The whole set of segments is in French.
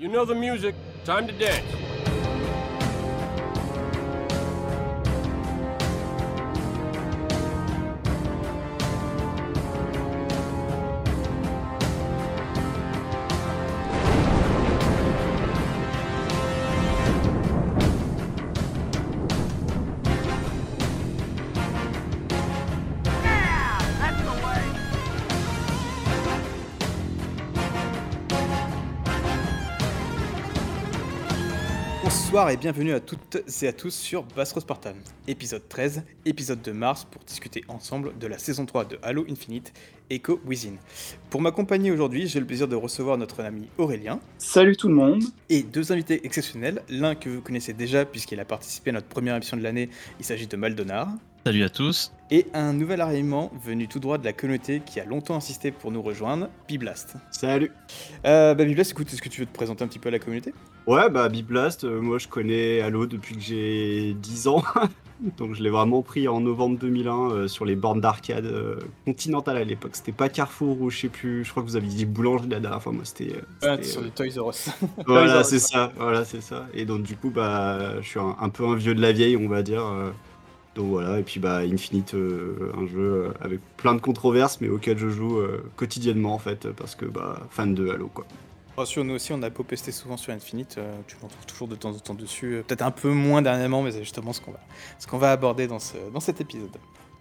You know the music. Time to dance. Bonsoir et bienvenue à toutes et à tous sur Bassro Spartan, épisode 13, épisode de mars pour discuter ensemble de la saison 3 de Halo Infinite, Echo Within. Pour m'accompagner aujourd'hui, j'ai le plaisir de recevoir notre ami Aurélien. Salut tout le monde. Et deux invités exceptionnels, l'un que vous connaissez déjà puisqu'il a participé à notre première émission de l'année, il s'agit de Maldonar. Salut à tous. Et un nouvel arrivement venu tout droit de la communauté qui a longtemps insisté pour nous rejoindre, Biblast. Salut. Euh, bah Biblast, écoute, est-ce que tu veux te présenter un petit peu à la communauté? Ouais, bah Biblast, euh, moi je connais Halo depuis que j'ai 10 ans. Donc je l'ai vraiment pris en novembre 2001 euh, sur les bornes d'arcade euh, continentales à l'époque. C'était pas Carrefour ou je sais plus, je crois que vous aviez dit Boulangerie la dernière fois, moi c'était... euh, Ouais, c'était, sur euh, les Toys R Us. voilà, c'est ça, voilà, c'est ça. Et donc du coup, bah, je suis un, un peu un vieux de la vieille, on va dire. Donc voilà, et puis bah Infinite, euh, un jeu euh, avec plein de controverses, mais auquel je joue euh, quotidiennement en fait, parce que bah fan de Halo quoi. Rassure, nous aussi, on a posté souvent sur Infinite. euh, tu m'en trouves toujours de temps en temps dessus. euh, Peut-être un peu moins dernièrement, mais c'est justement ce qu'on va, ce qu'on va aborder dans, ce, dans cet épisode.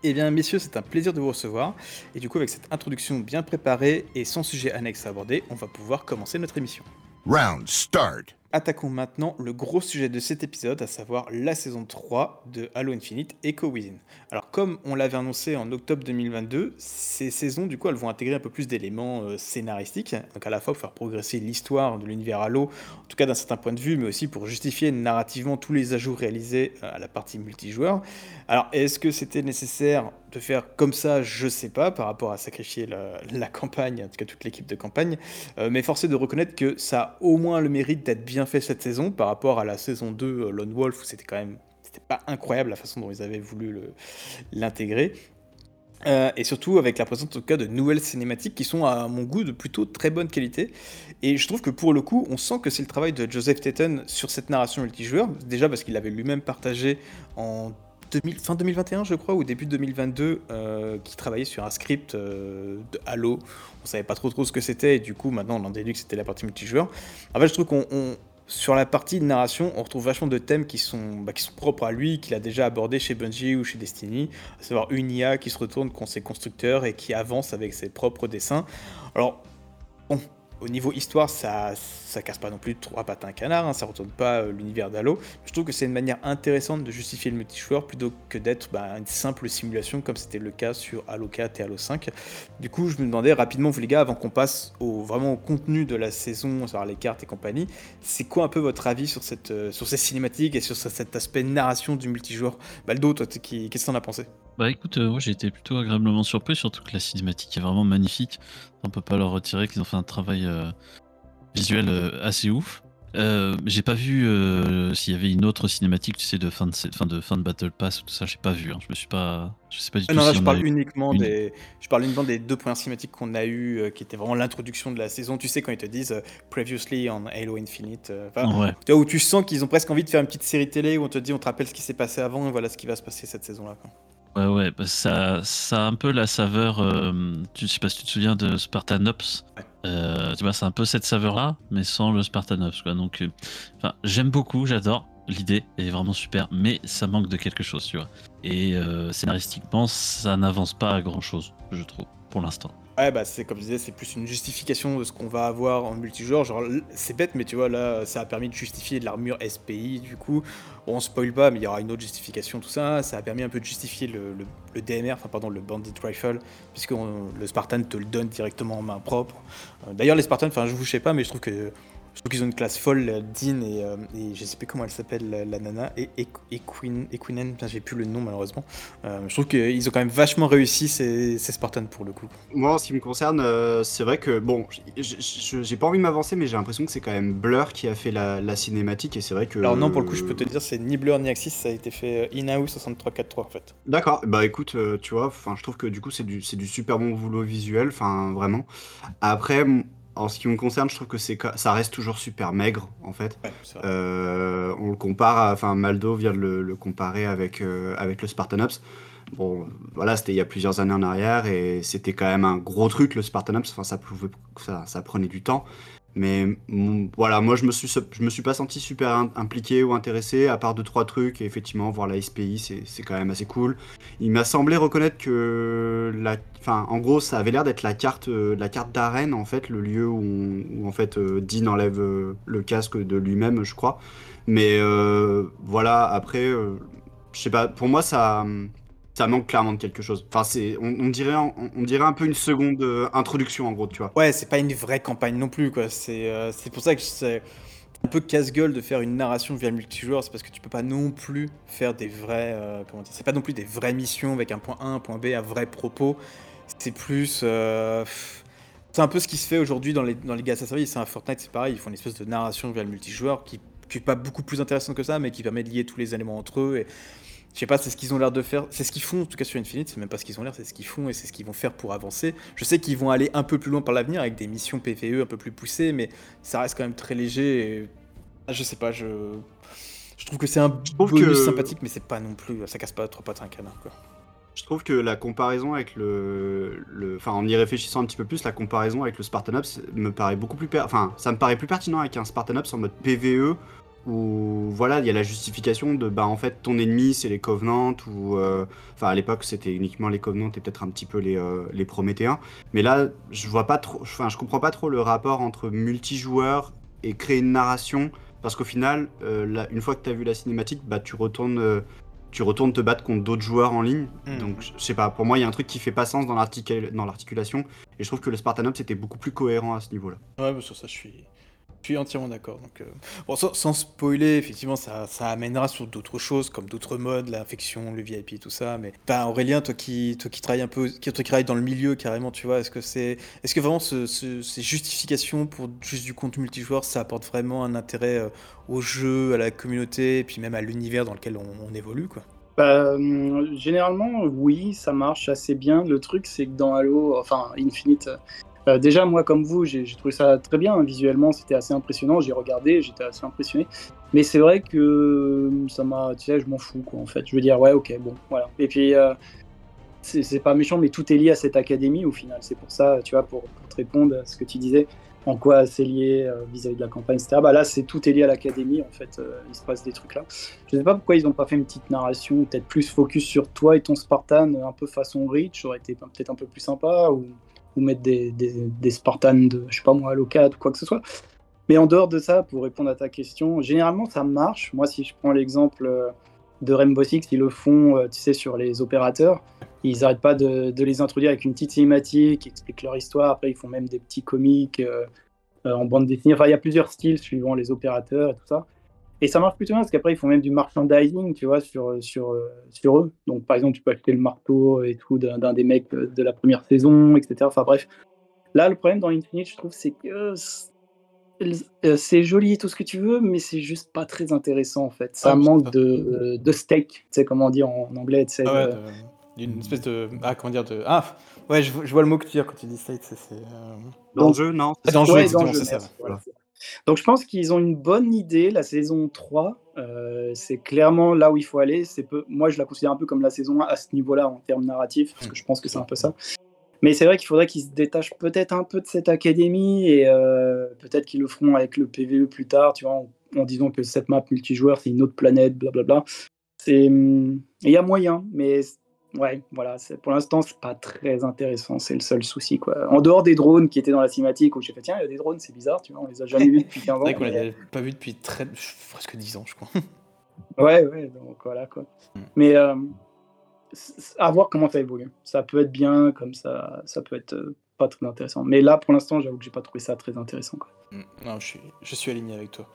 Eh bien, messieurs, c'est un plaisir de vous recevoir. Et du coup, avec cette introduction bien préparée et sans sujet annexe à aborder, on va pouvoir commencer notre émission. Round start. Attaquons maintenant le gros sujet de cet épisode, à savoir la saison 3 de Halo Infinite Echo Within. Alors comme on l'avait annoncé en octobre 2022, ces saisons du coup elles vont intégrer un peu plus d'éléments euh, scénaristiques, donc à la fois pour faire progresser l'histoire de l'univers Halo, en tout cas d'un certain point de vue, mais aussi pour justifier narrativement tous les ajouts réalisés euh, à la partie multijoueur. Alors est-ce que c'était nécessaire de faire comme ça Je sais pas, par rapport à sacrifier la, campagne, en tout cas toute l'équipe de campagne, euh, mais force est de reconnaître que ça a au moins le mérite d'être bien fait cette saison par rapport à la saison 2 euh, Lone Wolf où c'était quand même c'était pas incroyable la façon dont ils avaient voulu l'intégrer. Euh, et surtout avec la présence en tout cas de nouvelles cinématiques qui sont à mon goût de plutôt très bonne qualité. Et je trouve que pour le coup, on sent que c'est le travail de Joseph Tatum sur cette narration multijoueur. Déjà parce qu'il l'avait lui-même partagé en 2000 fin 2021, je crois, ou début 2022, euh, qui travaillait sur un script euh, de Halo. On savait pas trop trop ce que c'était, et du coup, maintenant, on en déduit que c'était la partie multijoueur. En fait, je trouve qu'on on- sur la partie de narration, on retrouve vachement de thèmes qui sont, bah, qui sont propres à lui, qu'il a déjà abordé chez Bungie ou chez Destiny, à savoir une IA qui se retourne contre ses constructeurs et qui avance avec ses propres dessins. Alors, bon, au niveau histoire, ça, ça casse pas non plus trois pattes à un canard, hein, ça retourne pas euh, l'univers d'Halo. Je trouve que c'est une manière intéressante de justifier le multijoueur plutôt que d'être bah, une simple simulation comme c'était le cas sur Halo 4 et Halo 5. Du coup, je me demandais rapidement, vous les gars, avant qu'on passe au, vraiment au contenu de la saison, sur les cartes et compagnie, c'est quoi un peu votre avis sur, cette, euh, sur et sur ce- cet aspect narration du multijoueur? Baldo, toi, qu'est-ce que t'en as pensé? Bah écoute, euh, moi j'ai été plutôt agréablement surpris, surtout que la cinématique est vraiment magnifique. On peut pas leur retirer qu'ils ont fait un travail euh, visuel euh, assez ouf. J'ai pas vu s'il y avait une autre cinématique, tu sais, de fin de, fin de, fin de Battle Pass ou tout ça, j'ai pas vu. hein. Je me suis pas. Je sais pas du Ah tout non, là, je parle uniquement une. des, je parle uniquement des deux premières cinématiques qu'on a eues, qui étaient vraiment l'introduction de la saison. Tu sais quand ils te disent previously on Halo Infinite, Ouais. tu vois, où tu sens qu'ils ont presque envie de faire une petite série télé où on te dit, on te rappelle ce qui s'est passé avant et voilà ce qui va se passer cette saison-là. quoi. Ouais, ouais, bah, ça, ça a un peu la saveur. euh, tu je sais pas si tu te souviens de Spartanops. Euh, tu vois, c'est un peu cette saveur-là, mais sans le Spartanops, quoi. Donc, euh, j'aime beaucoup, j'adore. L'idée est vraiment super, mais ça manque de quelque chose, tu vois. Et scénaristiquement, ça n'avance pas à grand chose, je trouve, pour l'instant. Ouais, bah c'est comme je disais, c'est plus une justification de ce qu'on va avoir en multijoueur. Genre, c'est bête, mais tu vois, là, ça a permis de justifier de l'armure SPI, du coup. On spoil pas, mais il y aura une autre justification, tout ça. Ça a permis un peu de justifier le, DMR, enfin, pardon, le Bandit Rifle, puisque le Spartan te le donne directement en main propre. Euh, D'ailleurs, les Spartans, enfin, je vous sais pas, mais je trouve que. Je trouve qu'ils ont une classe folle, euh, Dean et, euh, et je sais plus comment elle s'appelle, la, la nana, et, et, et Queen, et Queenen, j'ai plus le nom malheureusement. Euh, je trouve qu'ils ont quand même vachement réussi ces, ces Spartans pour le coup. Moi, en ce qui me concerne, euh, c'est vrai que, bon, j'ai pas envie de m'avancer, mais j'ai l'impression que c'est quand même Blur qui a fait la, la cinématique, et c'est vrai que... Alors non, pour le coup, je peux te dire, c'est ni Blur ni Axis, ça a été fait in-house 6343 en fait. D'accord, bah écoute, tu vois, enfin, je trouve que du coup, c'est du, du super bon boulot visuel, enfin, vraiment. Après, en ce qui me concerne, je trouve que c'est ça reste toujours super maigre en fait. Ouais. Euh, on le compare, enfin Maldo vient de le, le comparer avec, euh, avec le Spartan Ops. Bon, voilà, c'était il y a plusieurs années en arrière et c'était quand même un gros truc le Spartan Ops. Enfin, ça, pouvait, ça, ça prenait du temps. Mais mm, voilà, moi je me suis, me suis pas senti super im- impliqué ou intéressé, à part deux trois trucs. Et effectivement, voir la SPI, c'est quand même assez cool. Il m'a semblé reconnaître que, en gros, ça avait l'air d'être la carte, euh, la carte d'arène en fait, le lieu où, en fait euh, Dean enlève euh, le casque de lui-même, je crois. Mais voilà, après, je sais pas, pour moi ça, ça manque clairement de quelque chose. Enfin, c'est, on, dirait, on, dirait un peu une seconde euh, introduction en gros, tu vois. Ouais, c'est pas une vraie campagne non plus, quoi. C'est euh, c'est pour ça que c'est un peu casse-gueule de faire une narration via le multijoueur. C'est parce que tu peux pas non plus faire des vrais. euh, comment dire C'est pas non plus des vraies missions avec un point A, un point B, un vrai propos. C'est plus. c'est un peu ce qui se fait aujourd'hui dans les, dans les Gaza Service. C'est un Fortnite, c'est pareil. Ils font une espèce de narration via le multijoueur qui, qui est pas beaucoup plus intéressante que ça, mais qui permet de lier tous les éléments entre eux. Je sais pas, c'est ce qu'ils ont l'air de faire. C'est ce qu'ils font, en tout cas sur Infinite. C'est même pas ce qu'ils ont l'air, c'est ce qu'ils font et c'est ce qu'ils vont faire pour avancer. Je sais qu'ils vont aller un peu plus loin par l'avenir avec des missions PVE un peu plus poussées, mais ça reste quand même très léger. Et... ah, Je sais pas, je. Je trouve que c'est un bonus que- sympathique, mais c'est pas non plus. Ça casse pas trop pattes à un canard, quoi. Je trouve que la comparaison avec le, le- enfin en y réfléchissant un petit peu plus, la comparaison avec le Spartan Ops me paraît beaucoup plus, per- enfin ça me paraît plus pertinent avec un Spartan Ops en mode PVE où voilà il y a la justification de bah en fait ton ennemi c'est les Covenants ou euh, enfin à l'époque c'était uniquement les Covenants et peut-être un petit peu les euh, les Prométhéens, mais là je vois pas trop, enfin je comprends pas trop le rapport entre multijoueur et créer une narration parce qu'au final euh, là, une fois que tu as vu la cinématique bah tu retournes tu retournes te battre contre d'autres joueurs en ligne. Mhm. Donc, je sais pas, pour moi, il y a un truc qui fait pas sens dans l'articul- dans l'articulation. Et je trouve que le Spartan Ops était beaucoup plus cohérent à ce niveau-là. Ouais, bah, sur ça, je suis, suis entièrement d'accord. Donc, euh, sans, spoiler, effectivement, ça, amènera sur d'autres choses, comme d'autres modes, l'infection, le VIP, tout ça. Mais bah, Aurélien, toi qui, toi qui travailles un peu, qui, toi qui travailles dans le milieu carrément, tu vois, est-ce que c'est, est-ce que vraiment ce- ce- ces justifications pour juste du contenu multijoueur, ça apporte vraiment un intérêt euh, au jeu, à la communauté, et puis même à l'univers dans lequel on, on évolue, quoi? Bah, hum, généralement, oui, ça marche assez bien. Le truc, c'est que dans Halo, enfin Infinite, euh, déjà, moi, comme vous, j'ai trouvé ça très bien. hein. Visuellement, c'était assez impressionnant. J'ai regardé, j'étais assez impressionné. Mais c'est vrai que hum, ça m'a, tu sais, je m'en fous, quoi, en fait. Je veux dire, ouais, ok, bon, voilà. Et puis, euh, c'est pas méchant, mais tout est lié à cette académie au final. C'est pour ça, tu vois, pour, te répondre à ce que tu disais, en quoi c'est lié euh, vis-à-vis de la campagne, etc. Bah là, c'est tout est lié à l'académie, en fait. euh, il se passe des trucs là. Je sais pas pourquoi ils n'ont pas fait une petite narration, peut-être plus focus sur toi et ton Spartan, un peu façon ça aurait été peut-être un peu plus sympa, ou mettre des, des, Spartans de, je sais pas moi, Locad ou quoi que ce soit. Mais en dehors de ça, pour répondre à ta question, généralement ça marche. Moi, si je prends l'exemple euh, de Rainbow Six, ils le font, euh, tu sais, sur les opérateurs. Ils n'arrêtent pas de, de les introduire avec une petite cinématique, qui explique leur histoire. Après, ils font même des petits comics euh, euh, en bande dessinée. Enfin, il y a plusieurs styles suivant les opérateurs et tout ça. Et ça marche plutôt bien parce qu'après, ils font même du merchandising, tu vois, sur, sur, euh, sur eux. Donc, par exemple, tu peux acheter le marteau et tout d'un des mecs euh, de la première saison, etc. Enfin, bref. Là, le problème dans Infinite, je trouve, c'est que euh, euh, c'est joli et tout ce que tu veux, mais c'est juste pas très intéressant, en fait. Ça Ah, manque de, euh, de steak, tu sais comment dire en anglais, tu sais. Ah ouais, de- d'une espèce de. Ah, comment dire de. Ah, ouais, je, vois- je vois le mot que tu dis quand tu dis state, c'est. euh, Dans Donc- le jeu, non dans le jeu, Ouais, exactement, ça. voilà, c'est ça. Donc je pense qu'ils ont une bonne idée, la saison 3, euh, c'est clairement là où il faut aller. C'est peu... Moi je la considère un peu comme la saison 1 à ce niveau-là en termes narratifs, parce que je pense que c'est un peu ça. Mais c'est vrai qu'il faudrait qu'ils se détachent peut-être un peu de cette académie et euh, peut-être qu'ils le feront avec le PVE plus tard, tu vois, en, en disant que cette map multijoueur c'est une autre planète, blablabla. Hum, Il y a moyen, mais ouais, voilà, c'est- pour l'instant c'est pas très intéressant, c'est le seul souci quoi. En dehors des drones qui étaient dans la cinématique où j'ai fait tiens, il y a des drones, c'est bizarre, tu vois, on les a jamais vus depuis 15 ans. C'est vrai qu'on mais- l'avait pas vu depuis très... presque 10 ans, je crois. Ouais, ouais, donc voilà quoi. Mm. Mais euh, à voir comment ça évolue. Ça peut être bien, comme ça, ça peut être euh, pas très intéressant. Mais là, pour l'instant, j'avoue que j'ai pas trouvé ça très intéressant. Mm, Non, je suis, aligné avec toi.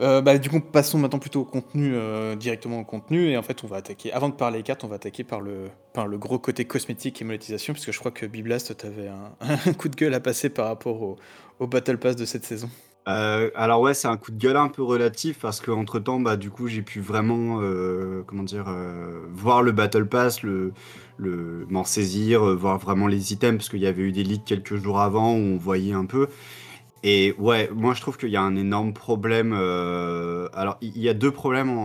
Euh, bah, du coup, passons maintenant plutôt au contenu, euh, directement au contenu. Et en fait, on va attaquer, avant de parler des cartes, on va attaquer par le, le gros côté cosmétique et monétisation, parce que je crois que Biblast, tu avais un, coup de gueule à passer par rapport au Battle Pass de cette saison. Euh, alors ouais, c'est un coup de gueule un peu relatif parce que entre temps, bah du coup, j'ai pu vraiment, euh, comment dire, euh, voir le Battle Pass, le, le m'en saisir, voir vraiment les items parce qu'il y avait eu des leaks quelques jours avant où on voyait un peu. Et ouais, moi je trouve qu'il y a un énorme problème. Alors, il y a deux problèmes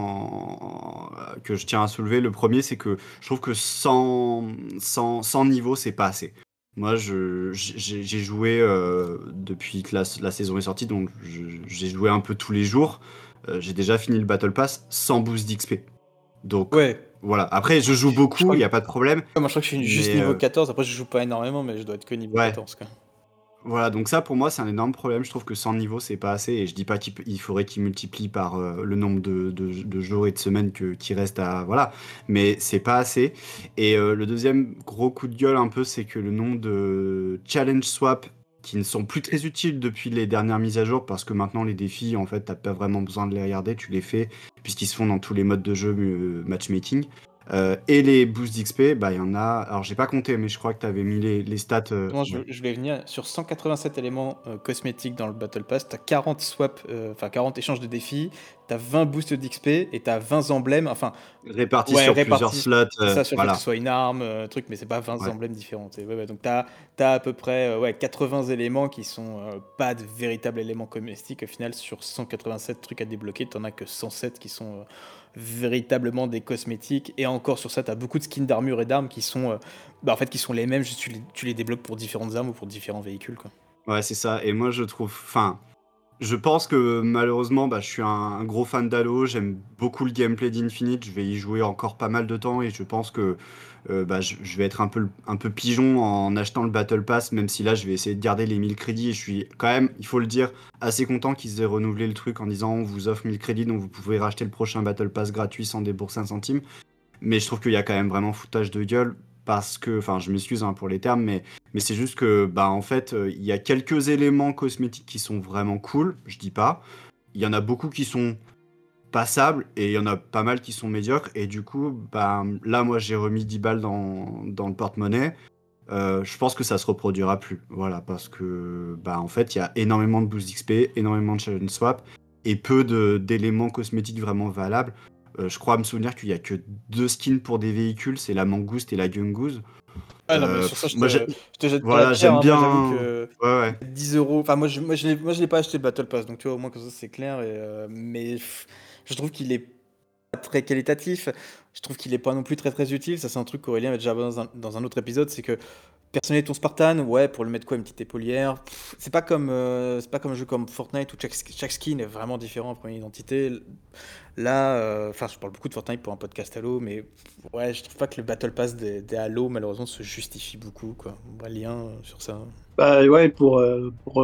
que je tiens à soulever. Le premier, c'est que je trouve que sans, sans, sans niveau, c'est pas assez. Moi, j'ai joué euh, depuis que la, la saison est sortie, donc j'ai joué un peu tous les jours. Euh, j'ai déjà fini le Battle Pass sans boost d'XP. Donc Ouais. voilà. Après, je joue beaucoup, il n'y a pas de problème. Moi, je crois que je suis juste niveau euh, 14. Après, je joue pas énormément, mais je dois être que niveau Ouais. 14. Quoi. Voilà, donc ça pour moi c'est un énorme problème. Je trouve que 100 niveaux c'est pas assez et je dis pas qu'il faudrait qu'il multiplie par euh, le nombre de, jours et de semaines que, qui restent à. Voilà, mais c'est pas assez. Et euh, le deuxième gros coup de gueule un peu, c'est que le nombre de challenge swap qui ne sont plus très utiles depuis les dernières mises à jour parce que maintenant les défis en fait t'as pas vraiment besoin de les regarder, tu les fais puisqu'ils se font dans tous les modes de jeu euh, matchmaking. Euh, et les boosts d'XP, bah il y en a. Alors j'ai pas compté, mais je crois que tu avais mis les, les stats. euh, Moi, je, je voulais venir sur 187 éléments euh, cosmétiques dans le Battle Pass. T'as 40 swaps, euh, enfin 40 échanges de défis. T'as 20 boosts d'XP et t'as 20 emblèmes. Enfin, répartis Ouais, sur répartis. plusieurs slots. ça sur voilà. que ce soit une arme, truc, mais c'est pas 20 Ouais. emblèmes différents. Ouais, donc t'as as à peu près euh, ouais, 80 éléments qui sont pas de véritables éléments cosmétiques. Au final, sur 187 trucs à débloquer, t'en as que 107 qui sont véritablement des cosmétiques. Et encore sur ça, t'as beaucoup de skins d'armure et d'armes qui sont, euh, bah, en fait, qui sont les mêmes. Juste tu les, tu débloques pour différentes armes ou pour différents véhicules. Quoi. Ouais, c'est ça. Et moi, je trouve. Enfin, je pense que malheureusement, bah, je suis un gros fan d'Halo. J'aime beaucoup le gameplay d'Infinite. Je vais y jouer encore pas mal de temps et je pense que euh, bah, je, vais être un peu, un peu pigeon en achetant le Battle Pass, même si là, je vais essayer de garder les 1000 crédits. Et je suis quand même, il faut le dire, assez content qu'ils aient renouvelé le truc en disant on vous offre 1000 crédits, donc vous pouvez racheter le prochain Battle Pass gratuit sans débourser un centime. Mais je trouve qu'il y a quand même vraiment foutage de gueule parce que, enfin, je m'excuse hein, pour les termes, mais mais c'est juste que, bah, en fait, euh, il y a quelques éléments cosmétiques qui sont vraiment cool, je dis pas. Il y en a beaucoup qui sont passables et il y en a pas mal qui sont médiocres. Et du coup, bah, là, moi, j'ai remis 10 balles dans, dans le porte-monnaie. Euh, je pense que ça se reproduira plus. Voilà, parce que, bah, en fait, il y a énormément de boost XP, énormément de challenge swap et peu d'éléments cosmétiques vraiment valables. Euh, je crois me souvenir qu'il y a que deux skins pour des véhicules, c'est la Mangouste et la Gungoose. Ah non, mais Euh, sur ça, je te, j'ai- je te jette pas voilà, j'aime hein. Bien- que Ouais, ouais. 10 euros. Enfin, moi, je, l'ai, moi, je l'ai pas acheté le Battle Pass, donc tu vois, au moins, comme ça, c'est clair. Et, euh, mais je trouve qu'il est pas très qualitatif. Je trouve qu'il est pas non plus très très utile. Ça, c'est un truc qu'Aurélien avait déjà dans dans un autre épisode. C'est que personnaliser ton Spartan, ouais, pour le mettre quoi, une petite épaulière. C'est pas comme, euh, c'est pas comme un jeu comme Fortnite où chaque, skin est vraiment différent en première identité. Là, euh, enfin, je parle beaucoup de Fortnite pour un podcast Halo, mais ouais, je trouve pas que le Battle Pass des, Halo, malheureusement, se justifie beaucoup. Quoi. Un lien euh, sur ça. Bah ouais, pour,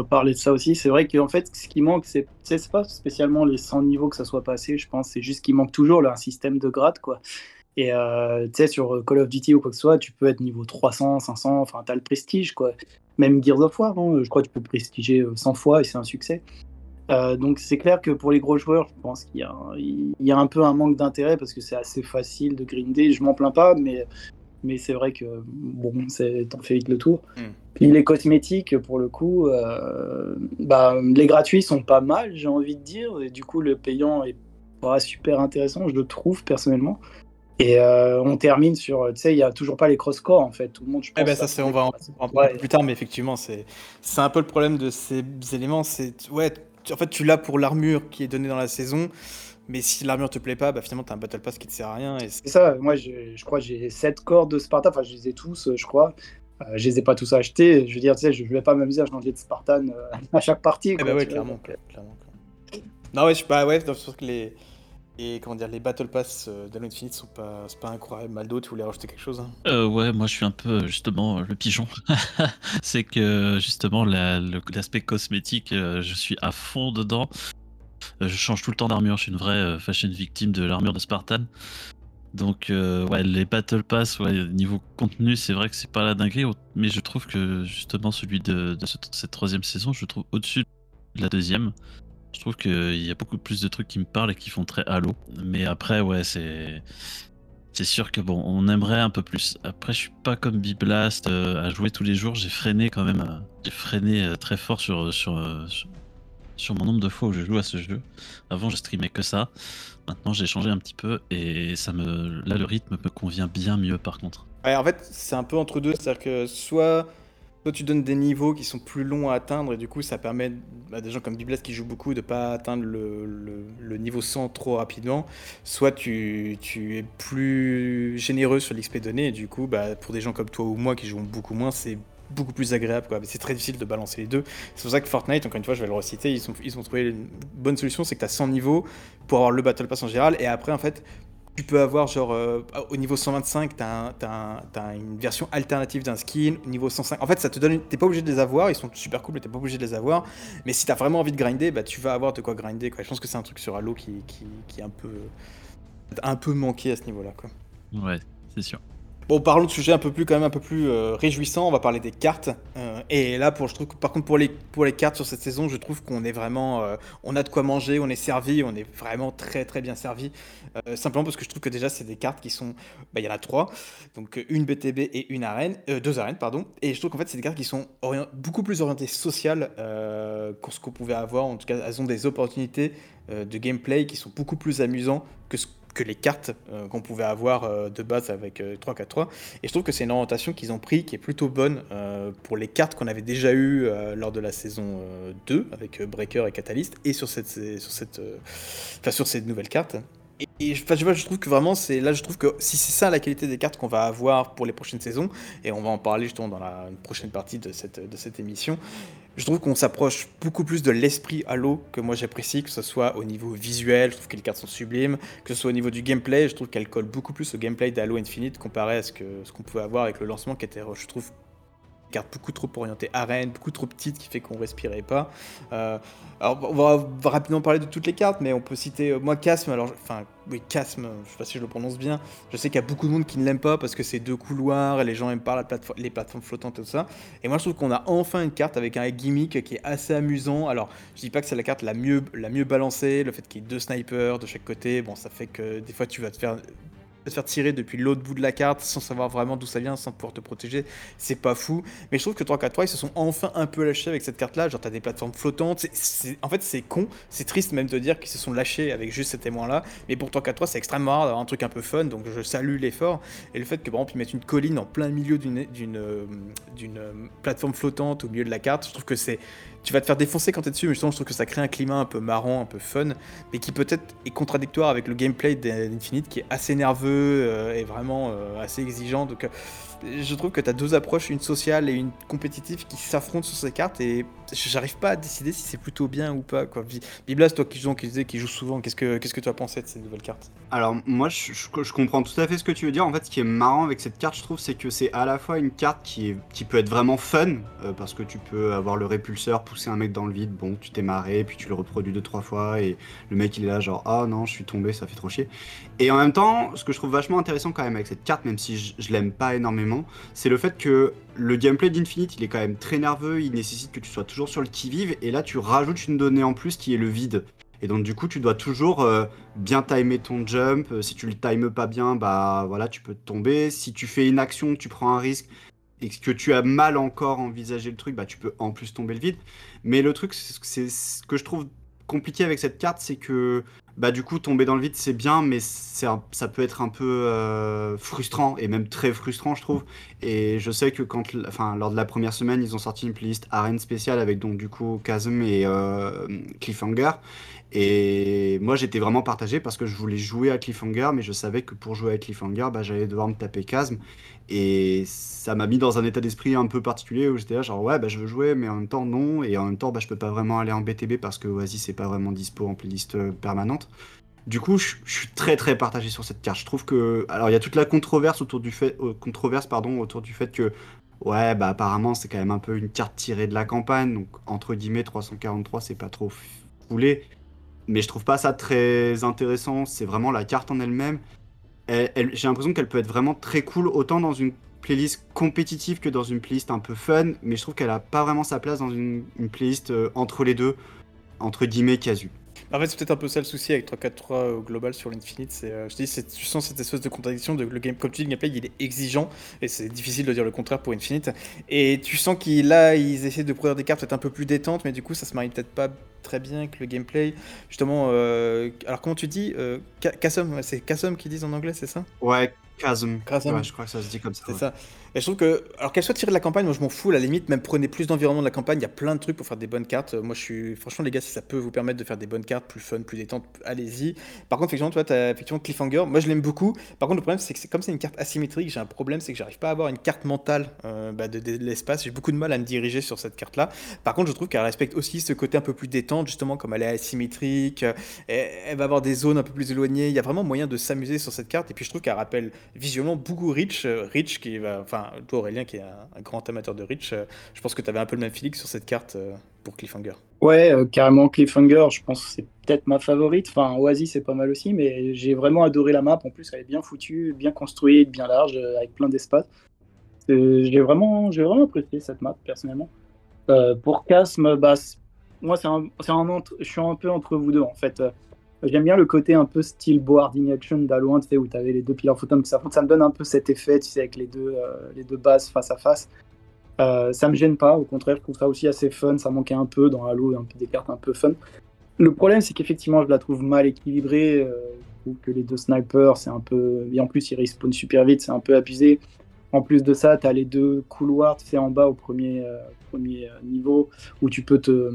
parler de ça aussi, c'est vrai qu'en fait, ce qui manque, c'est c'est pas spécialement les 100 niveaux que ça soit passé, je pense, c'est juste qu'il manque toujours là, un système de grade, quoi. Et euh, tu sais, sur Call of Duty ou quoi que ce soit, tu peux être niveau 300, 500, enfin, t'as le prestige, quoi. Même Gears of War, hein, je crois que tu peux prestiger euh, 100 fois et c'est un succès. Euh, donc c'est clair que pour les gros joueurs, je pense qu'il y, a un- il y a un peu un manque d'intérêt parce que c'est assez facile de grinder, je m'en plains pas, mais, mais c'est vrai que bon, t'en fais vite le tour. Mm. Puis les cosmétiques, pour le coup, euh, bah, les gratuits sont pas mal, j'ai envie de dire, et du coup le payant est pas super intéressant, je le trouve personnellement. Et euh, on termine sur, tu sais, il y a toujours pas les cross-core en fait, tout le monde, je pense. Eh ben ça, c'est, on va en en parler Ouais. plus tard, mais effectivement, c'est, c'est un peu le problème de ces éléments. C'est, ouais, tu- en fait, tu l'as pour l'armure qui est donnée dans la saison, mais si l'armure te plaît pas, bah finalement, t'as un Battle Pass qui te sert à rien. Et c'est- C'est ça, moi je, je crois que j'ai 7 corps de Spartan, enfin je les ai tous, euh, je crois. Euh, je les ai pas tous achetés, je veux dire, tu sais, je vais pas m'amuser à changer de Spartan euh, à chaque partie. Eh quoi, ben ouais, tu clairement, clairement, clairement. Non, ouais, je bah ouais, c'est sûr que les, et comment dire, les Battle Pass euh, d'Halo Infinite sont pas, pas incroyable. Maldo, tu voulais rajouter quelque chose hein? Euh, ouais, moi je suis un peu justement le pigeon. c'est que justement l'aspect cosmétique, euh, je suis à fond dedans. Euh, je change tout le temps d'armure. Je suis une vraie fashion victime de l'armure de Spartan. Donc euh, ouais, les Battle Pass, ouais, niveau contenu, c'est vrai que c'est pas la dinguerie, mais je trouve que justement celui de, de ce- cette troisième saison, je le trouve au-dessus de la deuxième. Je trouve qu'il y a beaucoup plus de trucs qui me parlent et qui font très Halo. Mais après, ouais, c'est. C'est sûr que bon, on aimerait un peu plus. Après, je suis pas comme Biblast euh, à jouer tous les jours. J'ai freiné quand même. euh, J'ai freiné euh, très fort sur, euh, sur, sur mon nombre de fois où je joue à ce jeu. Avant, je streamais que ça. Maintenant, j'ai changé un petit peu et ça me. Là, le rythme me convient bien mieux par contre. Ouais, en fait, c'est un peu entre deux. C'est-à-dire que soit Toi, tu donnes des niveaux qui sont plus longs à atteindre et du coup, ça permet à des gens comme Biblas qui jouent beaucoup de pas atteindre le, niveau 100 trop rapidement. Soit tu, es plus généreux sur l'XP donné et du coup, bah, pour des gens comme toi ou moi qui jouent beaucoup moins, c'est beaucoup plus agréable. Mais C'est très difficile de balancer les deux. C'est pour ça que Fortnite, encore une fois, je vais le reciter, ils ils ont trouvé une bonne solution, c'est que tu as 100 niveaux pour avoir le Battle Pass en général et après, en fait, tu peux avoir genre euh, au niveau 125, tu as, une version alternative d'un skin. Au niveau 105, en fait, ça te donne. T'es pas obligé de les avoir, ils sont super cool, mais t'es pas obligé de les avoir. Mais si t'as vraiment envie de grinder, bah tu vas avoir de quoi grinder. Quoi. Je pense que c'est un truc sur Halo qui, qui, qui est un peu, un peu manqué à ce niveau-là. Quoi. Ouais, c'est sûr. Bon, parlons de sujets un peu plus quand même un peu plus euh, réjouissants. On va parler des cartes. Euh, et là, pour je trouve, par contre, pour les pour les cartes sur cette saison, je trouve qu'on est vraiment, euh, on a de quoi manger, on est servi, on est vraiment très très bien servi. Euh, simplement parce que je trouve que déjà c'est des cartes qui sont, bah, il y en a trois, donc euh, une BTB et une arène, deux arènes pardon. Et je trouve qu'en fait c'est des cartes qui sont beaucoup plus orientées sociales que ce qu'on pouvait avoir. En tout cas, elles ont des opportunités de gameplay qui sont beaucoup plus amusants que ce que les cartes euh, qu'on pouvait avoir euh, de base avec euh, 3-4-3. Et je trouve que c'est une orientation qu'ils ont pris qui est plutôt bonne euh, pour les cartes qu'on avait déjà eues lors de la saison euh, 2 avec Breaker et Catalyst et sur cette, sur cette, enfin, sur cette nouvelle carte. Et, et je, je trouve que vraiment, c'est là, je trouve que si c'est ça la qualité des cartes qu'on va avoir pour les prochaines saisons, et on va en parler justement dans la prochaine partie de cette, de cette émission, je trouve qu'on s'approche beaucoup plus de l'esprit Halo que moi j'apprécie, que ce soit au niveau visuel, je trouve que les cartes sont sublimes, que ce soit au niveau du gameplay, je trouve qu'elle colle beaucoup plus au gameplay d'Halo Infinite comparé à ce que ce qu'on pouvait avoir avec le lancement qui était, je trouve, carte beaucoup trop orientée arène, beaucoup trop petite qui fait qu'on respirait pas. Euh, alors on va, rapidement parler de toutes les cartes, mais on peut citer euh, moi Casme. Alors enfin oui Casme, je sais pas si je le prononce bien. Je sais qu'il y a beaucoup de monde qui ne l'aime pas parce que c'est deux couloirs et les gens aiment pas la plateforme, les plateformes flottantes et tout ça. Et moi je trouve qu'on a enfin une carte avec un gimmick qui est assez amusant. Alors je dis pas que c'est la carte la mieux la mieux balancée, le fait qu'il y ait deux snipers de chaque côté, bon ça fait que des fois tu vas te faire te faire tirer depuis l'autre bout de la carte sans savoir vraiment d'où ça vient, sans pouvoir te protéger, c'est pas fou. Mais je trouve que 3-4-3, ils se sont enfin un peu lâchés avec cette carte-là. Genre, t'as des plateformes flottantes. c'est- En fait, c'est con, c'est triste même de dire qu'ils se sont lâchés avec juste ces témoins-là. Mais pour 3-4-3, c'est extrêmement rare d'avoir un truc un peu fun, donc je salue l'effort. Et le fait que, par exemple, ils mettent une colline en plein milieu d'une euh, euh, plateforme flottante au milieu de la carte, je trouve que c'est. Tu vas te faire défoncer quand t'es dessus, mais justement, je trouve que ça crée un climat un peu marrant, un peu fun, mais qui peut-être est contradictoire avec le gameplay d'Infinite qui est assez nerveux euh, et vraiment euh, assez exigeant. Euh, je trouve que tu as deux approches, une sociale et une compétitive, qui s'affrontent sur ces cartes et j'arrive pas à décider si c'est plutôt bien ou pas. Biblas, toi qui qui qu'il joue souvent, qu'est-ce que que tu as pensé de ces nouvelles cartes? Alors moi je, comprends tout à fait ce que tu veux dire. En fait ce qui est marrant avec cette carte je trouve c'est que c'est à la fois une carte qui, qui peut être vraiment fun euh, parce que tu peux avoir le répulseur, pousser un mec dans le vide, bon tu t'es marré, puis tu le reproduis deux trois fois et le mec il est là genre ah non je suis tombé ça fait trop chier. Et en même temps ce que je trouve vachement intéressant quand même avec cette carte même si je, je l'aime pas énormément c'est le fait que le gameplay d'Infinite il est quand même très nerveux, il nécessite que tu sois toujours sur le qui-vive et là tu rajoutes une donnée en plus qui est le vide. Et donc du coup, tu dois toujours euh, bien timer ton jump. Euh, Si tu le times pas bien, bah voilà, tu peux tomber. Si tu fais une action, tu prends un risque et que tu as mal encore envisagé le truc, bah tu peux en plus tomber le vide. Mais le truc, c'est ce que je trouve compliqué avec cette carte, c'est que bah du coup tomber dans le vide c'est bien, mais ça peut être un peu euh, frustrant et même très frustrant je trouve. Et je sais que quand, enfin lors de la première semaine, ils ont sorti une playlist arène spéciale avec donc du coup Chasm et euh, Cliffhanger. Et moi j'étais vraiment partagé parce que je voulais jouer à Cliffhanger, mais je savais que pour jouer à Cliffhanger, bah, j'allais devoir me taper Chasm. Et ça m'a mis dans un état d'esprit un peu particulier où j'étais là genre ouais bah je veux jouer mais en même temps non et en même temps bah je peux pas vraiment aller en BTB parce que Oasis c'est pas vraiment dispo en playlist euh, permanente. Du coup je suis très très partagé sur cette carte. Je trouve que alors il y a toute la controverse autour du fait euh, controverse pardon autour du fait que ouais bah apparemment c'est quand même un peu une carte tirée de la campagne donc entre guillemets 343 c'est pas trop foulé mais je trouve pas ça très intéressant. C'est vraiment la carte en elle-même. Elle- elle- J'ai l'impression qu'elle peut être vraiment très cool, autant dans une playlist compétitive que dans une playlist un peu fun, mais je trouve qu'elle a pas vraiment sa place dans une, une playlist euh, entre les deux, entre guillemets casu. En fait, c'est peut-être un peu ça le souci avec 3-4-3 au global sur l'Infinite. Euh, je te dis, tu sens cette espèce de contradiction de le game, comme tu dis, le gameplay il est exigeant et c'est difficile de dire le contraire pour Infinite. Et tu sens qu'ils là, ils essaient de produire des cartes peut-être un peu plus détentes, mais du coup, ça se marie peut-être pas très bien avec le gameplay. Justement, euh, alors comment tu dis, euh, Kassom, c'est Kassom qu'ils disent en anglais, c'est ça? Ouais, Chasm. Ouais, je crois que ça se dit comme ça. C'est ouais. ça. Et je trouve que, alors qu'elle soit tirée de la campagne, moi je m'en fous, à la limite, même prenez plus d'environnement de la campagne, il y a plein de trucs pour faire des bonnes cartes. Moi je suis, franchement, les gars, si ça peut vous permettre de faire des bonnes cartes, plus fun, plus détente, allez-y. Par contre, effectivement, toi, t'as effectivement Cliffhanger, moi je l'aime beaucoup. Par contre, le problème, c'est que comme c'est une carte asymétrique, j'ai un problème, c'est que j'arrive pas à avoir une carte mentale euh, bah, de, de- de l'espace. J'ai beaucoup de mal à me diriger sur cette carte-là. Par contre, je trouve qu'elle respecte aussi ce côté un peu plus détente, justement, comme elle est asymétrique. euh, Elle, va avoir des zones un peu plus éloignées. Il y a vraiment moyen de s'amuser sur cette carte. Et puis je trouve qu'elle rappelle visuellement beaucoup Rich. euh, Rich qui va, enfin, toi Aurélien qui est un, grand amateur de Rich, euh, je pense que tu avais un peu le même feeling sur cette carte pour Cliffhanger. Ouais, carrément Cliffhanger, je pense que c'est peut-être ma favorite. Enfin, Oasis, c'est pas mal aussi, mais j'ai vraiment adoré la map. En plus, elle est bien foutue, bien construite, bien large, avec plein d'espace. J'ai vraiment, j'ai vraiment apprécié cette map, personnellement. Pour Casm, bah, moi, c'est un, je suis un peu entre vous deux, en fait. Euh, J'aime bien le côté un peu style boarding action d'Halo 1, tu sais, où tu avais les deux pillars photons qui s'affrontent. Ça me donne un peu cet effet, tu sais, avec les deux, euh, les deux bases face à face. Euh, ça me gêne pas, au contraire, je trouve ça aussi assez fun. Ça manquait un peu dans Halo, des cartes un peu fun. Le problème, c'est qu'effectivement, je la trouve mal équilibrée. euh, trouve que les deux snipers, c'est un peu. Et en plus, ils respawnent super vite, c'est un peu abusé. En plus de ça, tu as les deux couloirs, tu sais, en bas au premier, premier euh, niveau, où tu peux te.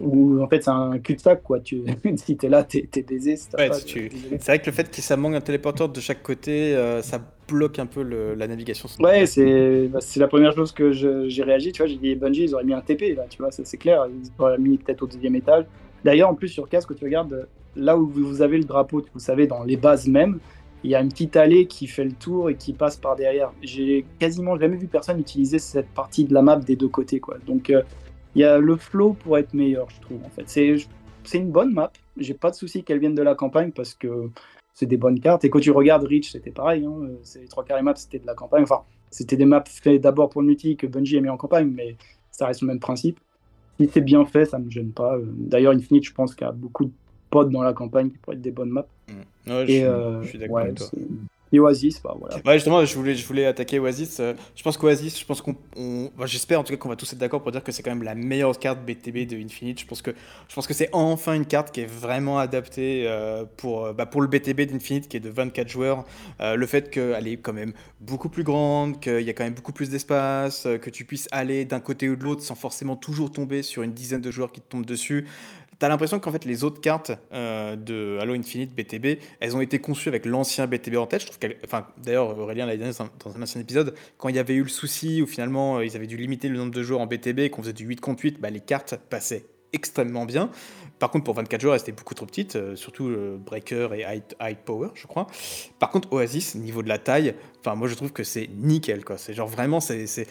Où en fait, c'est un cul-de-sac, quoi. Tu... si t'es là, t'es baisé. si Ouais, tu-. C'est vrai que le fait que ça manque un téléporteur de chaque côté, euh, ça bloque un peu le- la navigation. Ouais, c'est bah, c'est la première chose que je- j'ai réagi. Tu vois, j'ai dit Bungie, ils auraient mis un TP là, tu vois, ça c'est clair. Ils auraient mis peut-être au deuxième étage. D'ailleurs, en plus sur casque, tu regardes là où vous avez le drapeau, vous savez, dans les bases même, il y a une petite allée qui fait le tour et qui passe par derrière. J'ai quasiment jamais vu personne utiliser cette partie de la map des deux côtés, quoi. Donc, euh, il y a le flow pour être meilleur, je trouve. En fait, c'est une bonne map. J'ai pas de souci qu'elle vienne de la campagne parce que c'est des bonnes cartes. Et quand tu regardes Reach, c'était pareil. Hein. C'est les trois carrés maps, c'était de la campagne. Enfin, c'était des maps faits d'abord pour le multi que Bungie a mis en campagne, mais ça reste le même principe. Si c'est bien fait, ça me gêne pas. Euh, D'ailleurs, Infinite, je pense qu'il y a beaucoup de pods dans la campagne qui pourraient être des bonnes maps. Mm. Ouais, je, Et, suis- euh, je suis d'accord ouais, avec toi. Et Oasis, bah voilà. Ouais, justement, je voulais, je voulais attaquer Oasis. Euh, Je pense qu'Oasis, je pense qu'on, enfin, j'espère en tout cas qu'on va tous être d'accord pour dire que c'est quand même la meilleure carte BTB de Infinite. Je pense que, je pense que c'est enfin une carte qui est vraiment adaptée euh, pour, euh, bah, pour le BTB d'Infinite qui est de 24 joueurs. Euh, le fait qu'elle est quand même beaucoup plus grande, qu'il y a quand même beaucoup plus d'espace, que tu puisses aller d'un côté ou de l'autre sans forcément toujours tomber sur une dizaine de joueurs qui te tombent dessus. T'as l'impression qu'en fait les autres cartes euh, de Halo Infinite BTB, elles ont été conçues avec l'ancien BTB en tête. Je trouve qu'elle, enfin d'ailleurs Aurélien l'a dit dans un- ancien épisode, quand il y avait eu le souci où finalement euh, ils avaient dû limiter le nombre de joueurs en BTB et qu'on faisait du 8 contre 8, bah, les cartes passaient extrêmement bien. Par contre pour 24 joueurs, elles étaient beaucoup trop petites, euh, surtout Breaker et High, High Power, je crois. Par contre Oasis, niveau de la taille, enfin moi je trouve que c'est nickel quoi. C'est genre vraiment c'est-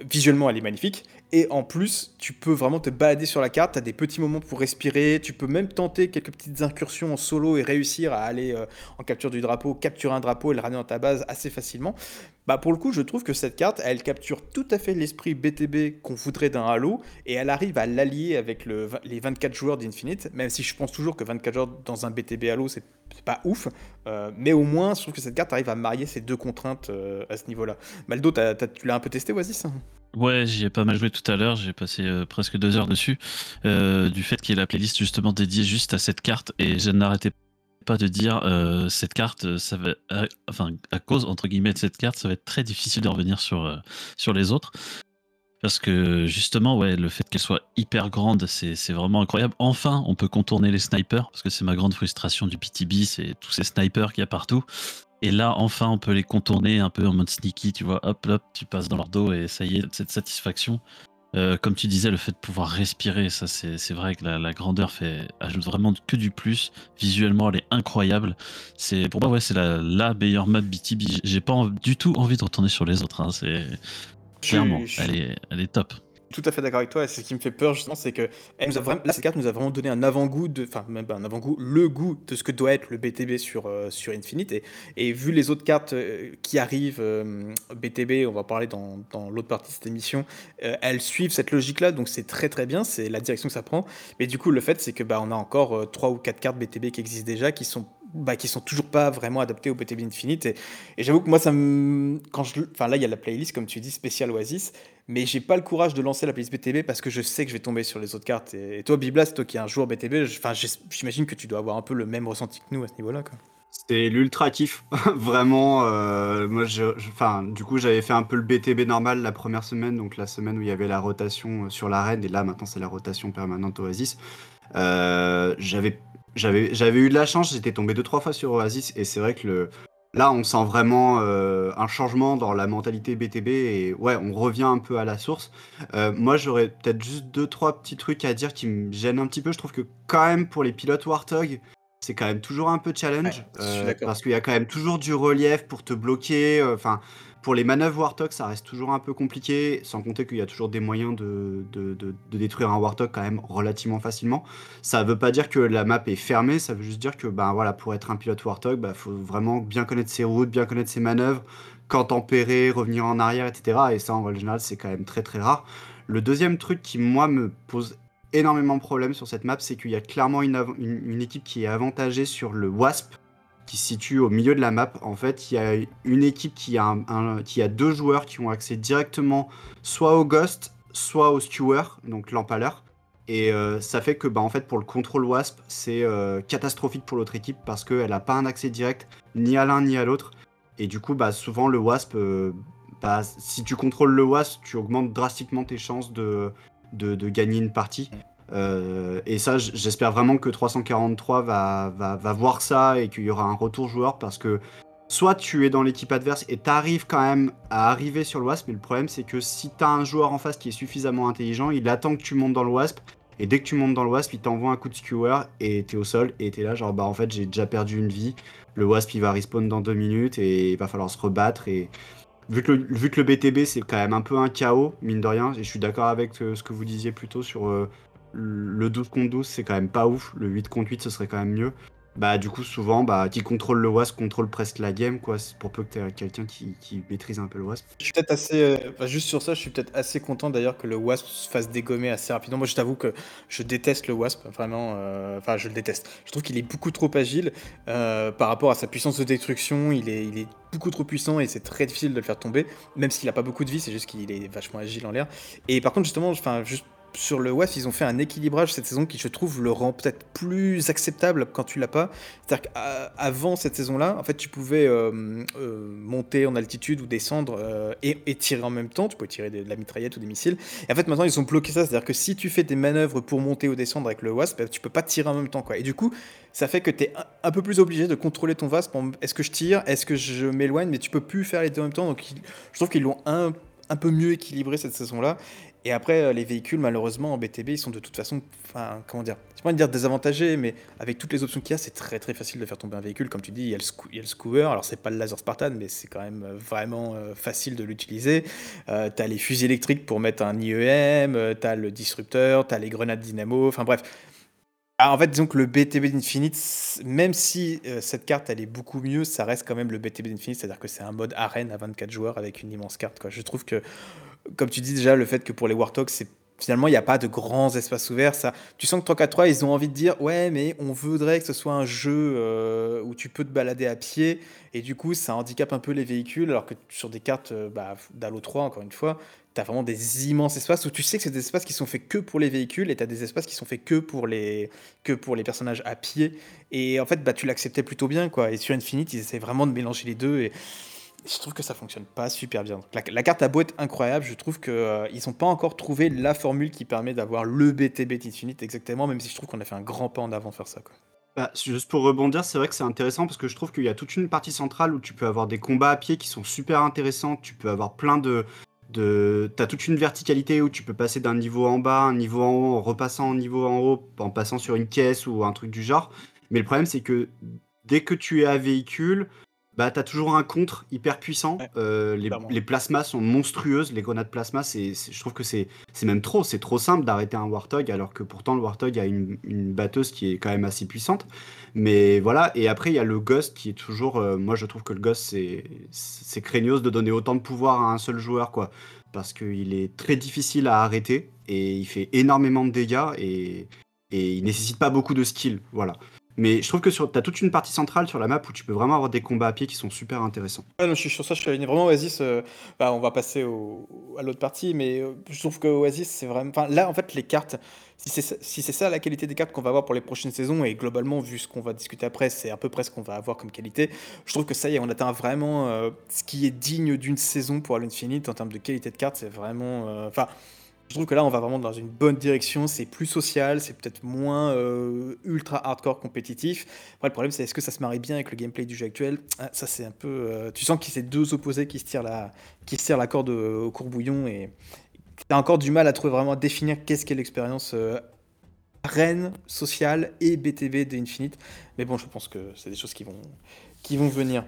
visuellement elle est magnifique. Et en plus, tu peux vraiment te balader sur la carte, tu as des petits moments pour respirer, tu peux même tenter quelques petites incursions en solo et réussir à aller euh, en capture du drapeau, capturer un drapeau et le ramener dans ta base assez facilement. Bah pour le coup, je trouve que cette carte, elle capture tout à fait l'esprit BTB qu'on voudrait d'un Halo et elle arrive à l'allier avec les 24 joueurs d'Infinite, même si je pense toujours que 24 joueurs dans un BTB Halo, c'est pas ouf, euh, mais au moins, je trouve que cette carte arrive à marier ces deux contraintes euh, à ce niveau-là. Maldo, tu l'as un peu testé, Oasis Ouais, j'y ai pas mal joué tout à l'heure, j'ai passé euh, presque deux heures dessus, du fait qu'il y ait la playlist justement dédiée juste à cette carte, et je n'arrêtais de dire, euh, cette carte, euh, ça va, euh, enfin, à cause, entre guillemets, de cette carte, ça va être très difficile de revenir sur, sur les autres. Parce que justement, ouais, le fait qu'elle soit hyper grande, c'est c'est vraiment incroyable. Enfin, on peut contourner les snipers, parce que c'est ma grande frustration du PTB, c'est tous ces snipers qu'il y a partout. Et là, enfin, on peut les contourner un peu en mode sneaky, tu vois, hop, hop, tu passes dans leur dos et ça y est, cette satisfaction. Euh, comme tu disais, le fait de pouvoir respirer, ça c'est vrai que la, la grandeur fait ajoute vraiment que du plus. Visuellement, elle est incroyable. C'est pour moi, ouais, c'est la, la meilleure map BTB. J'ai pas du tout envie de retourner sur les autres. hein, C'est clairement, elle est, elle est top. Tout à fait d'accord avec toi. Et ce qui me fait peur, justement, c'est que elle nous vraiment, là, cette carte nous a vraiment donné un avant-goût, enfin, même un avant-goût, le goût de ce que doit être le BTB sur, euh, sur Infinite. Et, vu les autres cartes euh, qui arrivent, euh, BTB, on va parler dans, dans l'autre partie de cette émission, euh, elles suivent cette logique-là, donc c'est très très bien, c'est la direction que ça prend. Mais du coup, le fait, c'est que bah, on a encore euh, trois ou quatre cartes BTB qui existent déjà, qui sont bah, qui sont toujours pas vraiment adaptées au BTB Infinite. Et, et j'avoue que moi, ça me. Quand je... Enfin, là, il y a la playlist, comme tu dis, spécial Oasis mais j'ai pas le courage de lancer la playlist BTB parce que je sais que je vais tomber sur les autres cartes. Et, toi, Biblas, toi qui es un joueur BTB, j'imagine que tu dois avoir un peu le même ressenti que nous à ce niveau-là. C'est l'ultra kiff, vraiment. euh, moi, du coup, j'avais fait un peu le BTB normal la première semaine, donc la semaine où il y avait la rotation euh, sur l'arène, et là maintenant c'est la rotation permanente Oasis. Euh, j'avais, j'avais, j'avais eu de la chance, j'étais tombé deux trois fois sur Oasis, et c'est vrai que le, là, on sent vraiment euh, un changement dans la mentalité BTB, et ouais, on revient un peu à la source. Euh, moi, j'aurais peut-être juste deux trois petits trucs à dire qui me gênent un petit peu. Je trouve que quand même pour les pilotes Warthog c'est quand même toujours un peu challenge Ouais, euh, parce qu'il y a quand même toujours du relief pour te bloquer. Enfin, pour les manœuvres Warthog, ça reste toujours un peu compliqué, sans compter qu'il y a toujours des moyens de, de, de- détruire un Warthog quand même relativement facilement. Ça veut pas dire que la map est fermée, ça veut juste dire que ben voilà, pour être un pilote Warthog, il faut vraiment bien connaître ses routes, bien connaître ses manœuvres, quand tempérer, revenir en arrière, etc. Et ça, en règle générale, c'est quand même très très rare. Le deuxième truc qui, moi, me pose énormément de problèmes sur cette map, c'est qu'il y a clairement une, une- une équipe qui est avantagée sur le Wasp, qui se situe au milieu de la map. En fait, il y a une équipe qui a, deux joueurs qui ont accès directement soit au Ghost, soit au Skewer, donc l'empaleur. Et euh, ça fait que bah, en fait, pour le contrôle Wasp, c'est euh, catastrophique pour l'autre équipe parce qu'elle n'a pas un accès direct ni à l'un ni à l'autre. Et du coup, bah, souvent, le Wasp, euh, bah, si tu contrôles le Wasp, tu augmentes drastiquement tes chances de gagner une partie. Euh, et ça, j'espère vraiment que 343 va, voir ça et qu'il y aura un retour joueur parce que soit tu es dans l'équipe adverse et tu arrives quand même à arriver sur le Wasp, mais le problème c'est que si tu as un joueur en face qui est suffisamment intelligent, il attend que tu montes dans le Wasp et dès que tu montes dans le Wasp, il t'envoie un coup de skewer et t'es au sol et t'es là genre bah en fait j'ai déjà perdu une vie, le Wasp il va respawn dans deux minutes et il va falloir se rebattre et vu que le, BTB c'est quand même un peu un chaos mine de rien et je suis d'accord avec euh, ce que vous disiez plus tôt sur euh, le 12 contre 12 c'est quand même pas ouf, le 8 contre 8 ce serait quand même mieux. Bah du coup souvent bah qui contrôle le Wasp contrôle presque la game quoi, pour peu que t'aies quelqu'un qui, qui maîtrise un peu le Wasp. Je suis peut-être assez. euh, enfin, juste sur ça, je suis peut-être assez content d'ailleurs que le Wasp se fasse dégommer assez rapidement. Moi, je t'avoue que je déteste le Wasp, vraiment. euh, Enfin, je le déteste. Je trouve qu'il est beaucoup trop agile euh, par rapport à sa puissance de destruction. Il est, il est beaucoup trop puissant et c'est très difficile de le faire tomber. Même s'il a pas beaucoup de vie, c'est juste qu'il est vachement agile en l'air. Et par contre, justement, enfin, juste. Sur le Wasp, ils ont fait un équilibrage cette saison qui, je trouve, le rend peut-être plus acceptable quand tu l'as pas. C'est-à-dire qu'avant cette saison-là, en fait, tu pouvais euh, euh, monter en altitude ou descendre euh, et, tirer en même temps. Tu pouvais tirer de, la mitraillette ou des missiles. Et en fait, maintenant, ils ont bloqué ça. C'est-à-dire que si tu fais des manœuvres pour monter ou descendre avec le Wasp, bah, tu peux pas tirer en même temps. Et du coup, ça fait que tu es un, peu plus obligé de contrôler ton Wasp. Est-ce que je tire Est-ce que je m'éloigne Mais tu peux plus faire les deux en même temps. Donc, je trouve qu'ils l'ont un peu mieux équilibré cette saison-là. Et après, euh, les véhicules, malheureusement, en BTB, ils sont de toute façon, enfin, comment dire, j'ai pas dire désavantagés, mais avec toutes les options qu'il y a, c'est très très facile de faire tomber un véhicule. Comme tu dis, il y a le, Skewer, alors c'est pas le laser Spartan, mais c'est quand même euh, vraiment euh, facile de l'utiliser. Euh, t'as les fusils électriques pour mettre un IEM, euh, t'as le disrupteur, t'as les grenades dynamo, enfin bref. Ah, en fait, disons que le BTB d'Infinite, même si cette carte elle est beaucoup mieux, ça reste quand même le BTB d'Infinite, c'est-à-dire que c'est un mode arène à 24 joueurs avec une immense carte. Quoi. Je trouve que, comme tu dis déjà, le fait que pour les Warthogs, c'est finalement il n'y a pas de grands espaces ouverts. Ça, tu sens que 3-4-3, ils ont envie de dire ouais, mais on voudrait que ce soit un jeu euh, où tu peux te balader à pied, et du coup ça handicape un peu les véhicules, alors que sur des cartes euh, bah, d'Halo 3, encore une fois, tu as vraiment des immenses espaces où tu sais que c'est des espaces qui sont faits que pour les véhicules, et tu as des espaces qui sont faits que pour les, que pour les personnages à pied. Et en fait, bah, tu l'acceptais plutôt bien. quoi. Et sur Infinite, ils essaient vraiment de mélanger les deux. Et je trouve que ça fonctionne pas super bien. La, carte a beau être incroyable, je trouve qu'ils ils n'ont pas encore trouvé la formule qui permet d'avoir le BTB d'Infinite exactement, même si je trouve qu'on a fait un grand pas en avant faire ça. Bah, juste pour rebondir, c'est vrai que c'est intéressant parce que je trouve qu'il y a toute une partie centrale où tu peux avoir des combats à pied qui sont super intéressants. Tu peux avoir plein de. de... T'as toute une verticalité où tu peux passer d'un niveau en bas, un niveau en haut, en repassant un niveau en haut, en passant sur une caisse ou un truc du genre. Mais le problème, c'est que dès que tu es à véhicule, bah, t'as toujours un contre hyper puissant. Ouais, Euh, les, plasmas sont monstrueuses. Les grenades plasma, c'est, c'est- je trouve que c'est, c'est même trop. C'est trop simple d'arrêter un Warthog, alors que pourtant le Warthog a une, une batteuse qui est quand même assez puissante. Mais voilà, et après il y a le Ghost qui est toujours. euh, moi je trouve que le Ghost c'est, c'est craignos de donner autant de pouvoir à un seul joueur, quoi. Parce qu'il est très difficile à arrêter et il fait énormément de dégâts et, et il nécessite pas beaucoup de skill. Voilà. Mais je trouve que sur, t'as toute une partie centrale sur la map où tu peux vraiment avoir des combats à pied qui sont super intéressants. Ouais, non, je suis sur ça, je suis. Vraiment, Oasis, euh, bah, on va passer à l'autre partie, mais euh, je trouve que Oasis, c'est vraiment. Enfin, là, en fait, les cartes, si c'est ça, si ça la qualité des cartes qu'on va avoir pour les prochaines saisons, et globalement, vu ce qu'on va discuter après, c'est à peu près ce qu'on va avoir comme qualité, je trouve que ça y est, on atteint vraiment euh, ce qui est digne d'une saison pour Halo Infinite en termes de qualité de cartes. C'est vraiment. Enfin. Je trouve que là, on va vraiment dans une bonne direction. C'est plus social, c'est peut-être moins euh, ultra hardcore compétitif. Le problème, c'est est-ce que ça se marie bien avec le gameplay du jeu actuel? Ah, Ça, c'est un peu. euh, tu sens que c'est deux opposés qui se tirent la, qui se tirent la corde au, au courbouillon et tu as encore du mal à trouver vraiment à définir qu'est-ce qu'est l'expérience euh, reine, sociale et BTB d'Infinite. Mais bon, je pense que c'est des choses qui vont, qui vont venir.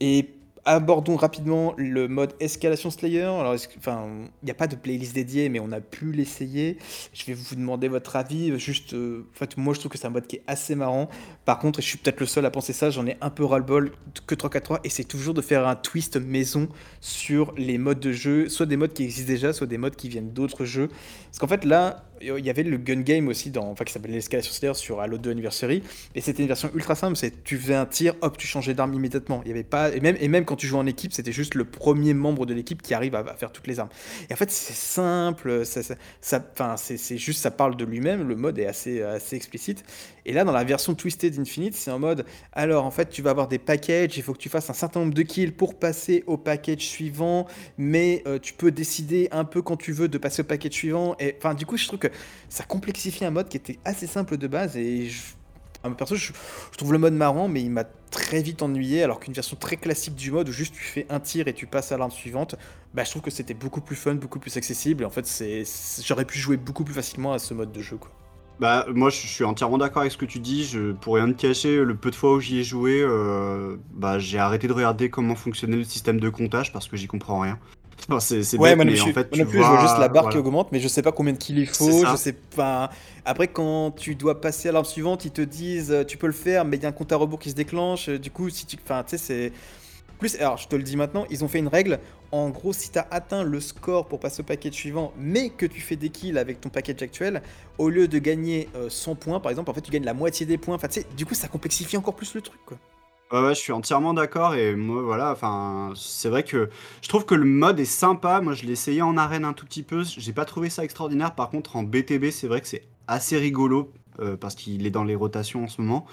Et abordons rapidement le mode Escalation Slayer. Il n'y a pas de playlist dédiée, mais on a pu l'essayer. Je vais vous demander votre avis. Juste, euh, fait, moi, je trouve que c'est un mode qui est assez marrant. Par contre, je suis peut-être le seul à penser ça, j'en ai un peu ras-le-bol que 343, et c'est toujours de faire un twist maison sur les modes de jeu, soit des modes qui existent déjà, soit des modes qui viennent d'autres jeux. Parce qu'en fait, là, il y avait le gun game aussi, dans, enfin, qui s'appelle l'escalation Slayer sur Halo 2 Anniversary, et c'était une version ultra simple, c'est tu faisais un tir, hop, tu changeais d'arme immédiatement. Il y avait pas, et même, et même quand tu jouais en équipe, c'était juste le premier membre de l'équipe qui arrive à, faire toutes les armes. Et en fait, c'est simple, ça, ça, c'est juste, ça parle de lui-même, le mode est assez, assez explicite. Et là, dans la version Twisted Infinite, c'est en mode, alors en fait, tu vas avoir des packages, il faut que tu fasses un certain nombre de kills pour passer au package suivant, mais euh, tu peux décider un peu quand tu veux de passer au package suivant. Et enfin, du coup, je trouve que ça complexifie un mode qui était assez simple de base et je, enfin, perso, je, trouve le mode marrant, mais il m'a très vite ennuyé. Alors qu'une version très classique du mode où juste tu fais un tir et tu passes à l'arme suivante, bah, je trouve que c'était beaucoup plus fun, beaucoup plus accessible. Et en fait, c'est, j'aurais pu jouer beaucoup plus facilement à ce mode de jeu. Bah, moi, je suis entièrement d'accord avec ce que tu dis. Pour rien te cacher, le peu de fois où j'y ai joué, euh, bah, j'ai arrêté de regarder comment fonctionnait le système de comptage parce que j'y comprends rien. Enfin, c'est Ouais, bête, moi mais plus, en fait, moi tu vois, je vois juste la barre qui augmente, mais je sais pas combien de kills il faut. Je sais pas. Après, quand tu dois passer à l'arme suivante, ils te disent euh, tu peux le faire, mais il y a un compte à rebours qui se déclenche. Euh, Du coup, si tu. Enfin, tu sais, c'est. Plus, alors je te le dis maintenant, ils ont fait une règle. En gros, si tu as atteint le score pour passer au package suivant, mais que tu fais des kills avec ton package actuel, au lieu de gagner euh, 100 points, par exemple, en fait, tu gagnes la moitié des points. Enfin, tu sais, du coup, ça complexifie encore plus le truc, quoi. Ouais, ouais, je suis entièrement d'accord et moi, voilà, enfin, c'est vrai que je trouve que le mode est sympa. Moi, je l'ai essayé en arène un tout petit peu. J'ai pas trouvé ça extraordinaire. Par contre, en BTB, c'est vrai que c'est assez rigolo euh, parce qu'il est dans les rotations en ce moment.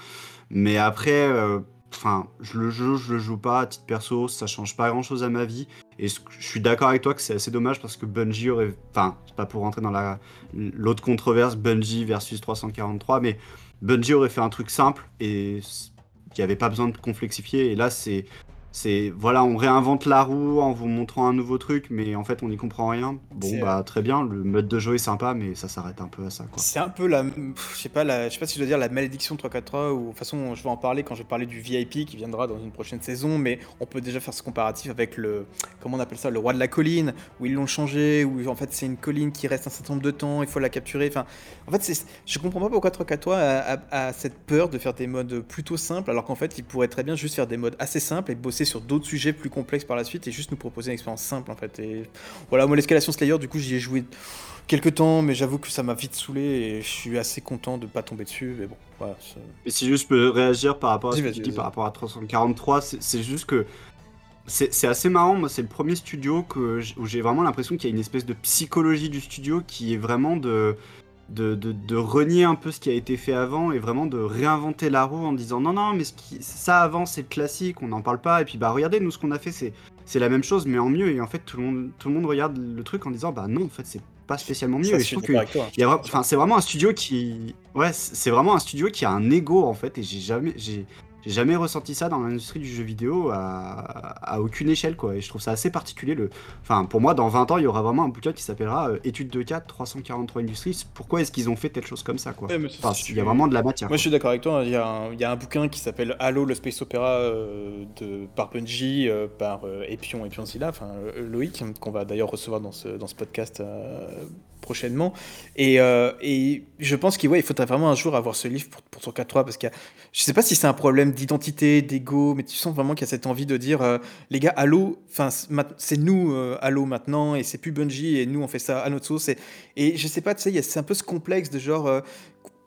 Mais après, euh, enfin, je le joue, je le joue pas à titre perso. Ça change pas grand chose à ma vie. Et je suis d'accord avec toi que c'est assez dommage parce que Bungie aurait, enfin, c'est pas pour rentrer dans la l'autre controverse, Bungie versus 343, mais Bungie aurait fait un truc simple et qu'il n'y avait pas besoin de complexifier. Et là, c'est, c'est, voilà, on réinvente la roue en vous montrant un nouveau truc, mais en fait, on n'y comprend rien. Bon, bah, très bien, le mode de jeu est sympa, mais ça s'arrête un peu à ça. C'est un peu la, je sais pas, la, je sais pas si je dois dire la malédiction de 343 ou de toute façon je vais en parler quand je vais parler du VIP qui viendra dans une prochaine saison, mais on peut déjà faire ce comparatif avec le, comment on appelle ça, le roi de la colline, où ils l'ont changé, où en fait c'est une colline qui reste un certain nombre de temps, il faut la capturer. Enfin, en fait, je comprends pas pourquoi 343 a, a- a cette peur de faire des modes plutôt simples, alors qu'en fait il pourrait très bien juste faire des modes assez simples et bosser sur d'autres sujets plus complexes par la suite et juste nous proposer une expérience simple en fait. Et voilà, moi l'escalation Slayer, du coup j'y ai joué quelques temps, mais j'avoue que ça m'a vite saoulé et je suis assez content de pas tomber dessus. Mais bon, voilà. Et si juste je peux réagir par rapport à ce que tu dis par rapport à 343, c'est juste que c'est assez marrant. Moi, c'est le premier studio que où j'ai vraiment l'impression qu'il y a une espèce de psychologie du studio qui est vraiment de, de, de, de renier un peu ce qui a été fait avant et vraiment de réinventer la roue en disant non, non, mais ce qui, ça avant c'est le classique, on n'en parle pas. Et puis bah regardez, nous ce qu'on a fait c'est c'est la même chose mais en mieux. Et en fait, tout le monde, tout le monde regarde le truc en disant bah non, en fait, c'est pas spécialement mieux. Ça, et je trouve que hein. enfin, c'est vraiment un studio qui, ouais, c'est vraiment un studio qui a un ego en fait, et j'ai jamais, j'ai, j'ai jamais ressenti ça dans l'industrie du jeu vidéo à, à aucune échelle quoi. Et je trouve ça assez particulier. Le, enfin, pour moi, dans 20 ans, il y aura vraiment un bouquin qui s'appellera euh, Études de cas 343 Industries. Pourquoi est-ce qu'ils ont fait telle chose comme ça quoi? Ouais, Enfin, il y a vraiment de la matière. Moi, je suis d'accord avec toi. hein. Il y, a un, il y a un bouquin qui s'appelle Halo, le space opera euh, de par Bungie, euh, par euh, Epion et Zilla, enfin euh, Loïc, qu'on va d'ailleurs recevoir dans ce, dans ce podcast prochainement. Et, euh, et je pense qu'il il faudrait vraiment un jour avoir ce livre pour, pour 343 parce que je sais pas si c'est un problème d'identité, d'ego, mais tu sens vraiment qu'il y a cette envie de dire euh, les gars, Halo, c'est nous euh, Halo maintenant et c'est plus Bungie et nous on fait ça à notre sauce. Et, et je sais pas, tu sais, c'est un peu ce complexe de genre. euh,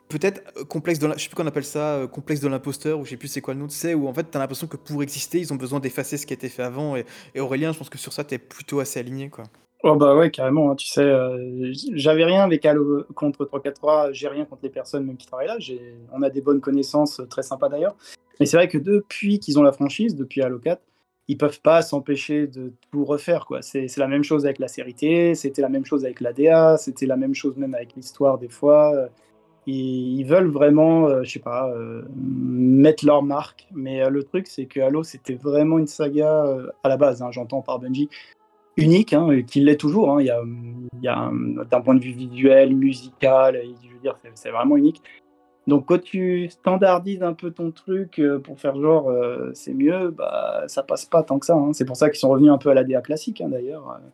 peut-être complexe de je sais plus qu'on appelle ça, complexe de l'imposteur, ou je sais plus c'est quoi le nom, tu sais, où en fait t'as l'impression que pour exister, ils ont besoin d'effacer ce qui a été fait avant. Et, et Aurélien, je pense que sur ça, t'es plutôt assez aligné, quoi. Oh bah ouais, carrément, hein, tu sais, euh, j'avais rien avec Halo contre 343, j'ai rien contre les personnes même qui travaillent là, on a des bonnes connaissances, euh, très sympas d'ailleurs. Mais c'est vrai que depuis qu'ils ont la franchise, depuis Halo 4, ils peuvent pas s'empêcher de tout refaire, quoi. C'est la même chose avec la série T, c'était la même chose avec l'ADA, c'était la même chose même avec l'histoire des fois. euh, Ils, veulent vraiment, euh, je sais pas, mettre leur marque. Mais le truc, c'est que Halo, c'était vraiment une saga à la base, hein, j'entends par Bungie, unique, hein, qui l'est toujours. hein. Il y a, il y a un- d'un point de vue visuel, musical, je veux dire, c'est- c'est vraiment unique. Donc quand tu standardises un peu ton truc euh, pour faire genre euh, c'est mieux, bah ça passe pas tant que ça. hein. C'est pour ça qu'ils sont revenus un peu à la DA classique hein, d'ailleurs euh,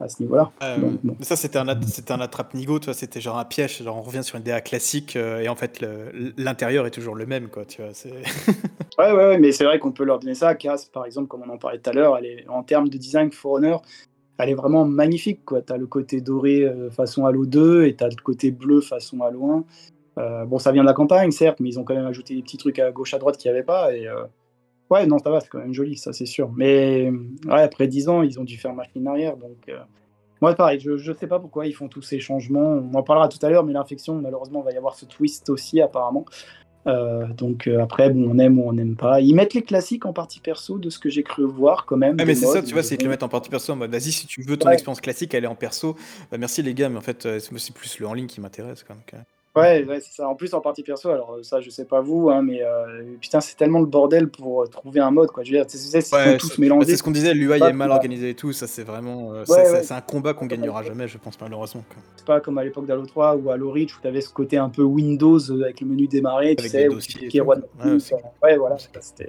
à ce niveau-là. Euh, bon. ça, c'était un, attrape-nigo, tu vois, c'était genre un piège. Genre, on revient sur une DA classique, euh, et en fait, l'intérieur est toujours le même, quoi, tu vois. Ouais, ouais, ouais, mais c'est vrai qu'on peut leur donner ça. Cass, par exemple, comme on en parlait tout à l'heure, en termes de design For Honor, elle est vraiment magnifique. Tu as le côté doré euh, façon Halo 2 et tu as le côté bleu façon Halo 1. Euh, bon, ça vient de la campagne, certes, mais ils ont quand même ajouté des petits trucs à gauche, à droite qu'il n'y avait pas. Et, Ouais, non, ça va, c'est quand même joli, ça c'est sûr. Mais ouais, après 10 ans, ils ont dû faire machine arrière. Donc, euh, moi, pareil, je ne sais pas pourquoi ils font tous ces changements. On en parlera tout à l'heure, mais l'infection, malheureusement, va y avoir ce twist aussi, apparemment. Euh, donc euh, après, bon, on aime ou on n'aime pas. Ils mettent les classiques en partie perso, de ce que j'ai cru voir quand même. Ah, mais c'est ça, tu vois, c'est qu'ils le mettent en partie perso en mode vas-y, si tu veux ton Ouais. expérience classique, elle est en perso. Bah, merci les gars, mais en fait, euh, c'est plus le en ligne qui m'intéresse. donc, euh. Ouais, ouais, c'est ça. En plus, en partie perso, alors euh, ça, je sais pas vous, hein, mais euh, putain, c'est tellement le bordel pour euh, trouver un mode, quoi. Je veux dire, c'est Ouais, tous mélangés. C'est ce qu'on disait, l'UI est mal organisé et tout, ça c'est vraiment. euh, c'est Ouais, un combat qu'on gagnera jamais, je pense, malheureusement. C'est pas comme à l'époque d'Halo 3 ou Halo Reach où tu avais ce côté un peu Windows avec le menu démarrer, tu Avec sais, tout. one Ouais, voilà,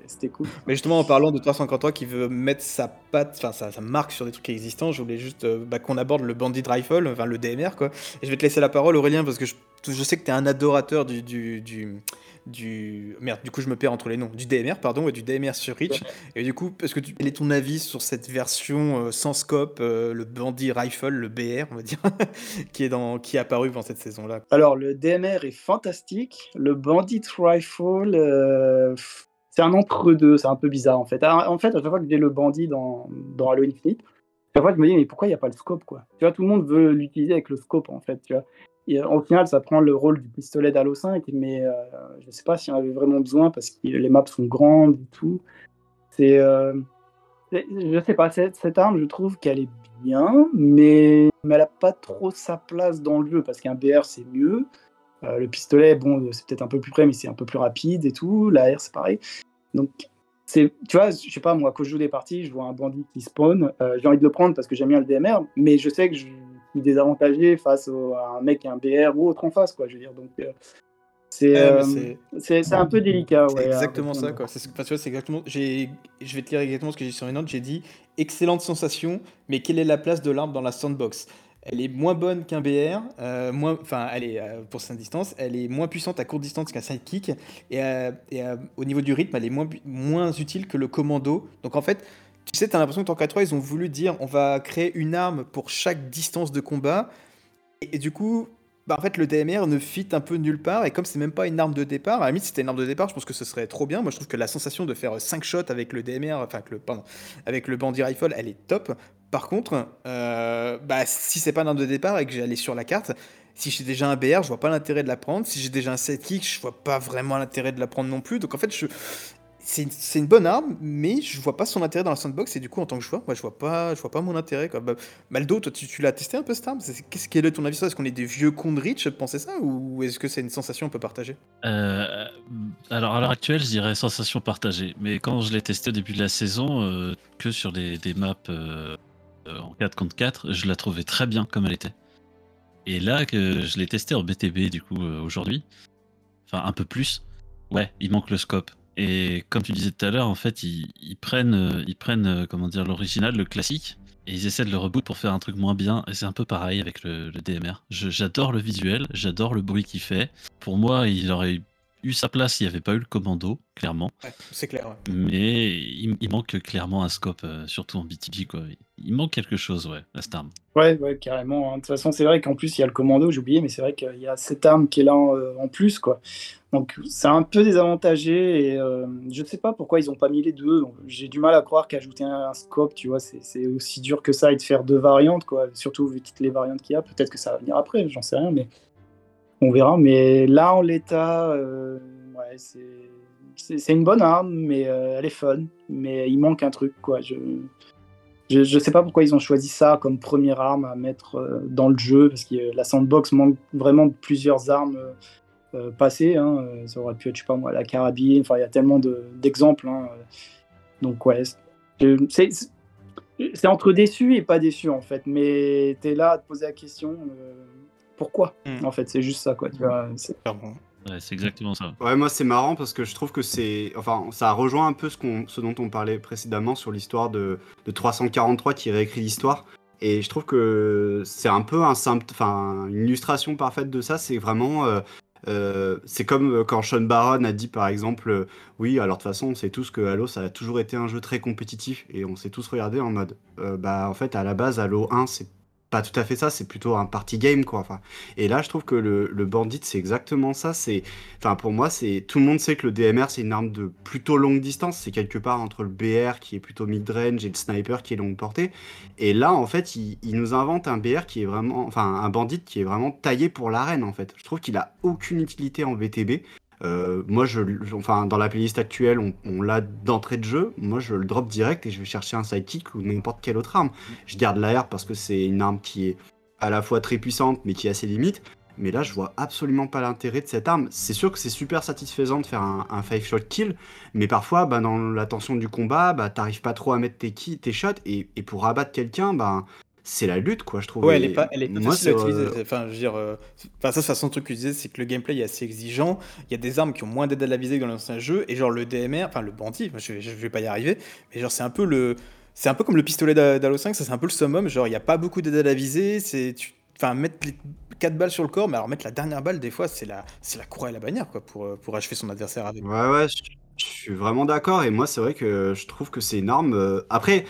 c'était cool. Mais justement, en parlant de 343 qui veut mettre sa patte, enfin sa, sa marque sur des trucs existants, je voulais juste euh, bah, qu'on aborde le Bandit Rifle, enfin le DMR quoi. Et je vais te laisser la parole, Aurélien, parce que je, je sais que tu es un adorateur du, du, du, Merde, du coup je me perds entre les noms. Du DMR, pardon, et du DMR sur Reach. Et du coup, est-ce que quel est ton avis sur cette version euh, sans scope, euh, le Bandit Rifle, le BR, on va dire, qui, est dans, qui est apparu dans cette saison-là? Alors, le DMR est fantastique. Le Bandit Rifle, euh, c'est un entre-deux, c'est un peu bizarre en fait. Alors, en fait, à chaque fois que j'ai le bandit dans, dans Halo Infinite, à chaque fois je me dis, mais pourquoi il n'y a pas le scope quoi? Tu vois, tout le monde veut l'utiliser avec le scope en fait, tu vois. Et, euh, au final, ça prend le rôle du pistolet d'Halo 5, mais euh, je ne sais pas si on avait vraiment besoin parce que les maps sont grandes et tout. C'est. euh, je sais pas, cette, arme, je trouve qu'elle est bien, mais, elle n'a pas trop sa place dans le jeu parce qu'un BR c'est mieux. Euh, le pistolet, bon, c'est peut-être un peu plus près, mais c'est un peu plus rapide et tout. La R, c'est pareil. Donc, tu vois, je sais pas, moi, quand je joue des parties, je vois un bandit qui spawn, j'ai envie de le prendre parce que j'aime bien le DMR, mais je sais que je désavantagé face au- à un mec qui a un BR ou autre en face, quoi, je veux dire. Donc, euh, c'est, euh, un peu délicat, ouais. exactement ça, quoi. C'est enfin, exactement. J'ai, je vais te lire exactement ce que j'ai dit sur une note. J'ai dit excellente sensation, mais quelle est la place de l'arme dans la sandbox? Elle est moins bonne qu'un BR, euh, moins, enfin, elle est euh, pour sa distance, elle est moins puissante à courte distance qu'un sidekick, et, et, au niveau du rythme, elle est moins, moins utile que le commando. Donc en fait, tu sais, t'as l'impression que dans 3 ils ont voulu dire on va créer une arme pour chaque distance de combat, et, du coup, bah, en fait, le DMR ne fit un peu nulle part. Et comme c'est même pas une arme de départ, à la limite, si c'était une arme de départ, je pense que ce serait trop bien. Moi, je trouve que la sensation de faire 5 shots avec le DMR, enfin, avec le, Bandit Rifle, elle est top. Par contre, euh, bah, si c'est pas une arme de départ et que j'allais sur la carte, si j'ai déjà un BR, je vois pas l'intérêt de la prendre. Si j'ai déjà un sidekick, je vois pas vraiment l'intérêt de la prendre non plus. Donc en fait, je. C'est une, bonne arme, mais je vois pas son intérêt dans la sandbox. Et du coup, en tant que joueur, moi, je vois pas, je vois pas mon intérêt. Bah, Maldo, toi, tu, l'as testé un peu cette arme? Qu'est-ce quel est ton avis sur Est-ce qu'on est des vieux cons de de penser ça Ou est-ce que c'est une sensation un peu partagée? Euh, alors à l'heure actuelle, je dirais sensation partagée. Mais quand je l'ai testé au début de la saison, euh, que sur des, maps euh, en 4 contre 4, je la trouvais très bien comme elle était. Et là que je l'ai testé en BTB du coup aujourd'hui, enfin un peu plus, ouais, il manque le scope. Et comme tu disais tout à l'heure, en fait, ils, prennent, euh, ils prennent euh, comment dire l'original, le classique, et ils essaient de le reboot pour faire un truc moins bien. Et c'est un peu pareil avec le, DMR. J'adore le visuel, j'adore le bruit qu'il fait. Pour moi, il aurait eu sa place s'il n'y avait pas eu le commando, clairement. Ouais, c'est clair. ouais. Mais il, il manque clairement un scope, euh, surtout en BTB. Quoi. Il manque quelque chose, ouais, à cette arme. Ouais, ouais, carrément. hein. De toute façon, c'est vrai qu'en plus, il y a le commando, j'ai oublié, mais c'est vrai qu'il y a cette arme qui est là euh, en plus, quoi. Donc, c'est un peu désavantagé et euh, je ne sais pas pourquoi ils n'ont pas mis les deux. J'ai du mal à croire qu'ajouter un, un scope, tu vois, c'est c'est aussi dur que ça et de faire deux variantes, quoi. Surtout vu toutes les variantes qu'il y a. Peut-être que ça va venir après, j'en sais rien, mais on verra. Mais là, en l'état, euh, c'est une bonne arme, mais euh, elle est fun. Mais il manque un truc, quoi. Je, je, sais pas pourquoi ils ont choisi ça comme première arme à mettre euh, dans le jeu, parce que la sandbox manque vraiment de plusieurs armes passées. hein. Ça aurait pu être, je sais pas moi, la carabine. Enfin, il y a tellement de- d'exemples. hein. Donc, ouais, c'est- c'est entre déçu et pas déçu, en fait. Mais tu es là à te poser la question pourquoi Mm. En fait, c'est juste ça, quoi. Tu vois, c'est-. Ouais, c'est exactement ça. Ouais, moi c'est marrant parce que je trouve que c'est. Enfin, ça rejoint un peu ce, qu'on, ce dont on parlait précédemment sur l'histoire de, de 343 qui réécrit l'histoire. Et je trouve que c'est un peu un sympt- enfin, une illustration parfaite de ça. C'est vraiment. euh, euh, c'est comme quand Sean Baron a dit par exemple euh, Oui, alors de toute façon, on sait tous que Halo ça a toujours été un jeu très compétitif. Et on s'est tous regardé en mode euh, Bah, en fait, à la base, Halo 1, c'est pas tout à fait ça. C'est plutôt un party game, quoi. Et là, je trouve que le, Bandit, c'est exactement ça. C'est. Enfin, pour moi, c'est tout le monde sait que le DMR c'est une arme de plutôt longue distance. C'est quelque part entre le BR qui est plutôt mid-range et le sniper qui est longue portée. Et là, en fait, il, il nous invente un BR qui est vraiment, enfin, un bandit qui est vraiment taillé pour l'arène. En fait, je trouve qu'il a aucune utilité en VTB. Euh, moi, je, enfin, dans la playlist actuelle, on, l'a d'entrée de jeu. Moi, je le drop direct et je vais chercher un sidekick ou n'importe quelle autre arme. Je garde l'AR parce que c'est une arme qui est à la fois très puissante mais qui a ses limites. Mais là, je vois absolument pas l'intérêt de cette arme. C'est sûr que c'est super satisfaisant de faire un, un five shot kill, mais parfois, bah, dans la tension du combat, bah, t'arrives pas trop à mettre tes shots, et, et pour abattre quelqu'un, bah, c'est la lutte, quoi, je trouve. Ouais, elle est pas, elle est pas moi, facile à c'est, utiliser. euh, Enfin, je veux dire, euh, enfin, ça, de façon, le truc que tu disais, c'est que le gameplay est assez exigeant. Il y a des armes qui ont moins d'aide à la visée que dans l'ancien jeu, et genre le DMR, enfin le bandit, je, vais- je vais pas y arriver, mais genre c'est un peu le, c'est un peu comme le pistolet d'Halo 5, ça c'est un peu le summum. Genre il y a pas beaucoup d'aide à la visée, c'est, tu- enfin mettre les 4 balles sur le corps, mais alors mettre la dernière balle des fois, c'est la, c'est la croix et la bannière quoi pour euh, pour achever son adversaire avec. Ouais, ouais, je, je suis vraiment d'accord. Et moi, c'est vrai que je trouve que c'est une arme. Après,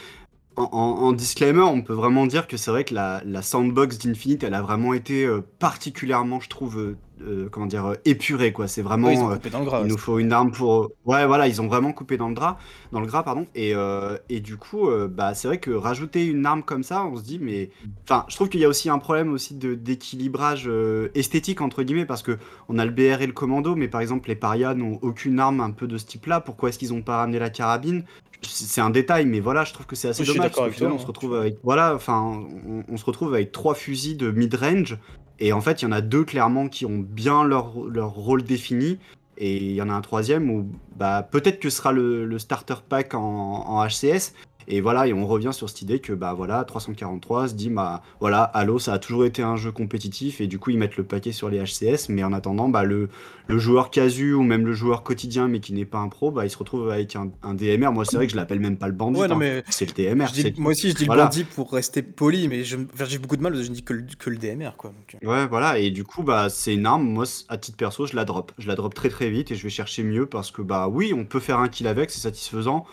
en, disclaimer, on peut vraiment dire que c'est vrai que la, la sandbox d'Infinite, elle a vraiment été euh, particulièrement, je trouve, euh, comment dire, euh, épurée, quoi. C'est vraiment. Ils ont euh, coupé dans le gras. il nous faut une arme pour. Ouais, voilà, ils ont vraiment coupé dans le drap, dans le gras, pardon. Et, euh, et du coup, euh, bah, c'est vrai que rajouter une arme comme ça, on se dit, mais. Enfin, je trouve qu'il y a aussi un problème aussi de d'équilibrage esthétique entre guillemets, parce que on a le BR et le commando, mais par exemple les parias n'ont aucune arme un peu de ce type-là. Pourquoi est-ce qu'ils ont pas ramené la carabine? C'est un détail, mais voilà, je trouve que c'est assez Oui, dommage. parce final, toi, on se hein. retrouve avec. Voilà, enfin, on, on se retrouve avec trois fusils de mid-range. Et en fait, il y en a deux clairement qui ont bien leur, rôle défini. Et il y en a un troisième où bah, peut-être que ce sera le, starter pack en HCS. Et voilà, et on revient sur cette idée que bah voilà, 343 se dit bah voilà, Halo ça a toujours été un jeu compétitif et du coup ils mettent le paquet sur les HCS, mais en attendant bah le, le joueur casu ou même le joueur quotidien mais qui n'est pas un pro, bah il se retrouve avec un, un DMR. Moi c'est vrai que je l'appelle même pas le bandit, Ouais, hein. c'est le DMR. Dis- moi aussi, je dis Voilà. le bandit pour rester poli, mais j'ai beaucoup de mal. Je dis que le, que le DMR quoi. donc, euh. Ouais, voilà, et du coup, bah, c'est une arme. Moi, à titre perso, je la drop. Je la drop très très vite et je vais chercher mieux parce que, bah, oui, on peut faire un kill avec, c'est satisfaisant.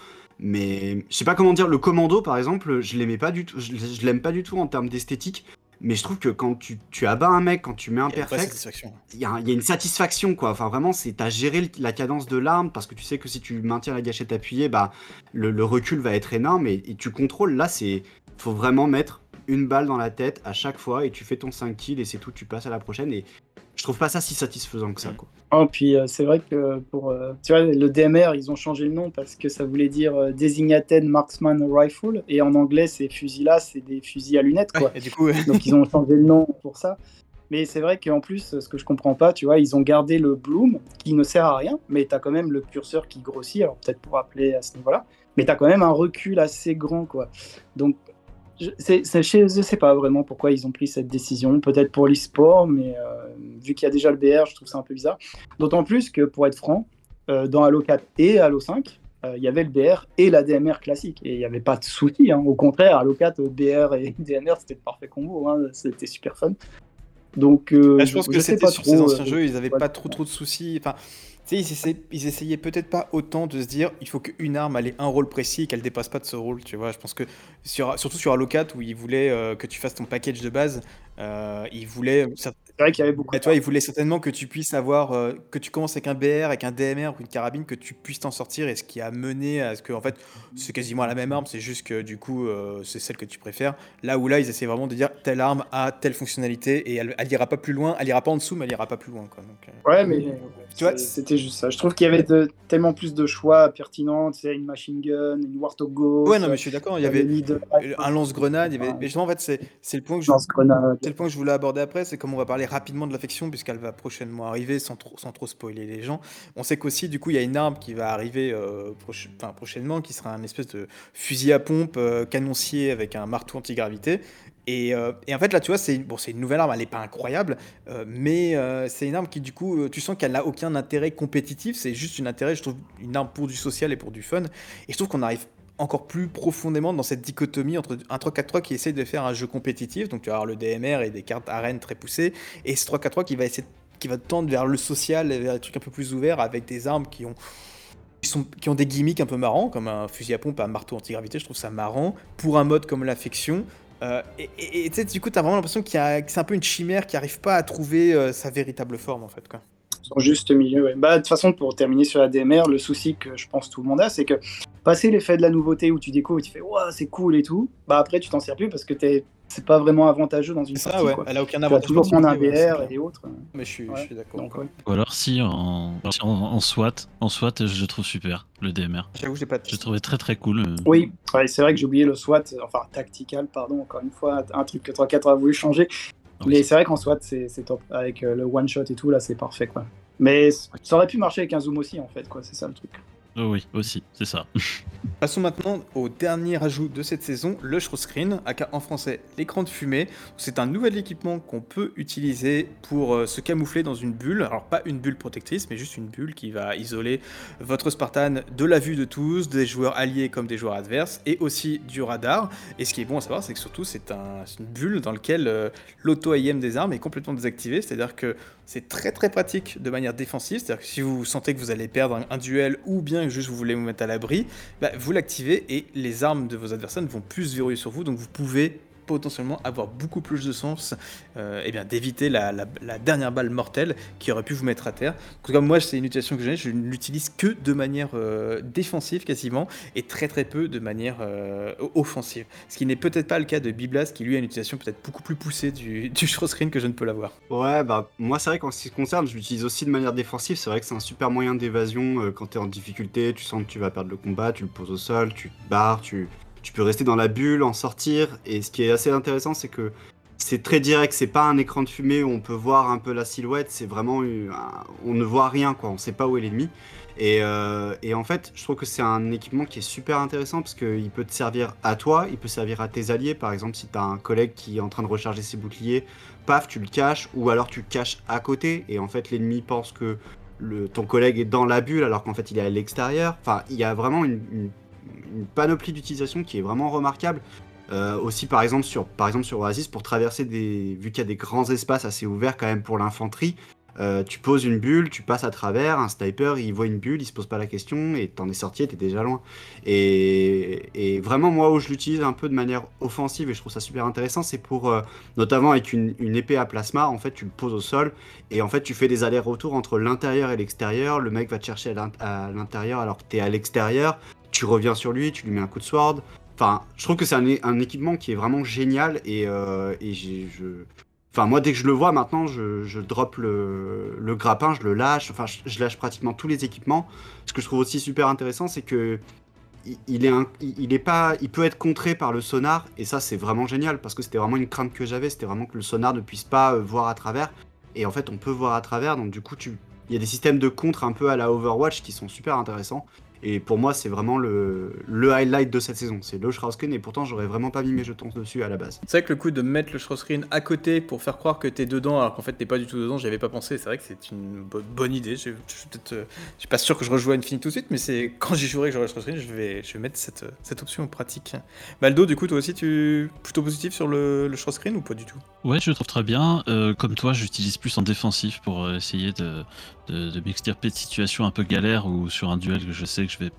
Mais je sais pas comment dire, le commando, par exemple, je l'aimais pas du tout. Je, je l'aime pas du tout en termes d'esthétique. Mais je trouve que quand tu, tu abats un mec, quand tu mets un Il perfect, il y, a y une satisfaction, quoi. Enfin, vraiment, c'est t'as géré la cadence de l'arme parce que tu sais que si tu maintiens la gâchette appuyée, bah, le, le recul va être énorme et, et tu contrôles. Là, c'est faut vraiment mettre une balle dans la tête à chaque fois et tu fais ton 5 kills et c'est tout. Tu passes à la prochaine et je trouve pas ça si satisfaisant que ça, Mm. quoi. Oh, puis euh, c'est vrai que pour euh, tu vois le DMR ils ont changé le nom parce que ça voulait dire euh, Designated Marksman Rifle et en anglais ces fusils là c'est des fusils à lunettes quoi. Ouais, et du coup, ouais. Donc ils ont changé le nom pour ça. Mais c'est vrai qu'en plus, ce que je comprends pas, tu vois, ils ont gardé le bloom qui ne sert à rien, mais tu as quand même le curseur qui grossit, alors peut-être pour appeler à ce niveau-là, mais tu as quand même un recul assez grand, quoi. Donc, c'est, je je sais pas vraiment pourquoi ils ont pris cette décision, peut-être pour l'e-sport, mais euh, vu qu'il y a déjà le BR, je trouve ça un peu bizarre. D'autant plus que, pour être franc, euh, dans Halo 4 et Halo 5, euh, il y avait le BR et la DMR classique. Et il n'y avait pas de souci. hein. Au contraire, Halo 4, euh, BR et DMR, c'était le parfait combo. hein. C'était super fun. Donc, euh, Bah, je pense que c'était sur trop, ces anciens euh, jeux, ils avaient ouais. pas trop trop de soucis. Enfin, sais, ils, essayaient peut-être pas autant de se dire il faut qu'une arme ait un rôle précis et qu'elle dépasse pas de ce rôle, tu vois. Je pense que, sur, surtout sur 4 où ils voulaient euh, que tu fasses ton package de base, euh, ils voulaient. cer- C'est vrai qu'il y avait beaucoup tu vois, ils voulaient certainement que tu puisses avoir. euh, que tu commences avec un BR, avec un DMR ou une carabine, que tu puisses t'en sortir et ce qui a mené à ce que, en fait, c'est quasiment la même arme, c'est juste que du coup, euh, c'est celle que tu préfères. Là où là, ils essaient vraiment de dire telle arme a telle fonctionnalité et elle, elle ira pas plus loin, elle ira pas en dessous, mais elle ira pas plus loin, quoi. Donc, euh, Ouais, mais Tu vois, c'était juste ça. Je trouve qu'il y avait de- tellement plus de choix pertinents. Tu sais, une machine gun, une Warthog Ghost, Ouais, non, mais je suis d'accord. Il y avait un lance-grenade. Il avait... Mais justement, en fait, c'est c'est le point que je... lance-grenade. Le point que je voulais aborder après, c'est comme on va parler rapidement de l'affection, puisqu'elle va prochainement arriver, sans trop, sans trop spoiler les gens. On sait qu'aussi, du coup, il y a une arme qui va arriver euh, enfin, prochainement, qui sera un espèce de fusil à pompe euh, canoncier avec un marteau antigravité. Et, euh, et en fait, là, tu vois, c'est bon, une nouvelle arme, elle n'est pas incroyable, euh, mais c'est une arme qui, du coup, tu sens qu'elle n'a aucun intérêt compétitif, c'est juste une intérêt, je trouve, une arme pour du social et pour du fun. Et je trouve qu'on arrive encore plus profondément dans cette dichotomie entre un 3-4-3 qui essaye de faire un jeu compétitif, donc tu vas avoir le DMR et des cartes arènes très poussées, et ce 3-4-3 qui va essayer qui va tendre vers le social vers des trucs un peu plus ouverts avec des armes qui ont qui, ont des gimmicks un peu marrants, comme un fusil à pompe, un marteau antigravité, je trouve ça marrant, pour un mode comme l'affection. Euh, et tu sais, du coup, t'as vraiment l'impression qu'il que c'est un peu une chimère qui arrive pas à trouver euh, sa véritable forme, en fait. Son juste milieu, ouais. Bah, de toute façon, pour terminer sur la DMR, le souci que je pense tout le monde a, c'est que passer l'effet de la nouveauté où tu découvres et tu fais Ouah, c'est cool et tout, bah après, tu t'en sers plus parce que t'es... c'est pas vraiment avantageux dans une ça, partie. ouais. quoi. Elle a aucun Tu vas avantage. toujours prendre un ouais, VR et autres. Mais je suis, Ouais. d'accord. Ouais. Ou alors si en, en, en SWAT, en SWAT, je le trouve super, le DMR. J'avoue, j'ai pas de Je le trouvais très très cool. euh. Oui, ouais, c'est vrai que j'ai oublié le SWAT, enfin tactical, pardon, encore une fois, un truc que 3-4 a voulu changer. Oui. Mais c'est vrai qu'en SWAT, c'est top. Avec euh, le one shot et tout, là, c'est parfait, quoi. Mais ça aurait pu marcher avec un zoom aussi, en fait, quoi. C'est ça le truc. Oh oui, aussi, c'est ça. Passons maintenant au dernier ajout de cette saison, le screen, aka en français l'écran de fumée. C'est un nouvel équipement qu'on peut utiliser pour euh, se camoufler dans une bulle. Alors pas une bulle protectrice, mais juste une bulle qui va isoler votre Spartan de la vue de tous, des joueurs alliés comme des joueurs adverses, et aussi du radar. Et ce qui est bon à savoir, c'est que surtout c'est un- c'est une bulle dans laquelle euh, l'auto-AIM des armes est complètement désactivé. C'est-à-dire que c'est très très pratique de manière défensive. C'est-à-dire que si vous sentez que vous allez perdre un duel ou bien juste vous voulez vous mettre à l'abri, bah, vous l'activez et les armes de vos adversaires ne vont plus se verrouiller sur vous. Donc vous pouvez potentiellement avoir beaucoup plus de sens euh, eh bien d'éviter la, dernière balle mortelle qui aurait pu vous mettre à terre. En tout cas, moi, c'est une utilisation que j'ai, je l'utilise que de manière euh, défensive quasiment et très très peu de manière euh, offensive. Ce qui n'est peut-être pas le cas de Biblas qui lui a une utilisation peut-être beaucoup plus poussée du, du screen que je ne peux l'avoir. Ouais, bah moi c'est vrai qu'en ce qui concerne, je l'utilise aussi de manière défensive. C'est vrai que c'est un super moyen d'évasion quand t'es en difficulté, tu sens que tu vas perdre le combat, tu le poses au sol, tu te barres, tu, tu peux rester dans la bulle, en sortir. Et ce qui est assez intéressant, c'est que c'est très direct, c'est pas un écran de fumée où on peut voir un peu la silhouette, c'est vraiment. on ne voit rien quoi, on sait pas où est l'ennemi. Et, euh, et en fait, je trouve que c'est un équipement qui est super intéressant parce qu'il peut te servir à toi, il peut servir à tes alliés. Par exemple, si tu un collègue qui est en train de recharger ses boucliers, paf, tu le caches, ou alors tu le caches à côté, et en fait, l'ennemi pense que ton collègue est dans la bulle alors qu'en fait, il est à l'extérieur. Enfin, il y a vraiment une- une panoplie d'utilisation qui est vraiment remarquable. Euh, aussi, par exemple, sur, par exemple, sur Oasis, pour traverser des. Vu qu'il y a des grands espaces assez ouverts quand même pour l'infanterie, euh, tu poses une bulle, tu passes à travers, un sniper, il voit une bulle, il se pose pas la question, et t'en es sorti t'es déjà loin. Et, et vraiment, moi, où je l'utilise un peu de manière offensive, et je trouve ça super intéressant, c'est pour, euh, notamment avec une, une épée à plasma, en fait, tu le poses au sol, et en fait, tu fais des allers-retours entre l'intérieur et l'extérieur, le mec va te chercher à l'intérieur alors que t'es à l'extérieur, tu reviens sur lui, tu lui mets un coup de sword. Enfin, je trouve que c'est un, un équipement qui est vraiment génial, et, euh, et je- Enfin, moi, dès que je le vois maintenant, je, je drop le, le grappin, je le lâche. Enfin, je, lâche pratiquement tous les équipements. Ce que je trouve aussi super intéressant, c'est que il, est un- il est pas, il peut être contré par le sonar, et ça, c'est vraiment génial parce que c'était vraiment une crainte que j'avais. C'était vraiment que le sonar ne puisse pas euh, voir à travers. Et en fait, on peut voir à travers. Donc, du coup, tu, il y a des systèmes de contre un peu à la Overwatch qui sont super intéressants. Et pour moi, c'est vraiment le, le highlight de cette saison. C'est le Shroud Screen, et pourtant, j'aurais vraiment pas mis mes jetons dessus à la base. C'est vrai que le coup de mettre le screen à côté pour faire croire que t'es dedans alors qu'en fait t'es pas du tout dedans, j'y avais pas pensé. C'est vrai que c'est une bo- bonne idée. Je, je suis peut-être, euh, je suis pas sûr que je rejoue à Infinite tout de suite, mais c'est quand j'y jouerai que j'aurai le screen, je vais, je vais mettre cette, cette option en pratique. Maldo, du coup, toi aussi, tu plutôt positif sur le, le screen ou pas du tout? Ouais, je le trouve très bien. Euh, comme toi, j'utilise plus en défensif pour euh, essayer de, de, de m'extirper de situations un peu galères ou sur un duel que je sais que je vais,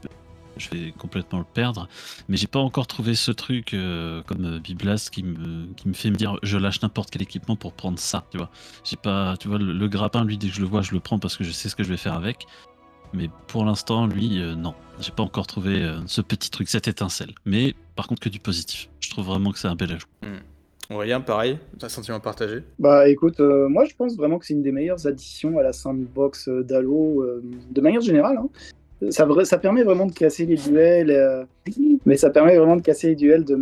je vais complètement le perdre. Mais j'ai pas encore trouvé ce truc euh, comme euh, Biblas qui me, qui me fait me dire je lâche n'importe quel équipement pour prendre ça. Tu vois, j'ai pas, tu vois, le, le grappin, lui, dès que je le vois, je le prends parce que je sais ce que je vais faire avec. Mais pour l'instant, lui, euh, non. J'ai pas encore trouvé euh, ce petit truc, cette étincelle. Mais par contre, que du positif. Je trouve vraiment que c'est un bel ajout. Aurélien, pareil, un sentiment partagé. Bah écoute, euh, moi je pense vraiment que c'est une des meilleures additions à la sandbox d'Halo, euh, de manière générale. hein. Ça, permet vraiment de casser les duels, euh, mais ça permet vraiment de casser les duels de,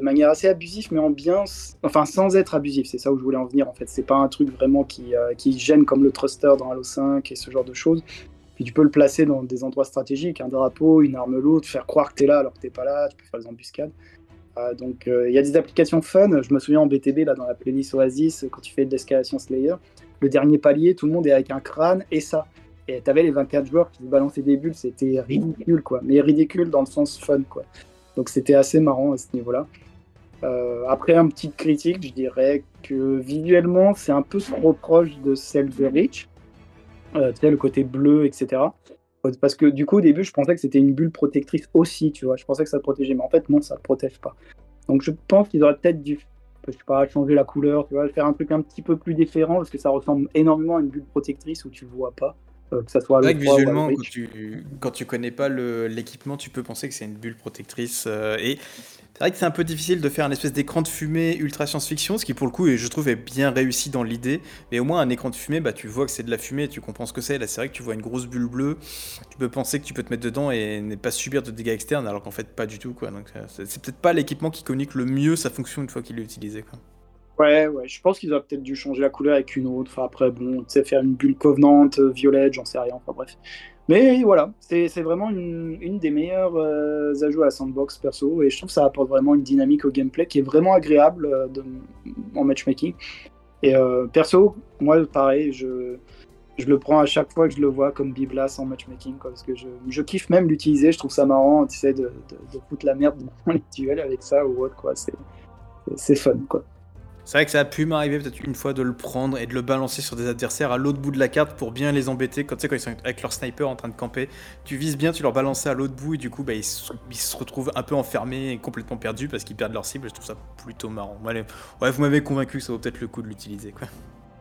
manière assez abusive, mais en bien, enfin sans être abusif. C'est ça où je voulais en venir en fait. C'est pas un truc vraiment qui, euh, gêne comme le thruster dans Halo 5 et ce genre de choses. Puis tu peux le placer dans des endroits stratégiques, un drapeau, une arme lourde, faire croire que t'es là alors que t'es pas là, tu peux faire des embuscades. Euh, donc il y a des applications fun. Je me souviens en BTB là dans la playlist Oasis quand tu fais de l'escalation Slayer, le dernier palier, tout le monde est avec un crâne et ça. Et t'avais les 24 joueurs qui balançaient des bulles, c'était ridicule quoi, mais ridicule dans le sens fun quoi. Donc c'était assez marrant à ce niveau-là. Euh, après un petit critique, je dirais que visuellement c'est un peu trop proche de celle de Reach. Euh, tu sais le côté bleu, etc. Parce que du coup, au début, je pensais que c'était une bulle protectrice aussi, tu vois. Je pensais que ça protégeait, mais en fait, non, ça ne protège pas. Donc, je pense qu'ils auraient peut-être dû, je sais pas, changer la couleur, tu vois, faire un truc un petit peu plus différent, parce que ça ressemble énormément à une bulle protectrice où tu le vois pas, euh, que ça soit C'est le vrai que 3 ou visuellement, le quand tu, quand tu connais pas l'équipement, tu peux penser que c'est une bulle protectrice. euh, et c'est vrai que c'est un peu difficile de faire un espèce d'écran de fumée ultra science-fiction, ce qui pour le coup, je trouve, est bien réussi dans l'idée. Mais au moins, un écran de fumée, bah, tu vois que c'est de la fumée et tu comprends ce que c'est. Là, c'est vrai que tu vois une grosse bulle bleue, tu peux penser que tu peux te mettre dedans et ne pas subir de dégâts externes, alors qu'en fait, pas du tout. Quoi. Donc, euh, c'est c'est peut-être pas l'équipement qui communique le mieux sa fonction une fois qu'il est utilisé. Quoi. Ouais, ouais, je pense qu'ils auraient peut-être dû changer la couleur avec une autre. Enfin, après, bon, tu sais, faire une bulle Covenant, euh, violette, j'en sais rien. Enfin, bref. Mais voilà, c'est vraiment une, une des meilleures euh, ajouts à sandbox perso. Et je trouve que ça apporte vraiment une dynamique au gameplay qui est vraiment agréable euh, en matchmaking. Et perso, moi, pareil, je, je le prends à chaque fois que je le vois comme Biblas en matchmaking. Quoi, parce que je, kiffe même l'utiliser. Je trouve ça marrant, tu sais, de, de, foutre la merde dans les duels avec ça ou autre. quoi. C'est fun, quoi. C'est vrai que ça a pu m'arriver peut-être une fois de le prendre et de le balancer sur des adversaires à l'autre bout de la carte pour bien les embêter. Quand, tu sais, quand ils sont avec leur sniper en train de camper, tu vises bien, tu leur balances à l'autre bout et du coup bah, ils, se, retrouvent un peu enfermés et complètement perdus parce qu'ils perdent leur cible. Je trouve ça plutôt marrant. Ouais, vous m'avez convaincu, ça vaut peut-être le coup de l'utiliser. quoi.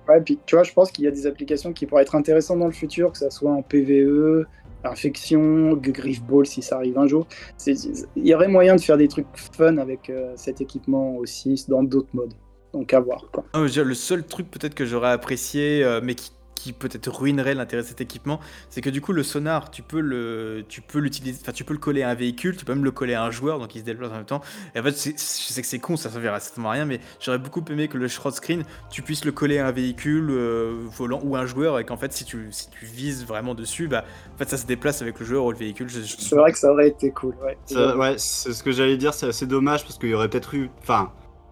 Ouais, puis tu vois, je pense qu'il y a des applications qui pourraient être intéressantes dans le futur, que ça soit en PVE, infection, Griffball si ça arrive un jour. Il y aurait moyen de faire des trucs fun avec euh, cet équipement aussi dans d'autres modes. Donc à voir. Quoi. Ah, dire, le seul truc peut-être que j'aurais apprécié, euh, mais qui, qui peut-être ruinerait l'intérêt de cet équipement, c'est que du coup le sonar, tu peux le, tu peux l'utiliser, enfin tu peux le coller à un véhicule, tu peux même le coller à un joueur, donc il se déplace en même temps. Et en fait, je sais que c'est con, ça servira certainement à rien, mais j'aurais beaucoup aimé que le shroud screen, tu puisses le coller à un véhicule euh, volant ou à un joueur, et qu'en fait, si tu, si tu vises vraiment dessus, bah, en fait, ça se déplace avec le joueur ou le véhicule. Je- C'est vrai que ça aurait été cool. Ouais. Ouais, c'est ce que j'allais dire, c'est assez dommage parce qu'il y aurait peut-être eu. Enfin,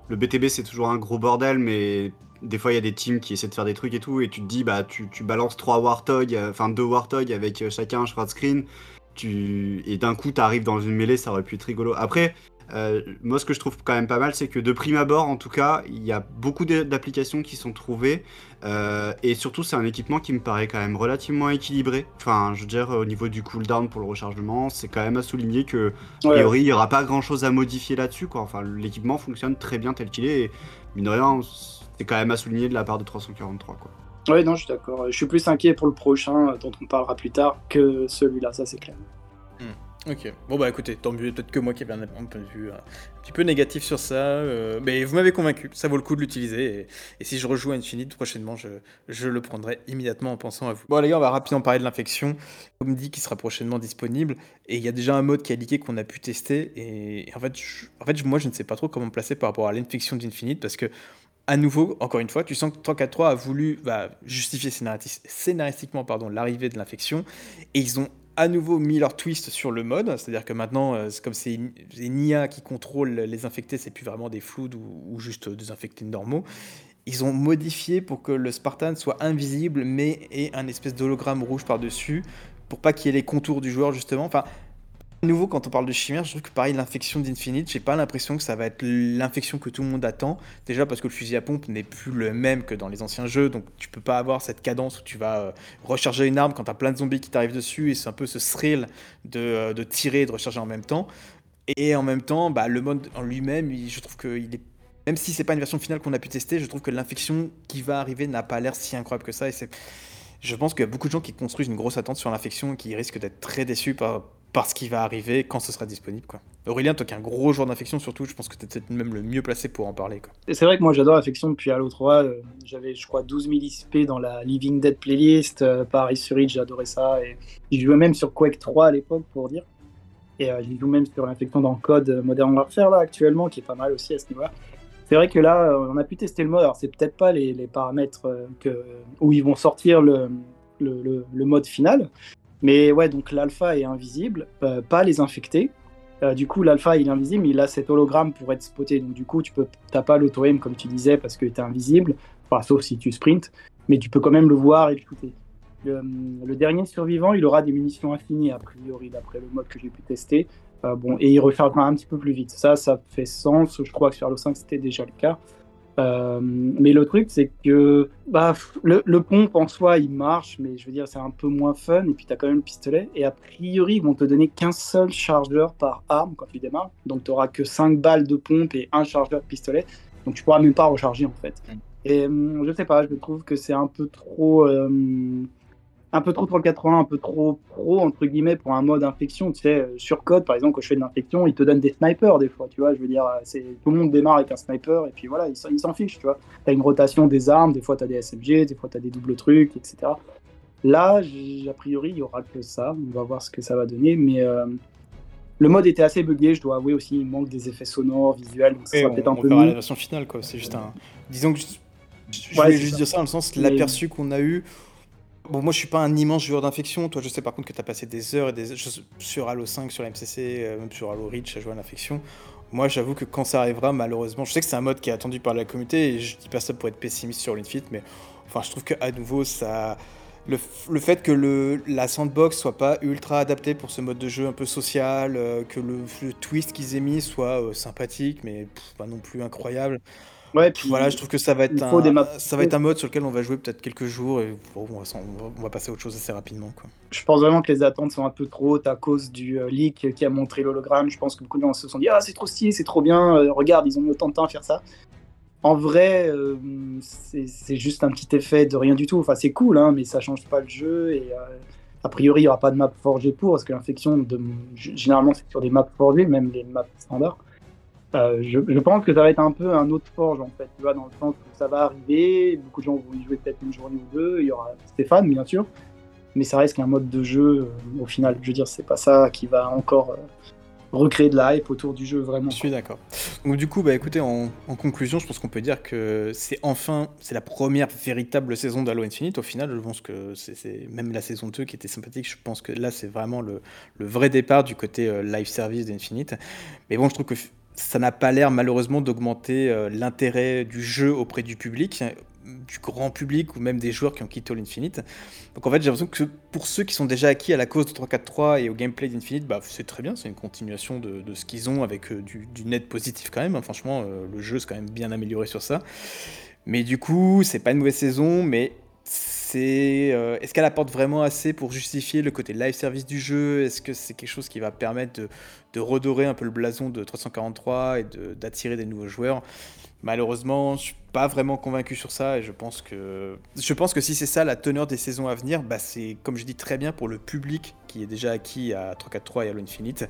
le BTB c'est toujours un gros bordel, mais des fois il y a des teams qui essaient de faire des trucs et tout, et tu te dis, bah tu, balances trois Warthog, euh, enfin deux Warthog avec euh, chacun un shroud screen, tu... et d'un coup t'arrives dans une mêlée, ça aurait pu être rigolo. Après, euh, moi ce que je trouve quand même pas mal, c'est que de prime abord, en tout cas, il y a beaucoup d'a- d'applications qui sont trouvées, euh, et surtout c'est un équipement qui me paraît quand même relativement équilibré. Enfin, je veux dire, au niveau du cooldown pour le rechargement, c'est quand même à souligner que a Ouais, priori, il n'y aura pas grand chose à modifier là-dessus. Quoi. Enfin, l'équipement fonctionne très bien tel qu'il est. Et mine de rien, c'est quand même à souligner de la part de 343. Quoi. Ouais, non, je suis d'accord. Je suis plus inquiet pour le prochain, euh, dont on parlera plus tard, que celui-là, ça c'est clair. Ok, bon bah écoutez, tant mieux, peut-être que moi qui avais un, point de vue euh, un petit peu négatif sur ça, euh, mais vous m'avez convaincu, ça vaut le coup de l'utiliser, et, si je rejoue à Infinite prochainement, je, je le prendrai immédiatement en pensant à vous. Bon les gars, on va rapidement parler de l'infection, comme dit, qui sera prochainement disponible, et il y a déjà un mode qui a leaké qu'on a pu tester, et, en, fait, en fait, moi je ne sais pas trop comment me placer par rapport à l'infection d'Infinite, parce que à nouveau, encore une fois, tu sens que 343 a voulu bah, justifier scénaristiquement pardon, l'arrivée de l'infection, et ils ont à nouveau mis leur twist sur le mode, c'est-à-dire que maintenant, euh, comme c'est une, qui contrôle les infectés, c'est plus vraiment des floods ou, juste des infectés normaux. Ils ont modifié pour que le Spartan soit invisible, mais ait un espèce d'hologramme rouge par-dessus, pour pas qu'il y ait les contours du joueur, justement. Enfin, nouveau, quand on parle de chimère, je trouve que pareil, l'infection d'Infinite, j'ai pas l'impression que ça va être l'infection que tout le monde attend. Déjà parce que le fusil à pompe n'est plus le même que dans les anciens jeux, donc tu peux pas avoir cette cadence où tu vas euh, recharger une arme quand t'as plein de zombies qui t'arrivent dessus, et c'est un peu ce thrill de, euh, tirer et de recharger en même temps. Et en même temps, bah, le mode en lui-même, je trouve qu'il est. Même si c'est pas une version finale qu'on a pu tester, je trouve que l'infection qui va arriver n'a pas l'air si incroyable que ça. Et je pense qu'il y a beaucoup de gens qui construisent une grosse attente sur l'infection et qui risquent d'être très déçus par, par ce qui va arriver quand ce sera disponible. Quoi. Aurélien, toi qui es un gros joueur d'infection, surtout, je pense que tu es peut-être même le mieux placé pour en parler. C'est vrai que moi j'adore Affection depuis Halo 3. euh, J'avais, je crois, 12 000 ISP dans la Living Dead playlist. Euh, Paris sur adoré ça. Et j'y jouais même sur Quake 3 à l'époque, pour dire. Et euh, j'y joue même sur l'infection dans Code euh, Modern Warfare, là, actuellement, qui est pas mal aussi à ce niveau-là. C'est vrai que là, euh, on a pu tester le mode. Alors, c'est peut-être pas les, paramètres que, où ils vont sortir le mode final. Mais ouais, donc l'alpha est invisible, euh, pas les infectés. Euh, du coup, l'alpha il est invisible, mais il a cet hologramme pour être spoté. Donc, du coup, tu peux, t'as pas l'auto-aim comme tu disais parce que tu es invisible, enfin, sauf si tu sprints, mais tu peux quand même le voir et le shooter. Le, dernier survivant, il aura des munitions infinies, a priori, d'après le mode que j'ai pu tester. Euh, bon, et il rechargera un petit peu plus vite. Ça, ça fait sens. Je crois que sur Halo 5, c'était déjà le cas. Euh, mais le truc, c'est que bah, le, le pompe en soi, il marche, mais je veux dire, c'est un peu moins fun. Et puis, tu as quand même le pistolet. Et a priori, ils vont te donner qu'un seul chargeur par arme quand tu démarres. Donc, tu n'auras que 5 balles de pompe et un chargeur de pistolet. Donc, tu pourras même pas recharger, en fait. Et hum, je sais pas, je trouve que c'est un peu trop. euh, un peu trop 380, un peu trop pro, entre guillemets, pour un mode infection. Tu sais, euh, sur code, par exemple, quand je fais de l'infection, ils te donnent des snipers des fois, tu vois. Je veux dire, euh, c'est tout le monde démarre avec un sniper, et puis voilà, ils s'en fichent, tu vois. Tu as une rotation des armes, des fois tu as des SMG, des fois tu as des doubles trucs, etc. Là, a priori, il y aura que ça. On va voir ce que ça va donner, mais. euh, le mode était assez buggé, je dois avouer aussi, il manque des effets sonores, visuels, donc ça sera peut-être un on peu verra mieux. la version finale, quoi. C'est juste un. Disons que je, je Ouais, voulais juste ça. dire ça dans le sens, Mais- l'aperçu qu'on a eu. Bon, moi je suis pas un immense joueur d'infection. Toi, je sais par contre que tu as passé des heures et des heures sur Halo 5, sur MCC, euh, même sur Halo Reach à jouer à l'infection. Moi, j'avoue que quand ça arrivera, malheureusement, je sais que c'est un mode qui est attendu par la communauté et je dis pas ça pour être pessimiste sur l'Infinite, mais enfin, je trouve que à nouveau, ça. Le, le fait que le, la sandbox soit pas ultra adaptée pour ce mode de jeu un peu social, euh, que le, twist qu'ils aient mis soit euh, sympathique, mais pas non plus incroyable. Ouais, puis Voilà, je trouve que ça va être des un, ça va être un mode sur lequel on va jouer peut-être quelques jours et bon, on, va, on passer à autre chose assez rapidement. Quoi. je pense vraiment que les attentes sont un peu trop hautes à cause du euh, leak qui a montré l'hologramme. Je pense que beaucoup de gens se sont dit Ah, c'est trop stylé, c'est trop bien, euh, regarde, ils ont mis autant de temps à faire ça. En vrai, euh, c'est juste un petit effet de rien du tout. Enfin, c'est cool, hein, mais ça change pas le jeu. Et euh, a priori, il n'y aura pas de map forgée pour, parce que l'infection, de... généralement, c'est sur des maps forgées, même les maps standards. Euh, je, pense que ça va être un peu un autre forge, en fait, tu vois, dans le sens où ça va arriver, beaucoup de gens vont y jouer peut-être une journée ou deux, il y aura Stéphane, bien sûr, mais ça reste qu'un mode de jeu, euh, au final, je veux dire, c'est pas ça qui va encore euh, recréer de la hype autour du jeu, vraiment. Je suis d'accord. Donc du coup, bah écoutez, en, conclusion, je pense qu'on peut dire que c'est enfin, c'est la première véritable saison d'Halo Infinite. Au final, je pense que c'est- même la saison 2 qui était sympathique. Je pense que là, c'est vraiment le, vrai départ du côté euh, live service d'Infinite. Mais bon, je trouve que ça n'a pas l'air malheureusement d'augmenter euh, l'intérêt du jeu auprès du public, du grand public ou même des joueurs qui ont quitté All Infinite. Donc en fait, j'ai l'impression que pour ceux qui sont déjà acquis à la cause de 3.4.3 et au gameplay d'Infinite, bah, c'est très bien, c'est une continuation de, ce qu'ils ont avec euh, du, du net positif quand même. hein. Franchement, euh, le jeu s'est quand même bien amélioré sur ça. Mais du coup, c'est pas une mauvaise saison, mais euh, est-ce qu'elle apporte vraiment assez pour justifier le côté live service du jeu? Est-ce que c'est quelque chose qui va permettre de, redorer un peu le blason de 343 et d'attirer des nouveaux joueurs? Malheureusement, je suis pas vraiment convaincu sur ça et je pense que je pense que si c'est ça la teneur des saisons à venir, bah c'est comme je dis très bien pour le public qui est déjà acquis à 343 et Halo Infinite.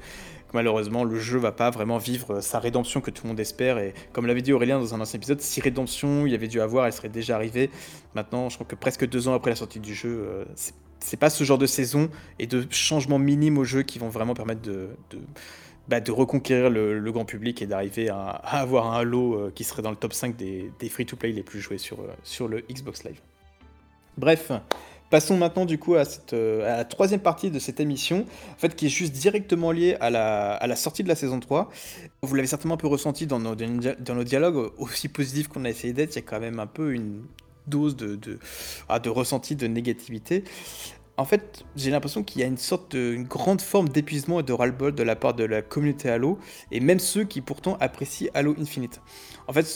Malheureusement, le jeu va pas vraiment vivre sa rédemption que tout le monde espère et comme l'avait dit Aurélien dans un ancien épisode, si rédemption il y avait dû avoir, elle serait déjà arrivée. Maintenant, je crois que presque deux ans après la sortie du jeu, euh, c'est- pas ce genre de saison et de changements minimes au jeu qui vont vraiment permettre de, de, bah, reconquérir le, grand public et d'arriver à, avoir un Halo euh, qui serait dans le top 5 des, free-to-play les plus joués euh, sur le Xbox Live. Bref, Passons maintenant du coup euh, à la troisième partie de cette émission, fait, qui est juste directement liée à la, sortie de la saison 3. Vous l'avez certainement un peu ressenti dans nos, dialogues, aussi positifs qu'on a essayé d'être, il y a quand même un peu une dose de, ah, de ressenti, de négativité. En fait, j'ai l'impression qu'il y a une sorte de grande forme d'épuisement et de ras-le-bol de la part de la communauté Halo, et même ceux qui pourtant apprécient Halo Infinite. En fait,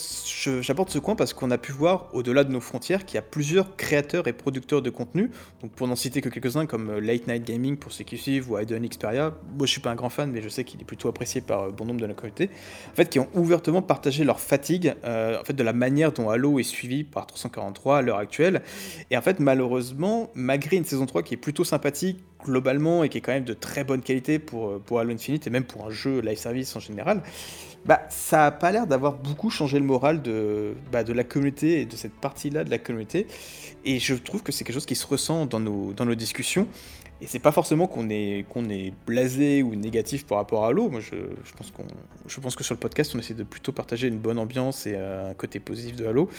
j'apporte ce coin parce qu'on a pu voir, au-delà de nos frontières, qu'il y a plusieurs créateurs et producteurs de contenu. Donc, pour n'en citer que quelques-uns, comme euh, Late Night Gaming pour ceux qui suivent, ou Aiden Xperia. Moi, je suis pas un grand fan, mais je sais qu'il est plutôt apprécié par euh, bon nombre de la communauté. En fait, qui ont ouvertement partagé leur fatigue, euh, en fait, de la manière dont Halo est suivi par 343 à l'heure actuelle. Et en fait, malheureusement, malgré une saison 3 qui est plutôt sympathique, globalement et qui est quand même de très bonne qualité pour, pour Halo Infinite et même pour un jeu live service en général, bah, ça a pas l'air d'avoir beaucoup changé le moral de, bah, de la communauté et de cette partie-là de la communauté. Et je trouve que c'est quelque chose qui se ressent dans nos, dans nos discussions. Et c'est pas forcément qu'on est, qu'on est blasé ou négatif par rapport à Halo. Moi, je, je, pense je pense que sur le podcast, on essaie de plutôt partager une bonne ambiance et un côté positif de Halo.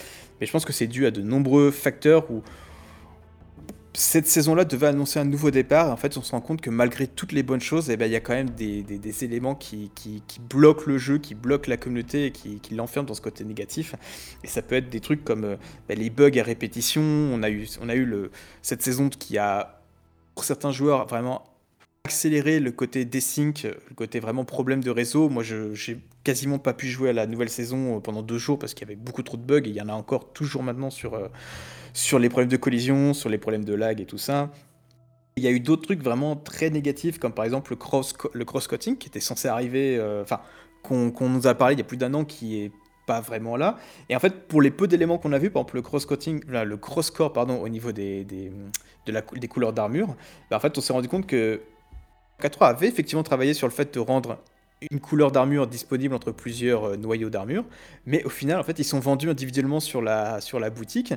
Mais je pense que c'est dû à de nombreux facteurs où cette saison-là devait annoncer un nouveau départ. En fait, on se rend compte que malgré toutes les bonnes choses, eh ben, il y a quand même des, éléments qui, bloquent le jeu, qui bloquent la communauté et qui, l'enferment dans ce côté négatif. Et ça peut être des trucs comme euh, ben, les bugs à répétition. On a eu, on a eu cette saison qui a, pour certains joueurs, vraiment accéléré le côté desync, le côté vraiment problème de réseau. Moi, j'ai quasiment pas pu jouer à la nouvelle saison euh, pendant deux jours parce qu'il y avait beaucoup trop de bugs et il y en a encore toujours maintenant sur. Sur les problèmes de collision, sur les problèmes de lag et tout ça. Il y a eu d'autres trucs vraiment très négatifs, comme par exemple le cross le cross-cutting qui était censé arriver, euh, enfin qu'on nous a parlé il y a plus d'un an, qui est pas vraiment là. Et en fait, pour les peu d'éléments qu'on a vus, par exemple le cross-cutting, le cross-core pardon, au niveau des, des, des couleurs d'armure, bah, en fait, on s'est rendu compte que K3 avait effectivement travaillé sur le fait de rendre une couleur d'armure disponible entre plusieurs euh, noyaux d'armure, mais au final, en fait, ils sont vendus individuellement sur la, sur la boutique,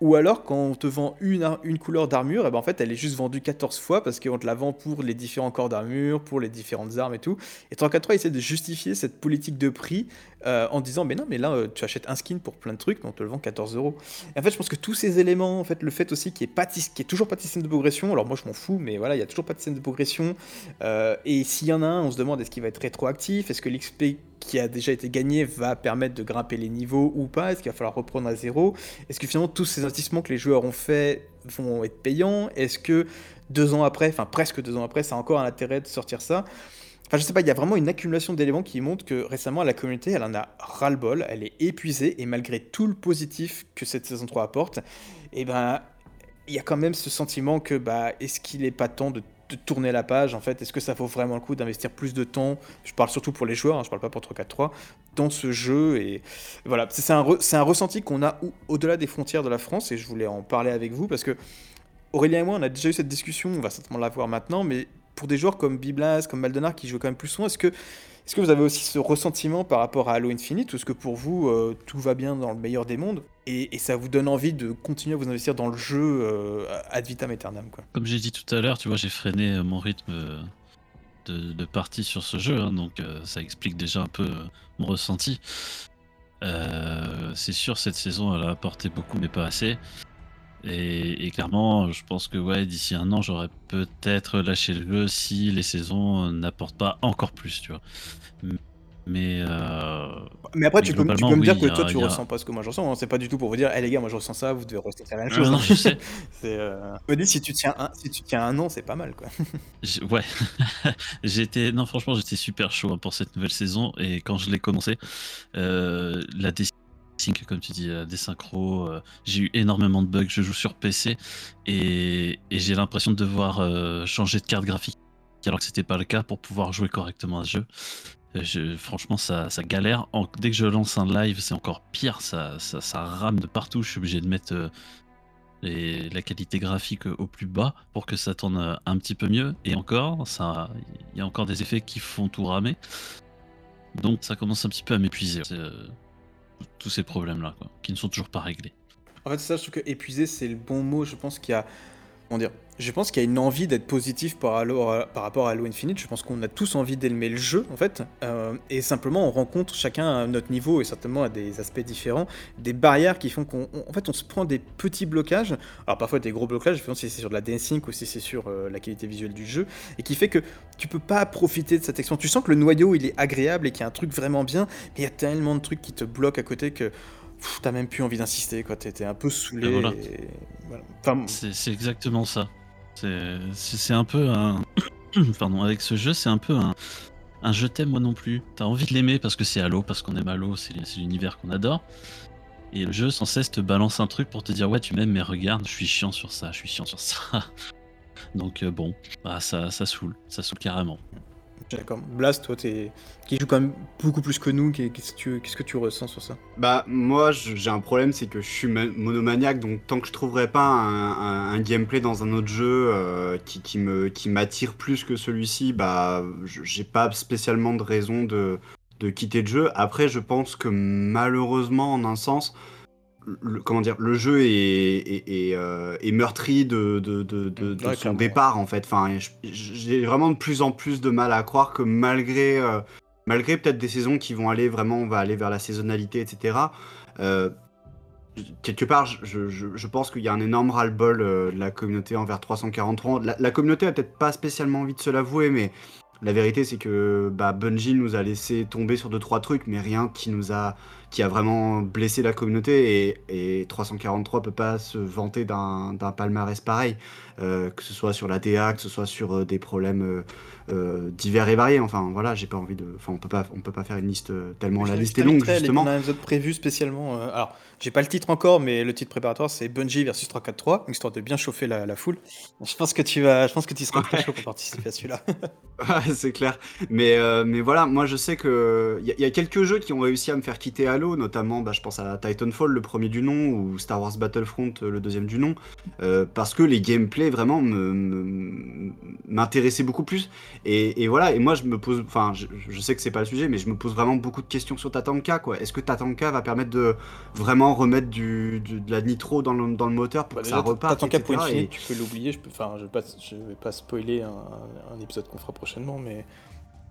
ou alors, quand on te vend une, une couleur d'armure, eh ben en fait, elle est juste vendue 14 fois parce qu'on te la vend pour les différents corps d'armure, pour les différentes armes et tout. Et 343 essaie de justifier cette politique de prix euh, en disant, mais non, mais là, euh, tu achètes un skin pour plein de trucs, mais on te le vend 14 euros. En fait, je pense que tous ces éléments, en fait, le fait aussi qu'il n'y ait, ait toujours pas de système de progression, alors moi je m'en fous, mais voilà, il n'y a toujours pas de système de progression. Euh, et s'il y en a un, on se demande est-ce qu'il va être rétroactif, est-ce que l'XP qui a déjà été gagné va permettre de grimper les niveaux ou pas? Est-ce qu'il va falloir reprendre à zéro? Est-ce que finalement tous ces investissements que les joueurs ont fait vont être payants? Est-ce que deux ans après, enfin presque deux ans après, ça a encore un intérêt de sortir ça? Enfin, je sais pas, il y a vraiment une accumulation d'éléments qui montrent que récemment, la communauté, elle en a ras-le-bol, elle est épuisée, et malgré tout le positif que cette saison 3 apporte, et eh ben, il y a quand même ce sentiment que, bah, est-ce qu'il n'est pas temps de de tourner la page en fait Est-ce que ça vaut vraiment le coup d'investir plus de temps Je parle surtout pour les joueurs, hein, je parle pas pour 3-4-3, dans ce jeu. Et voilà, c'est un, un, ressenti qu'on a au-delà des frontières de la France et je voulais en parler avec vous parce que Aurélien et moi, on a déjà eu cette discussion, on va certainement la voir maintenant, mais pour des joueurs comme Biblas, comme Maldonar qui jouent quand même plus souvent, est-ce que est-ce que vous avez aussi ce ressentiment par rapport à Halo Infinite ou est-ce que pour vous, euh, tout va bien dans le meilleur des mondes et, ça vous donne envie de continuer à vous investir dans le jeu euh, ad vitam aeternam quoi? Comme j'ai dit tout à l'heure, tu vois, j'ai freiné euh, mon rythme de, partie sur ce jeu, hein, donc ça explique déjà un peu mon ressenti. c'est sûr, cette saison, elle a apporté beaucoup, mais pas assez. Et, clairement, je pense que ouais, d'ici un an, j'aurais peut-être lâché le jeu si les saisons n'apportent pas encore plus, tu vois. Mais, euh... mais après, tu, peux, tu peux me dire que toi, tu ressens pas ce que moi je ressens. Hein. C'est pas du tout pour vous dire, hé les gars, moi je ressens ça, vous devez ressentir la même chose. non, je sais. euh... me dis, si tu tiens un, si tu tiens un an, c'est pas mal, quoi. ouais. j'étais, non, franchement, j'étais super chaud hein, pour cette nouvelle saison. Et quand je l'ai commencé, euh, la décision comme tu dis, des synchros. Euh, j'ai eu énormément de bugs. Je joue sur PC et, j'ai l'impression de devoir euh, changer de carte graphique alors que c'était pas le cas pour pouvoir jouer correctement à ce jeu. Euh, franchement, ça, galère. dès que je lance un live, c'est encore pire. Ça, rame de partout. Je suis obligé de mettre la qualité graphique au plus bas pour que ça tourne un petit peu mieux. Et encore, il y a encore des effets qui font tout ramer. Donc ça commence un petit peu à m'épuiser tous ces problèmes-là, qui ne sont toujours pas réglés. En fait, ça, je trouve que épuisé, c'est le bon mot. Je pense qu'il y a. Comment dire je pense qu'il y a une envie d'être positif par, euh, par rapport à Halo Infinite. Je pense qu'on a tous envie d'aimer le jeu, en fait. Euh, et simplement, on rencontre chacun à notre niveau et certainement à des aspects différents, des barrières qui font qu'on en fait, on se prend des petits blocages. Alors parfois des gros blocages, si c'est sur de la dancing ou si c'est sur euh, la qualité visuelle du jeu, et qui fait que tu peux pas profiter de cette expérience. Tu sens que le noyau, il est agréable et qu'il y a un truc vraiment bien, mais il y a tellement de trucs qui te bloquent à côté que t'as même plus envie d'insister, quoi. T'es un peu saoulé. Et voilà. et voilà. Enfin, C'est c'est exactement ça. C'est un peu un. Pardon, avec ce jeu, c'est un peu un, un je t'aime moi non plus. T'as envie de l'aimer parce que c'est Halo, parce qu'on aime Halo, c'est c'est l'univers qu'on adore. Et le jeu sans cesse te balance un truc pour te dire ouais tu m'aimes mais regarde je suis chiant sur ça, je suis chiant sur ça. Donc euh, bon, bah, ça, ça saoule, ça saoule carrément. D'accord. Blast, toi, t'es... qui joue quand même beaucoup plus que nous, qu'est- qu'est-ce que tu, ressens sur ça? Bah moi j'ai un problème c'est que je suis ma- monomaniaque donc tant que je trouverai pas un, gameplay dans un autre jeu euh, qui, qui qui m'attire plus que celui-ci bah j'ai pas spécialement de raison de, de quitter le jeu. Après je pense que malheureusement en un sens le, comment dire le jeu est, est, est, euh, est meurtri de, de, de, de- de Ouais, son départ en fait. Enfin j'ai vraiment de plus en plus de mal à croire que malgré euh, malgré peut-être des saisons qui vont aller vraiment, on va aller vers la saisonnalité, etc. euh, quelque part, je, je- je- je pense qu'il y a un énorme ras-le-bol de la communauté envers 343. La, la communauté a peut-être pas spécialement envie de se l'avouer, mais la vérité c'est que bah, Bungie nous a laissé tomber sur deux trois trucs, mais rien qui nous a qui a vraiment blessé la communauté et, et 343 peut pas se vanter d'un palmarès pareil, euh, que ce soit sur la DA, que ce soit sur euh, des problèmes euh, divers et variés. Enfin voilà, j'ai pas envie de, enfin on peut pas, on peut pas faire une liste tellement la liste est longue à justement. On a un épisode prévu spécialement. euh, alors, j'ai pas le titre encore, mais le titre préparatoire, c'est Bungie versus 343, histoire de bien chauffer la, la foule. Je pense que tu vas, je pense que tu seras très chaud pour participer à celui-là. Ouais, c'est clair. Mais, mais voilà, moi je sais que il y, a- y a quelques jeux qui ont réussi à me faire quitter Halo, notamment bah, je pense à Titanfall, le premier du nom, ou Star Wars Battlefront, euh, le deuxième du nom, euh, parce que les gameplays vraiment me- me- m'intéressaient beaucoup plus. Et, et voilà, et moi je me pose, enfin je, je sais que c'est pas le sujet, mais je me pose vraiment beaucoup de questions sur Tatanka, quoi. Est-ce que Tatanka va permettre de vraiment remettre du, du- de la nitro dans le, dans le moteur pour Bah, que déjà, ça reparte etc., Infinite, et- tu peux l'oublier. Je peux, enfin, je vais pas, je vais pas spoiler un, un épisode qu'on fera prochainement, mais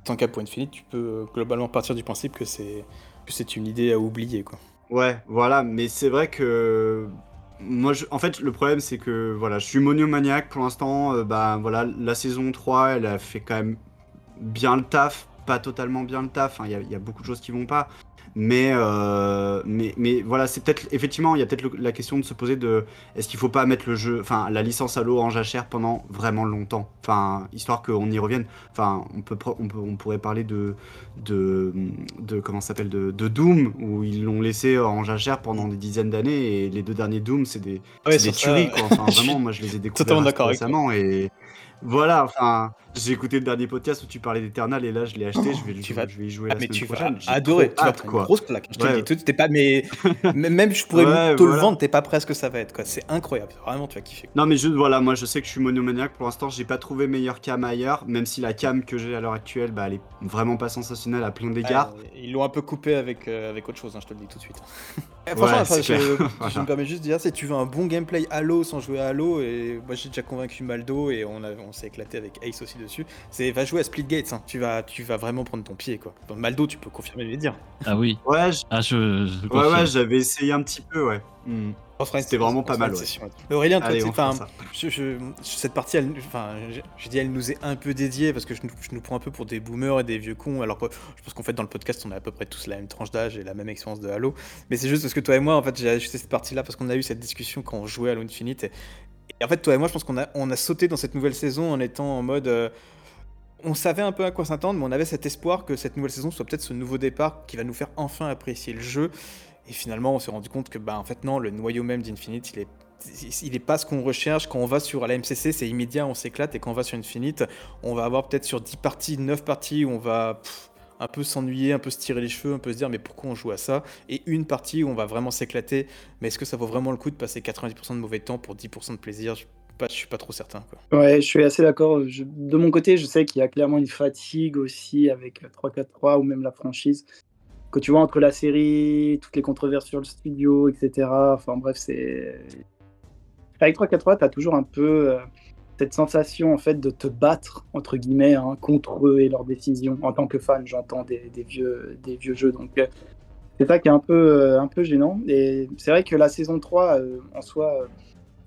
tant qu'à pour Infinite, tu peux euh, globalement partir du principe que c'est, c'est une idée à oublier, quoi. Ouais, voilà, mais c'est vrai que moi, en fait, le problème c'est que voilà, je suis monomaniaque pour l'instant. euh, bah voilà, la saison 3, elle a fait quand même bien le taf, pas totalement bien le taf. hein, il y a beaucoup de choses qui vont pas, mais euh, mais mais voilà, c'est peut-être effectivement, il y a peut-être la question de se poser de est-ce qu'il faut pas mettre le jeu, enfin la licence Halo en jachère pendant vraiment longtemps, enfin histoire qu'on y revienne. Enfin, on peut on peut on pourrait parler de de, de comment s'appelle de, de Doom où ils l'ont laissé en jachère pendant des dizaines d'années et les deux derniers Doom c'est des, Ouais, des tueries quoi. Enfin vraiment moi je les ai découverts récemment et voilà enfin j'ai écouté le dernier podcast où tu parlais d'Eternal et là je l'ai acheté je vais Tu jouer, vas- je vais y jouer Ah, la mais semaine tu vas prochaine. J'ai adorer, tu vas hâte, quoi. une grosse claque. Je Ouais. dis pas, mais même je pourrais Ouais, te le vendre, t'es pas prêt à ce que ça va être, quoi. C'est incroyable, vraiment, tu vas kiffer. Non mais juste voilà, moi je sais que je suis monomaniaque pour l'instant, j'ai pas trouvé meilleure cam ailleurs, même si la cam que j'ai à l'heure actuelle, bah elle est vraiment pas sensationnelle à plein d'égards. Ils l'ont un peu coupé avec, euh, avec autre chose, hein, je te le dis tout de suite. Eh, Ouais, franchement, enfin, je, je me permets juste de dire, si tu veux un bon gameplay Halo sans jouer à Halo, et moi j'ai déjà convaincu Maldo et on, a- on s'est éclaté avec Ace aussi dessus, c'est va jouer à Splitgate, hein. tu, vas, tu vas vraiment prendre ton pied quoi. Maldo, tu peux confirmer les dire. Ah oui, Ouais, je- ah je, je ouais, ouais, j'avais essayé un petit peu, ouais. Hmm. C'était vraiment pas mal, ouais. Aurélien, toi, Allez, enfin, je, je- cette partie, elle, enfin, je, je dis, elle nous est un peu dédiée parce que je nous, je nous prends un peu pour des boomers et des vieux cons, alors que je pense qu'en fait, dans le podcast, on a à peu près tous la même tranche d'âge et la même expérience de Halo. Mais c'est juste parce que toi et moi, en fait, j'ai ajouté cette partie-là parce qu'on a eu cette discussion quand on jouait à Halo Infinite. Et, et en fait, toi et moi, je pense qu'on a, sauté dans cette nouvelle saison en étant en mode. euh, on savait un peu à quoi s'attendre, mais on avait cet espoir que cette nouvelle saison soit peut-être ce nouveau départ qui va nous faire enfin apprécier le jeu. Et finalement, on s'est rendu compte que, bah, en fait, non, le noyau même d'Infinite, il est, il est pas ce qu'on recherche. Quand on va sur la MCC, c'est immédiat, on s'éclate. Et quand on va sur Infinite, on va avoir peut-être sur 10 parties, 9 parties où on va un peu s'ennuyer, un peu se tirer les cheveux, un peu se dire, mais pourquoi on joue à ça? Et une partie où on va vraiment s'éclater. Mais est-ce que ça vaut vraiment le coup de passer 90% de mauvais temps pour 10% de plaisir? Je, pas, suis pas trop certain. Quoi. Ouais, je suis assez d'accord. De mon côté, je sais qu'il y a clairement une fatigue aussi avec 3-4-3 ou même la franchise. Que tu vois entre la série, toutes les controverses sur le studio, etc. Enfin bref, c'est. Avec 3-4-3, tu toujours un peu. euh, cette sensation en fait de te battre entre guillemets hein, contre eux et leurs décisions. En tant que fan, j'entends des, vieux, des vieux jeux. Donc euh, c'est ça qui est un peu, euh, un peu gênant. Et c'est vrai que la saison 3 euh, en soi,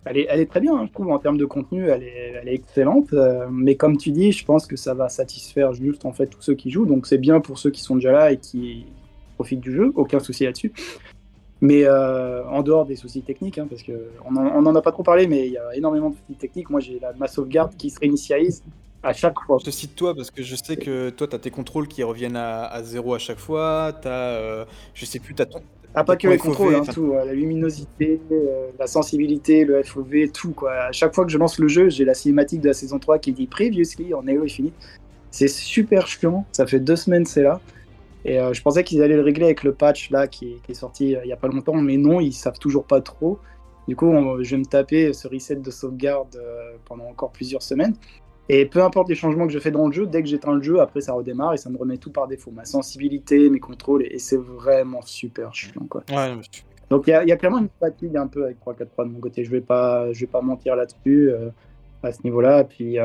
elle est, elle est très bien, hein, je trouve, en termes de contenu, elle est, elle est excellente. mais comme tu dis, je pense que ça va satisfaire juste en fait tous ceux qui jouent. Donc c'est bien pour ceux qui sont déjà là et qui profitent du jeu, aucun souci là-dessus. Mais euh, en dehors des soucis techniques, hein, parce qu'on n'en a pas trop parlé, mais il y a énormément de soucis techniques. Moi, j'ai la, ma sauvegarde qui se réinitialise à chaque fois. Je te cite toi parce que je sais que toi, tu as tes contrôles qui reviennent à, à zéro à chaque fois. Tu as, je sais plus, tu as ton. Ah, pas que les FOV, contrôles, hein, tout, euh, la luminosité, euh, la sensibilité, le FOV, tout. Quoi. À chaque fois que je lance le jeu, j'ai la cinématique de la saison 3 qui dit Previously en Halo Infinite. C'est super chiant, ça fait deux semaines c'est là. Et euh, je pensais qu'ils allaient le régler avec le patch là qui est, qui est sorti euh, il y a pas longtemps, mais non, ils savent toujours pas trop. Du coup, on- je vais me taper ce reset de sauvegarde euh, pendant encore plusieurs semaines. Et peu importe les changements que je fais dans le jeu, dès que j'éteins le jeu, après ça redémarre et ça me remet tout par défaut. Ma sensibilité, mes contrôles, et, c'est vraiment super chiant. Quoi. Ouais, mais je- Donc il y, y a clairement une fatigue un peu avec 3-4-3 de mon côté. Je vais pas, je vais pas mentir là-dessus à ce niveau-là. Puis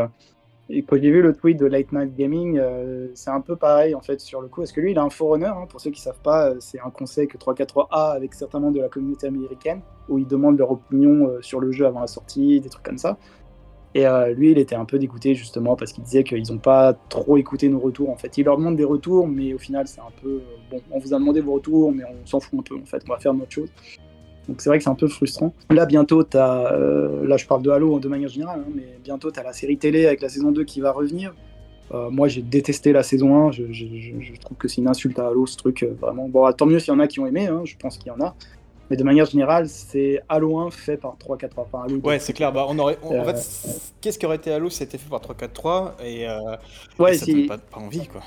et quand j'ai vu le tweet de Late Night Gaming, euh, c'est un peu pareil en fait sur le coup. Parce que lui, il a un forerunner. Hein, pour ceux qui savent pas, euh, c'est un conseil que 3-4-3 a avec certains membres de la communauté américaine où ils demandent leur opinion euh, sur le jeu avant la sortie, des trucs comme ça. Et lui, il était un peu dégoûté justement parce qu'il disait qu'ils n'ont pas trop écouté nos retours. En fait, il leur demande des retours, mais au final, c'est un peu bon. On vous a demandé vos retours, mais on s'en fout un peu. En fait, on va faire notre chose. Donc c'est vrai que c'est un peu frustrant. Là, bientôt, t'as, euh, là, je parle de Halo de manière générale, hein, mais bientôt, tu as la série télé avec la saison 2 qui va revenir. Euh, moi, j'ai détesté la saison 1. Je, je- je- je trouve que c'est une insulte à Halo, ce truc. euh, vraiment. Bon, tant mieux s'il y en a qui ont aimé. hein, je pense qu'il y en a. Mais de manière générale, c'est Halo 1 fait par 3-4 Enfin, Halo 2. Ouais, c'est clair. Bah, on aurait, on- En fait, qu'est-ce qui aurait été Halo si c'était fait par 3-4-3 et, Ouais, et ça si- pas envie, quoi.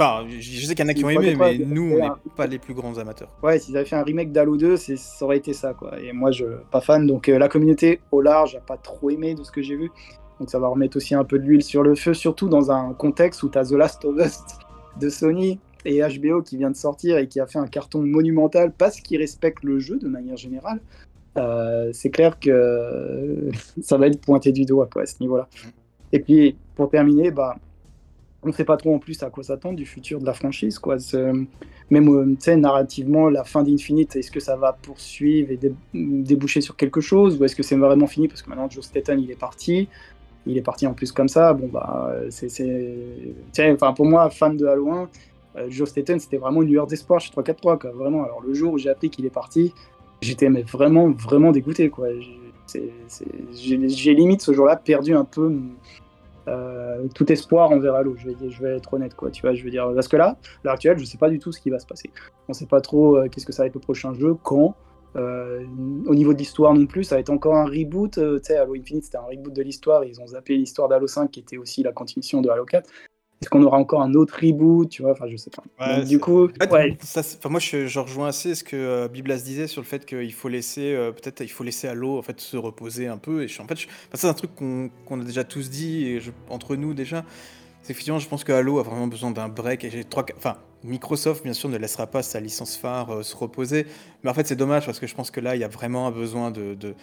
Enfin, je, sais qu'il y en a qui ont aimé, 3-4-3 mais nous, on n'est un- pas les plus grands amateurs. Ouais, s'ils avaient fait un remake d'Halo 2, c'est- ça aurait été ça, quoi. Et moi, je pas fan. Donc, euh, la communauté au large a pas trop aimé de ce que j'ai vu. Donc, ça va remettre aussi un peu de l'huile sur le feu, surtout dans un contexte où tu as The Last of Us de Sony et HBO qui vient de sortir et qui a fait un carton monumental parce qu'il respecte le jeu de manière générale. Euh, c'est clair que euh, ça va être pointé du doigt, quoi, à ce niveau-là. Et puis, pour terminer, bah, on ne sait pas trop en plus à quoi s'attendre du futur de la franchise, quoi. Même euh, narrativement, la fin d'Infinite, est-ce que ça va poursuivre et dé- déboucher sur quelque chose ou est-ce que c'est vraiment fini parce que maintenant Joe Staten il est parti, il est parti en plus comme ça. Bon bah c'est, pour moi fan de 1, euh, Joe Staten c'était vraiment une lueur d'espoir chez 343 quoi. Vraiment. Alors le jour où j'ai appris qu'il est parti, j'étais vraiment vraiment dégoûté j'ai limite ce jour-là perdu un peu. Euh, tout espoir envers Halo, je vais, être honnête, quoi, tu vois, je veux dire, parce que là, à l'heure actuelle, je sais pas du tout ce qui va se passer. On sait pas trop euh, qu'est-ce que ça va être le prochain jeu, quand. Euh, au niveau de l'histoire non plus, ça va être encore un reboot. tu sais, Halo Infinite, c'était un reboot de l'histoire ils ont zappé l'histoire d'Halo 5 qui était aussi la continuation de Halo 4. Est-ce qu'on aura encore un autre reboot Tu vois, enfin, je sais pas. Ouais, Donc, c'est- du coup, ouais, ça, moi, je, je rejoins assez ce que euh, Biblas disait sur le fait qu'il faut laisser, euh, peut-être, il faut laisser à l'eau en fait se reposer un peu. Et je, en fait, je- enfin, ça, c'est un truc qu'on a déjà tous dit et je- entre nous déjà. C'est effectivement, je pense que Halo a vraiment besoin d'un break. Et j'ai trois, enfin, Microsoft, bien sûr, ne laissera pas sa licence phare euh, se reposer. Mais en fait, c'est dommage parce que je pense que là, il y a vraiment un besoin de, de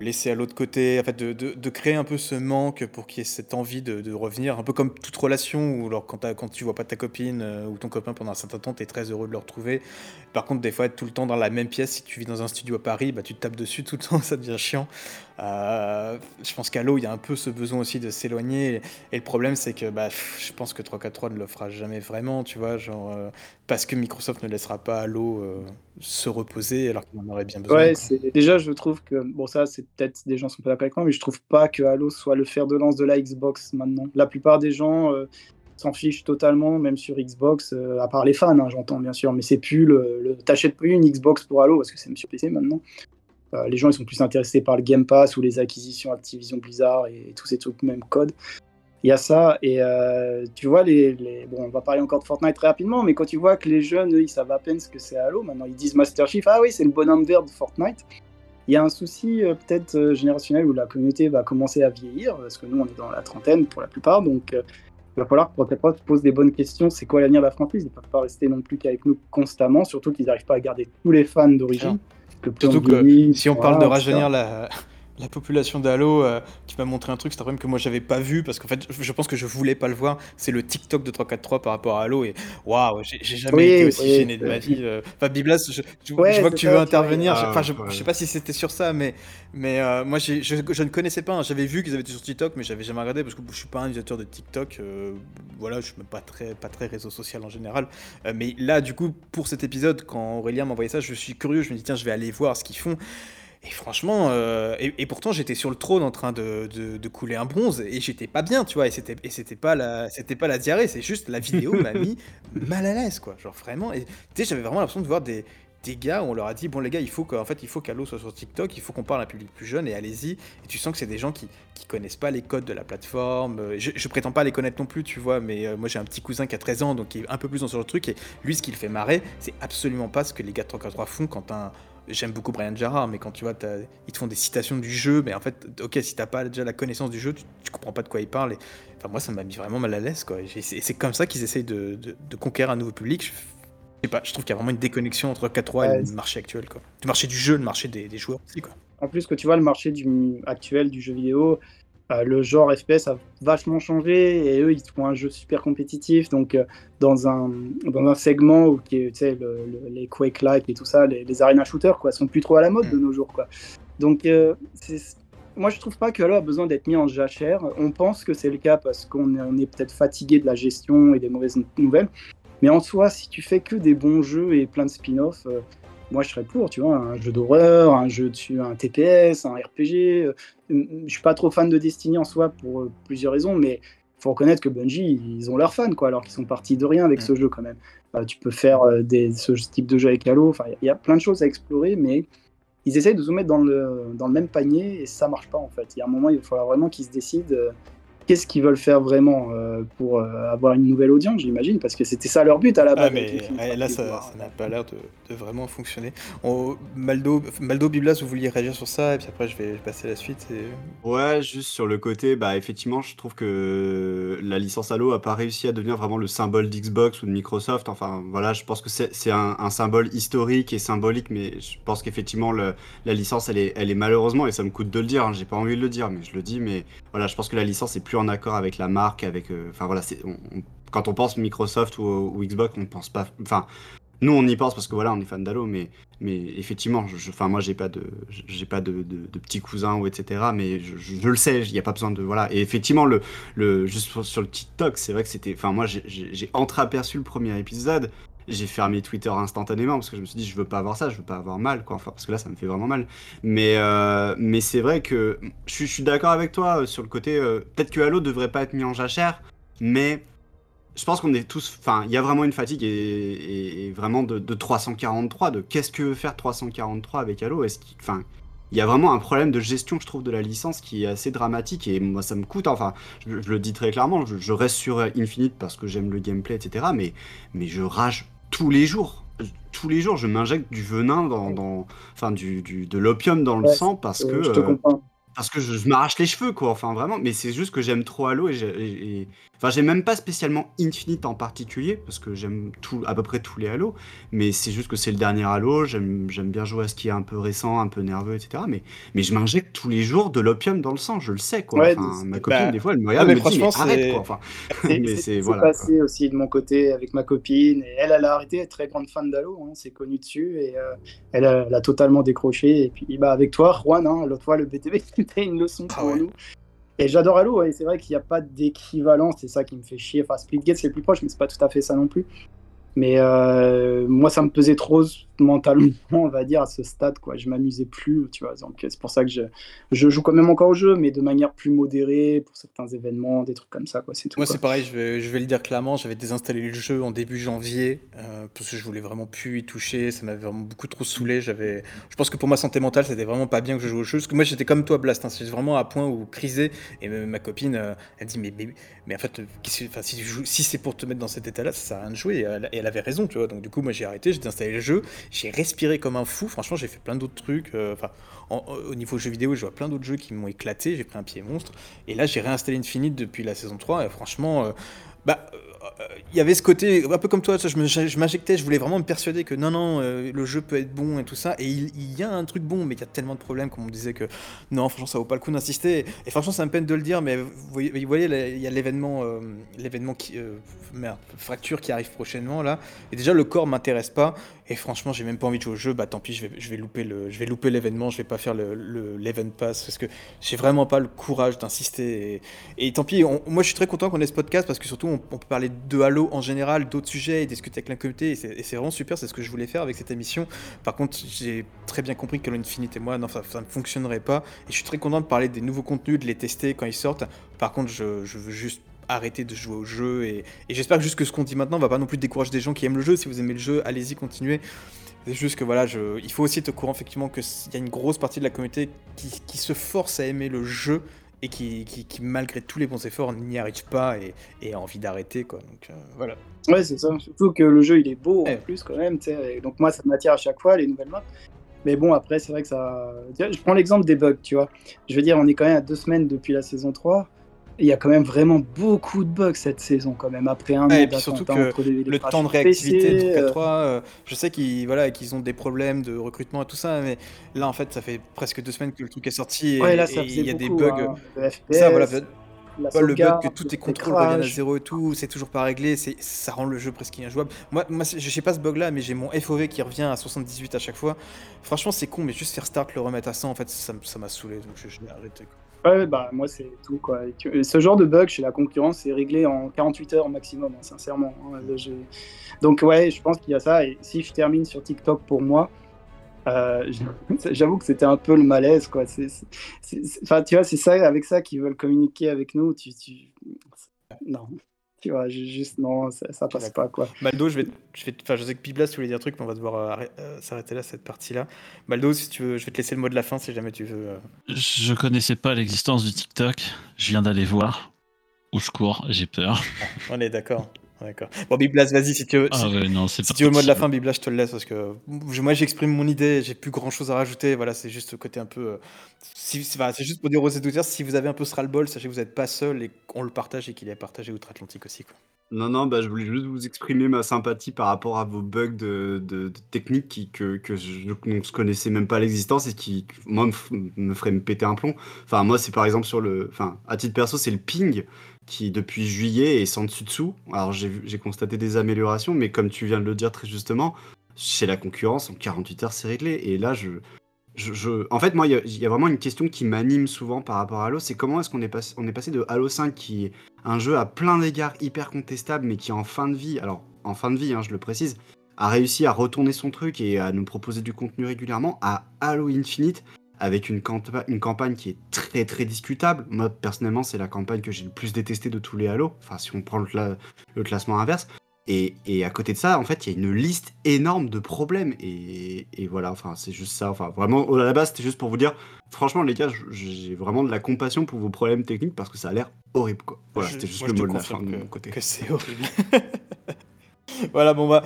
laisser à l'autre côté, en fait, de, créer un peu ce manque pour qu'il y ait cette envie de, revenir, un peu comme toute relation où alors, quand, quand tu vois pas ta copine euh, ou ton copain pendant un certain temps, tu es très heureux de le retrouver. Par contre, des fois, être tout le temps dans la même pièce, si tu vis dans un studio à Paris, bah, tu te tapes dessus tout le temps, ça devient chiant. Euh, je pense qu'à l'eau, il y a un peu ce besoin aussi de s'éloigner. Et le problème, c'est que bah, je pense que 343 ne le fera jamais vraiment, tu vois, genre, euh, parce que Microsoft ne laissera pas Halo euh, se reposer alors qu'il en aurait bien besoin. Ouais, déjà je trouve que bon ça c'est peut-être des gens sont pas d'accord avec moi, mais je trouve pas que Halo soit le fer de lance de la Xbox maintenant. La plupart des gens s'en fichent totalement, même sur Xbox, à part les fans, hein, j'entends bien sûr, mais c'est plus le, le t'achètes plus une Xbox pour Halo parce que c'est même sur PC maintenant. Euh, les gens ils sont plus intéressés par le Game Pass ou les acquisitions Activision Blizzard et, tous ces trucs même code. Il y a ça, et euh, tu vois, les, bon, on va parler encore de Fortnite très rapidement, mais quand tu vois que les jeunes, eux, ils savent à peine ce que c'est Halo, maintenant ils disent Master Chief, ah oui, c'est le bonhomme vert de Fortnite. Il y a un souci euh, peut-être générationnel où la communauté va commencer à vieillir, parce que nous, on est dans la trentaine pour la plupart, donc il va falloir que Protect se pose des bonnes questions. C'est quoi l'avenir de la franchise? Ils ne peuvent pas rester non plus qu'avec nous constamment, surtout qu'ils n'arrivent pas à garder tous les fans d'origine. Plus Surtout que si on parle de rajeunir la, la population d'Halo euh, qui m'a montré un truc, c'est un problème que moi j'avais pas vu parce qu'en fait je pense que je voulais pas le voir. C'est le TikTok de 343 par rapport à Halo et waouh, j'ai jamais Oui, été aussi oui, gêné de euh, ma vie. euh. Enfin, Biblas, je, je- Ouais, je vois que tu veux tu intervenir. Enfin, je, je sais ouais. pas si c'était sur ça, mais, mais euh, moi je, je ne connaissais pas. hein. J'avais vu qu'ils avaient été sur TikTok, mais j'avais jamais regardé parce que je suis pas un utilisateur de TikTok. euh, voilà, je suis même pas très, pas très réseau social en général. Euh, mais là, du coup, pour cet épisode, quand Aurélien m'a envoyé ça, je suis curieux. Je me dis, tiens, je vais aller voir ce qu'ils font. Et franchement, euh, et, et pourtant j'étais sur le trône en train de, de- de couler un bronze et j'étais pas bien, tu vois. Et c'était et c'était pas la c'était pas la diarrhée, c'est juste la vidéo m'a mis mal à l'aise, quoi. Genre vraiment. Et tu sais, j'avais vraiment l'impression de voir des des gars où on leur a dit bon les gars il faut qu'en fait il faut qu'Halo soit sur TikTok il faut qu'on parle à un public plus jeune et allez-y et tu sens que c'est des gens qui qui connaissent pas les codes de la plateforme Euh, je, je prétends pas les connaître non plus tu vois mais euh, moi j'ai un petit cousin qui a 13 ans donc qui est un peu plus dans sur le truc et lui ce qui le fait marrer c'est absolument pas ce que les gars de 343 font quand un J'aime beaucoup Brian Jarrard, mais quand tu vois, t'as- ils te font des citations du jeu, mais en fait, ok, si t'as pas déjà la connaissance du jeu, tu, tu comprends pas de quoi ils parlent. Et, enfin, moi, ça m'a mis vraiment mal à l'aise, quoi. Et C'est c'est comme ça qu'ils essayent de, de- de conquérir un nouveau public. Je, je sais pas, je trouve qu'il y a vraiment une déconnexion entre 4.3 et Ouais, le c'est- marché actuel, quoi. Le marché du jeu, le marché des, des joueurs aussi, quoi. En plus que tu vois, le marché du, actuel du jeu vidéo, euh, le genre FPS a vachement changé et eux, ils font un jeu super compétitif. Donc, euh, dans, un, dans un segment où qui est, le- le- les Quake-like et tout ça, les, les arena shooters, quoi, sont plus trop à la mode de nos jours, quoi. Donc, euh, moi, je trouve pas que Halo a besoin d'être mis en jachère. On pense que c'est le cas parce qu'on est, est peut-être fatigué de la gestion et des mauvaises nouvelles. Mais en soi, si tu fais que des bons jeux et plein de spin-offs, euh, moi je serais pour, tu vois, un jeu d'horreur, un jeu de un TPS, un RPG. euh, Je suis pas trop fan de Destiny en soi pour euh, plusieurs raisons, mais faut reconnaître que Bungie, ils ont leurs fans, quoi, alors qu'ils sont partis de rien avec ce jeu quand même. Euh, tu peux faire des, ce type de jeu avec Halo, enfin, il y a plein de choses à explorer, mais ils essayent de se mettre dans le, dans le même panier et ça marche pas en fait. Il y a un moment, il va falloir vraiment qu'ils se décident qu'est-ce qu'ils veulent faire vraiment euh, pour euh, avoir une nouvelle audience, j'imagine, parce que c'était ça leur but à la base. Ah, mais là, ça n'a pas l'air de, de vraiment fonctionner. On- Maldo, Maldo, Biblas, vous vouliez réagir sur ça, et puis après, je vais passer à la suite. et- Ouais, juste sur le côté, bah effectivement, je trouve que la licence Halo a pas réussi à devenir vraiment le symbole d'Xbox ou de Microsoft. Enfin, voilà, je pense que c'est un, un symbole historique et symbolique, mais je pense qu'effectivement, la licence, elle est, elle est malheureusement, et ça me coûte de le dire, hein, j'ai pas envie de le dire, mais je le dis, mais voilà, je pense que la licence est plus en accord avec la marque, avec. euh, Enfin, voilà, quand on pense Microsoft ou, Xbox, on pense pas. Enfin, nous, on y pense parce que voilà, on est fan d'Halo, mais mais effectivement, enfin moi j'ai pas de j'ai pas de, petits cousins ou etc. Mais je, le sais, il n'y a pas besoin de voilà. Et effectivement le le juste sur, le TikTok, c'est vrai que c'était, enfin moi j'ai- entreaperçu le premier épisode. J'ai fermé Twitter instantanément parce que je me suis dit je veux pas avoir ça, je veux pas avoir mal quoi. Parce que là ça me fait vraiment mal. Mais euh, mais c'est vrai que je suis, d'accord avec toi euh, sur le côté. euh, Peut-être que Halo devrait pas être mis en jachère, mais je pense qu'on est tous. Enfin, il y a vraiment une fatigue et, vraiment de, de 343. De qu'est-ce que veut faire 343 avec Halo? Est-ce qu'il, enfin, il y a vraiment un problème de gestion, je trouve, de la licence qui est assez dramatique et moi ça me coûte. Enfin, je, je le dis très clairement, je, je reste sur Infinite parce que j'aime le gameplay, etc. Mais, mais je rage tous les jours. Tous les jours, je m'injecte du venin dans, dans- enfin, du, du- de l'opium dans le Ouais, sang parce Euh, que. je te euh, parce que je, je m'arrache les cheveux, quoi. Enfin, vraiment. Mais c'est juste que j'aime trop Halo et- et- Enfin, j'aime même pas spécialement Infinite en particulier, parce que j'aime tout, à peu près tous les Halo. Mais c'est juste que c'est le dernier Halo. J'aime bien jouer à ce qui est un peu récent, un peu nerveux, etc. Mais, mais je m'injecte tous les jours de l'opium dans le sang, je le sais, quoi. Ouais, Enfin, c'est- ma copine, bah, des fois, elle me regarde, elle me dit, mais arrête, quoi. Enfin, C'est voilà. quoi. passé aussi de mon côté avec ma copine. Et elle, elle a arrêté, elle est très grande fan d'Halo, hein, c'est connu dessus. Et euh, elle, a, elle a totalement décroché. Et puis bah, avec toi, Juan, hein, l'autre fois, le BTV, c'était une leçon Ah pour ouais. nous. Et j'adore Halo, et c'est vrai qu'il n'y a pas d'équivalent, c'est ça qui me fait chier. Enfin, Splitgate, c'est le plus proche, mais c'est pas tout à fait ça non plus. Mais euh, moi, ça me pesait trop mentalement, on va dire, à ce stade. Quoi. Je m'amusais plus, tu vois. Donc, c'est pour ça que je, je joue quand même encore au jeu, mais de manière plus modérée pour certains événements, des trucs comme ça. Quoi. C'est tout. Moi, c'est pareil, je vais, je vais le dire clairement, j'avais désinstallé le jeu en début janvier euh, parce que je voulais vraiment plus y toucher, ça m'avait vraiment beaucoup trop saoulé. J'avais, je pense que pour ma santé mentale, c'était vraiment pas bien que je joue au jeu. Parce que moi, j'étais comme toi, Blast, hein, c'est vraiment à point où crisé. Et ma copine, euh, elle dit mais, mais, mais en fait, euh, enfin, si, c'est pour te mettre dans cet état-là, ça sert à rien de jouer. Et elle, et elle avait raison, tu vois. Donc du coup, moi, j'ai arrêté, j'ai désinstallé le jeu, j'ai respiré comme un fou. Franchement, j'ai fait plein d'autres trucs. euh, Enfin, en- au niveau jeux vidéo, je vois plein d'autres jeux qui m'ont éclaté. J'ai pris un pied monstre. Et là, j'ai réinstallé Infinite depuis la saison 3. Et franchement, euh, bah, euh, il y avait ce côté, un peu comme toi, je, m'injectais, je voulais vraiment me persuader que non, non, euh, le jeu peut être bon et tout ça. Et il, y a un truc bon, mais il y a tellement de problèmes, comme on disait que non, franchement, ça vaut pas le coup d'insister. Et franchement, ça me peine de le dire, mais vous voyez, il y a l'événement, euh, l'événement qui, euh, fracture qui arrive prochainement là. Et déjà, le corps m'intéresse pas. Et franchement, j'ai même pas envie de jouer au jeu. Bah tant pis, je vais, je vais louper le, je l'événement. Je vais pas faire le, le- l'event pass parce que j'ai vraiment pas le courage d'insister. Et, tant pis. moi, je suis très content qu'on ait ce podcast parce que surtout, on, peut parler de Halo en général, d'autres sujets et discuter avec la et c'est vraiment super. C'est ce que je voulais faire avec cette émission. Par contre, j'ai très bien compris que Halo Infinite et moi, non, ça, ça ne fonctionnerait pas. Et je suis très content de parler des nouveaux contenus, de les tester quand ils sortent. Par contre, je, je veux juste arrêter de jouer au jeu et, et j'espère juste que ce qu'on dit maintenant va pas non plus décourager des gens qui aiment le jeu. Si vous aimez le jeu, allez-y, continuez. C'est juste que voilà, je, il faut aussi être au courant effectivement qu'il y a une grosse partie de la communauté qui, qui se force à aimer le jeu et qui, qui, qui, malgré tous les bons efforts n'y arrive pas et, et a envie d'arrêter quoi. Donc euh, voilà. Ouais, c'est ça. Surtout que le jeu il est beau Ouais. en plus quand même. et Donc moi ça m'attire à chaque fois les nouvelles maps. Mais bon après c'est vrai que ça. Je prends l'exemple des bugs, tu vois. Je veux dire on est quand même à deux semaines depuis la saison 3. Il y a quand même vraiment beaucoup de bugs cette saison quand même après un Ouais, an et puis surtout d'attentat que entre les- les le temps de PC, réactivité de euh, 3 euh, je sais qu'ils voilà, qu'ils ont des problèmes de recrutement et tout ça, mais là en fait ça fait presque deux semaines que le truc est sorti et Ouais, il faisait y a des bugs. hein, le FPS, Ça, voilà, la Ouais, le bug que tous tes les contrôles reviennent à zéro et tout, c'est toujours pas réglé, c'est ça rend le jeu presque injouable. Moi, moi je sais pas ce bug là, mais j'ai mon FOV qui revient à 78 à chaque fois. Franchement, c'est con, mais juste faire start, le remettre à 100, en fait, ça m'a saoulé, donc l'ai arrêté. quoi. Ouais, bah moi c'est tout quoi. Et Ce genre de bug chez la concurrence c'est réglé en 48 heures maximum, hein, sincèrement. hein. Jeu- Donc ouais, je pense qu'il y a ça. Et si je termine sur TikTok pour moi, euh, j'avoue que c'était un peu le malaise quoi. C'est, c'est- c'est- c'est- Enfin tu vois, c'est ça avec ça qu'ils veulent communiquer avec nous. Tu, tu... Non, tu vois, ju- juste non, ça, ça passe pas quoi. Maldo, je vais, je vais, enfin, je sais que Biblas tu voulais dire un truc, mais on va devoir euh, euh, s'arrêter là cette partie-là. Maldo, si tu veux, je vais te laisser le mot de la fin si jamais tu veux. euh. Je connaissais pas l'existence du TikTok. Je viens d'aller voir. Au secours, j'ai peur. On est d'accord. D'accord. Bon, Biblas, vas-y si tu veux. Ah si- ouais, non, c'est Si pas tu veux le mot de la fin, Bibla, je te le laisse parce que moi j'exprime mon idée, j'ai plus grand chose à rajouter. Voilà, c'est juste le côté un peu. euh, si- c'est enfin, c'est juste pour dire aux éditeurs, si vous avez un peu ce ras-le-bol, sachez que vous n'êtes pas seul et qu'on le partage et qu'il est partagé outre-Atlantique aussi. Quoi. Non, non, bah, je voulais juste vous exprimer ma sympathie par rapport à vos bugs de, de, de technique qui, que, que je ne connaissais même pas l'existence et qui, moi, me, f- me ferait me péter un plomb. Enfin, moi, c'est par exemple sur le. Enfin, à titre perso, c'est le ping qui, depuis juillet, est sans dessus-dessous. Alors, j'ai constaté des améliorations, mais comme tu viens de le dire très justement, chez la concurrence, en 48 heures, c'est réglé. Et là, je. En fait, moi, il y, a- vraiment une question qui m'anime souvent par rapport à Halo, c'est comment est-ce qu'on est, passé- est passé de Halo 5 qui est un jeu à plein d'égards hyper contestable, mais qui en fin de vie, alors en fin de vie, hein, je le précise, a réussi à retourner son truc et à nous proposer du contenu régulièrement, à Halo Infinite, avec une, campa- une campagne qui est très très discutable. Moi, personnellement, c'est la campagne que j'ai le plus détestée de tous les Halo, enfin si on prend le, cla- le classement inverse. Et, et à côté de ça, en fait, il y a une liste énorme de problèmes. Et, et voilà, enfin, c'est juste ça. Enfin, vraiment, à la base, c'était juste pour vous dire, franchement, les gars, j'ai vraiment de la compassion pour vos problèmes techniques parce que ça a l'air horrible, quoi. Voilà, c'était juste moi, le mot de la fin de mon côté. Que c'est horrible. voilà, bon bah.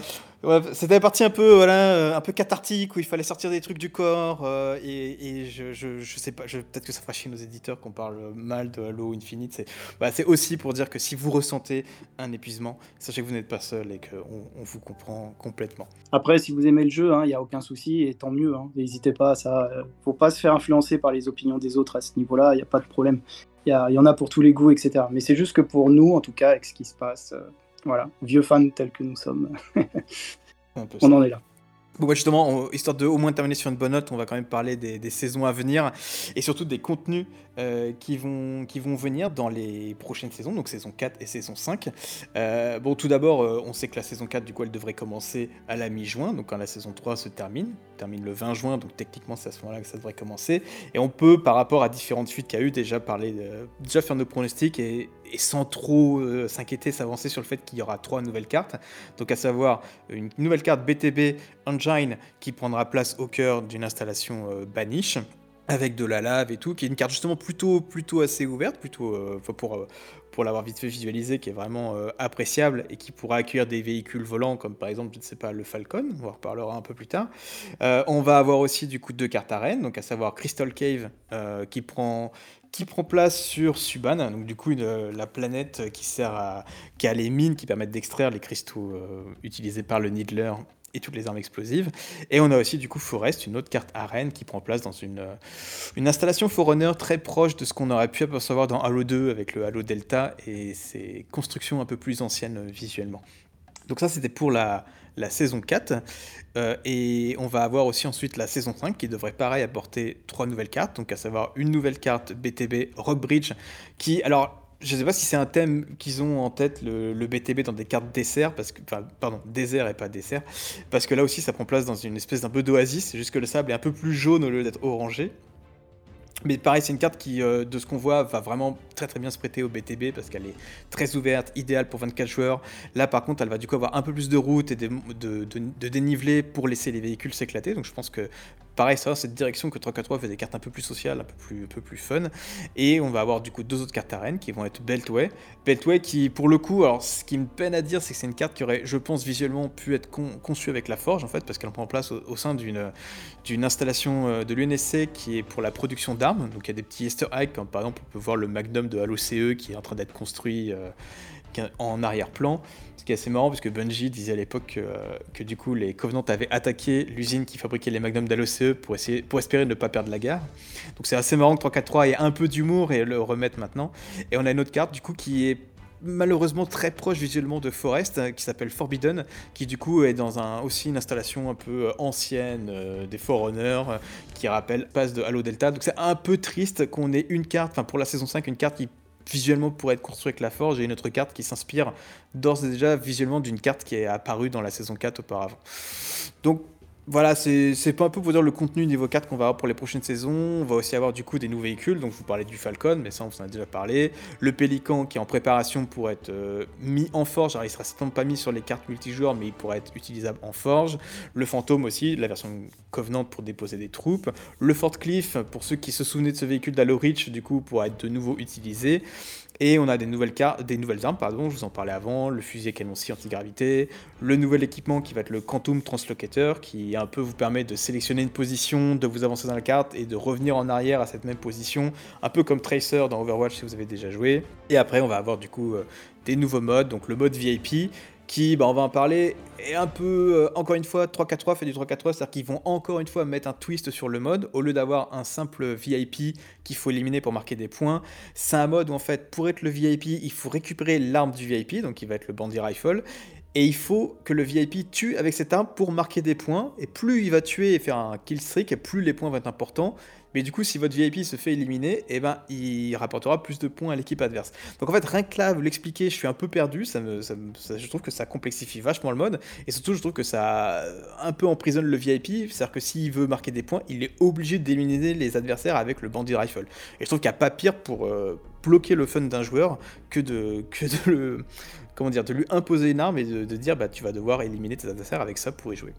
C'était la partie un peu, voilà, euh, un peu cathartique où il fallait sortir des trucs du corps. euh, et je, je, sais pas, peut-être que ça fera chier nos éditeurs qu'on parle mal de Halo Infinite. C'est bah, c'est aussi pour dire que si vous ressentez un épuisement, sachez que vous n'êtes pas seul et qu'on on vous comprend complètement. Après, si vous aimez le jeu, il n'y a aucun souci, et tant mieux. hein. N'hésitez pas à ça. euh, faut pas se faire influencer par les opinions des autres à ce niveau-là, il n'y a pas de problème. Il y, il en a pour tous les goûts, etc. Mais c'est juste que pour nous, en tout cas, avec ce qui se passe, voilà, vieux fans tels que nous sommes, ça. on en est là. Bon, bah, justement, on- histoire de au moins terminer sur une bonne note, on va quand même parler des, des saisons à venir et surtout des contenus euh, qui, vont, qui vont venir dans les prochaines saisons, donc saison 4 et saison 5. Euh, bon, tout d'abord, euh, on sait que la saison 4, du coup, elle devrait commencer à la mi-juin, donc quand la saison 3 se termine, termine le 20 juin, donc techniquement, c'est à ce moment-là que ça devrait commencer. Et on peut, par rapport à différentes fuites qu'il y a eu, déjà parler, déjà faire nos pronostics et, et sans trop euh, s'inquiéter, s'avancer sur le fait qu'il y aura trois nouvelles cartes. Donc à savoir une nouvelle carte BTB Engine qui prendra place au cœur d'une installation euh, Banish avec de la lave et tout, qui est une carte justement plutôt, plutôt assez ouverte, plutôt euh, pour, euh, pour l'avoir vite fait visualisé, qui est vraiment appréciable et qui pourra accueillir des véhicules volants comme par exemple, je ne sais pas, le Falcon, on en reparlera un peu plus tard. On va avoir aussi du coup deux cartes arènes, donc à savoir Crystal Cave qui prend qui prend place sur Suban, donc du coup la planète qui sert à, qui a les mines qui permettent d'extraire les cristaux euh, utilisés par le Needler et toutes les armes explosives. Et on a aussi du coup Forest, une autre carte arène qui prend place dans une, euh, une installation Forerunner très proche de ce qu'on aurait pu apercevoir dans Halo 2 avec le Halo Delta et ses constructions un peu plus anciennes euh, visuellement. Donc ça c'était pour la, la saison 4. Euh, et on va avoir aussi ensuite la saison 5 qui devrait pareil apporter trois nouvelles cartes, donc à savoir une nouvelle carte BTB Rockbridge qui alors je ne sais pas si c'est un thème qu'ils ont en tête le, BTB dans des cartes dessert parce que pardon désert et pas dessert parce que là aussi ça prend place dans une espèce d'un peu d'oasis. C'est juste que le sable est un peu plus jaune au lieu d'être orangé. Mais pareil, c'est une carte qui, euh, de ce qu'on voit, va vraiment très très bien se prêter au BTB parce qu'elle est très ouverte, idéale pour 24 joueurs. Là, par contre, elle va du coup avoir un peu plus de route et de, dénivelé pour laisser les véhicules s'éclater. Donc je pense que, pareil, ça va cette direction que 3-4-3 fait des cartes un peu plus sociales, un peu plus, un peu plus fun. Et on va avoir du coup deux autres cartes arènes qui vont être Beltway. Beltway qui, pour le coup, alors ce qui me peine à dire, c'est que c'est une carte qui aurait, je pense, visuellement pu être con- conçue avec la Forge en fait, parce qu'elle prend place au, sein d'une d'une installation euh, de l'UNSC qui est pour la production d'armes. Donc il y a des petits easter eggs, comme par exemple on peut voir le Magnum de Halo CE qui est en train d'être construit euh, en arrière-plan. Ce qui est assez marrant parce Bungie disait à l'époque que, euh, que du coup les Covenants avaient attaqué l'usine qui fabriquait les Magnum d'Halo CE pour, pour espérer ne pas perdre la guerre. Donc c'est assez marrant que 343 ait un peu d'humour et le remette maintenant. Et on a une autre carte du coup qui est malheureusement très proche visuellement de Forest, euh, qui s'appelle Forbidden, qui du coup est dans un, aussi une installation un peu euh, ancienne euh, des Forerunners, euh, qui rappelle passe de Halo Delta. Donc c'est un peu triste qu'on ait une carte, enfin pour la saison 5, une carte qui visuellement pourrait être construite avec la Forge et une autre carte qui s'inspire d'ores et déjà visuellement d'une carte qui est apparue dans la saison 4 auparavant. Donc voilà, c'est pas un peu pour dire le contenu niveau 4 qu'on va avoir pour les prochaines saisons. On va aussi avoir du coup des nouveaux véhicules. Donc je vous parlais du Falcon, mais ça on en a déjà parlé. Le Pélican qui est en préparation pour être euh, mis en forge. Alors il sera certainement pas mis sur les cartes multijoueurs, mais il pourra être utilisable en forge. Le Fantôme aussi, la version Covenant pour déposer des troupes. Le Fort Cliff, pour ceux qui se souvenaient de ce véhicule d'Halo Reach, du coup pourra être de nouveau utilisé. Et on a des nouvelles, armes, pardon, je vous en parlais avant, le fusil à canon anti-gravité, le nouvel équipement qui va être le Quantum Translocator, qui un peu vous permet de sélectionner une position, de vous avancer dans la carte et de revenir en arrière à cette même position, un peu comme Tracer dans Overwatch si vous avez déjà joué. Et après, on va avoir du coup euh, des nouveaux modes, donc le mode VIP, qui, bah, on va en parler, est un peu, euh, encore une fois, 3-4-3 fait du 3-4-3, c'est-à-dire qu'ils vont encore une fois mettre un twist sur le mode, au lieu d'avoir un simple VIP qu'il faut éliminer pour marquer des points, c'est un mode où en fait, pour être le VIP, il faut récupérer l'arme du VIP, donc il va être le bandit rifle, et il faut que le VIP tue avec cette arme pour marquer des points, et plus il va tuer et faire un kill streak, et plus les points vont être importants, mais du coup, si votre VIP se fait éliminer, eh ben, il rapportera plus de points à l'équipe adverse. Donc en fait, rien que là, vous l'expliquer, je suis un peu perdu. Ça me, je trouve que ça complexifie vachement le mode. Et surtout, je trouve que ça euh, un peu emprisonne le VIP. C'est-à-dire que s'il veut marquer des points, il est obligé d'éliminer les adversaires avec le bandit rifle. Et je trouve qu'il n'y a pas pire pour euh, bloquer le fun d'un joueur que de le... Comment dire, de lui imposer une arme et de, dire bah tu vas devoir éliminer tes adversaires avec ça pour y jouer.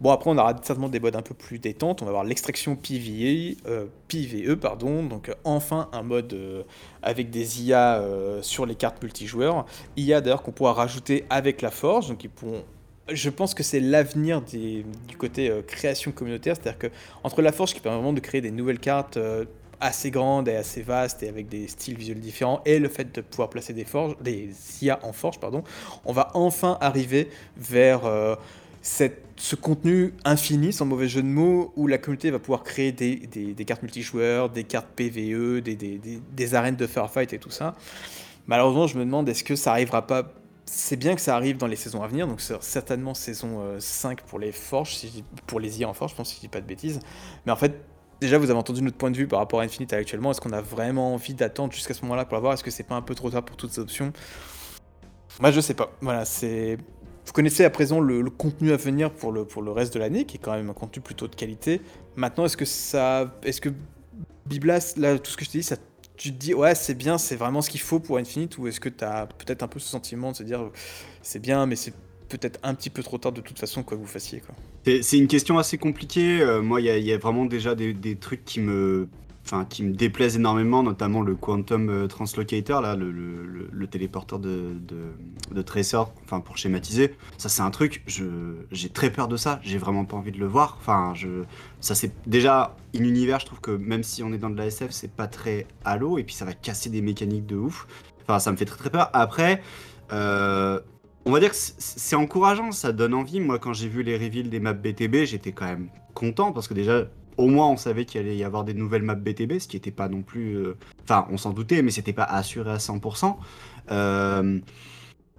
Bon après on aura certainement des modes un peu plus détentes, on va avoir l'extraction PvE, euh, PvE pardon, donc euh, enfin un mode euh, avec des IA sur les cartes multijoueurs. IA d'ailleurs qu'on pourra rajouter avec la forge, donc ils pourront je pense que c'est l'avenir du côté création communautaire, c'est-à-dire que entre la forge qui permet vraiment de créer des nouvelles cartes assez grandes et assez vastes et avec des styles visuels différents, et le fait de pouvoir placer des forges, des IA en forge, pardon, on va enfin arriver vers euh, cette- ce contenu infini, sans mauvais jeu de mots, où la communauté va pouvoir créer des, des- cartes multijoueurs, des cartes PVE, des, des- arènes de firefight et tout ça. Malheureusement, je me demande est-ce que ça arrivera pas? C'est bien que ça arrive dans les saisons à venir, donc certainement saison euh, 5 pour les forges, pour les IA en forge, je pense si je dis pas de bêtises. Mais en fait, déjà vous avez entendu notre point de vue par rapport à Infinite actuellement. Est-ce qu'on a vraiment envie d'attendre jusqu'à ce moment-là pour la voir Est-ce que c'est pas un peu trop tard pour toutes ces options? Moi je sais pas. Voilà, c'est. Vous connaissez à présent le, contenu à venir pour le, pour le reste de l'année, qui est quand même un contenu plutôt de qualité. Maintenant, est-ce que ça. Est-ce que Biblas, là, tout ce que je t'ai dit, ça, tu te dis, ouais, c'est bien, c'est vraiment ce qu'il faut pour Infinite, ou est-ce que tu as peut-être un peu ce sentiment de se dire, c'est bien, mais c'est peut-être un petit peu trop tard de toute façon, quoi que vous fassiez, quoi? C'est une question assez compliquée. Euh, moi, il y, a- vraiment déjà des, trucs qui me qui me déplaisent énormément, notamment le Quantum euh, Translocator, là, le, téléporteur de, de, enfin, pour schématiser. Ça, c'est un truc, j'ai très peur de ça, j'ai vraiment pas envie de le voir. Enfin, je, ça, c'est déjà, in univers, je trouve que même si on est dans de la SF, c'est pas très halo, et puis ça va casser des mécaniques de ouf. Enfin, ça me fait très très peur. Après, euh, on va dire que c'est- encourageant, ça donne envie. Moi, quand j'ai vu les reveals des maps BTB, j'étais quand même content parce que déjà, au moins, on savait qu'il allait y avoir des nouvelles maps BTB, ce qui n'était pas non plus. euh, Enfin, on s'en doutait, mais c'était pas assuré à 100%. Euh,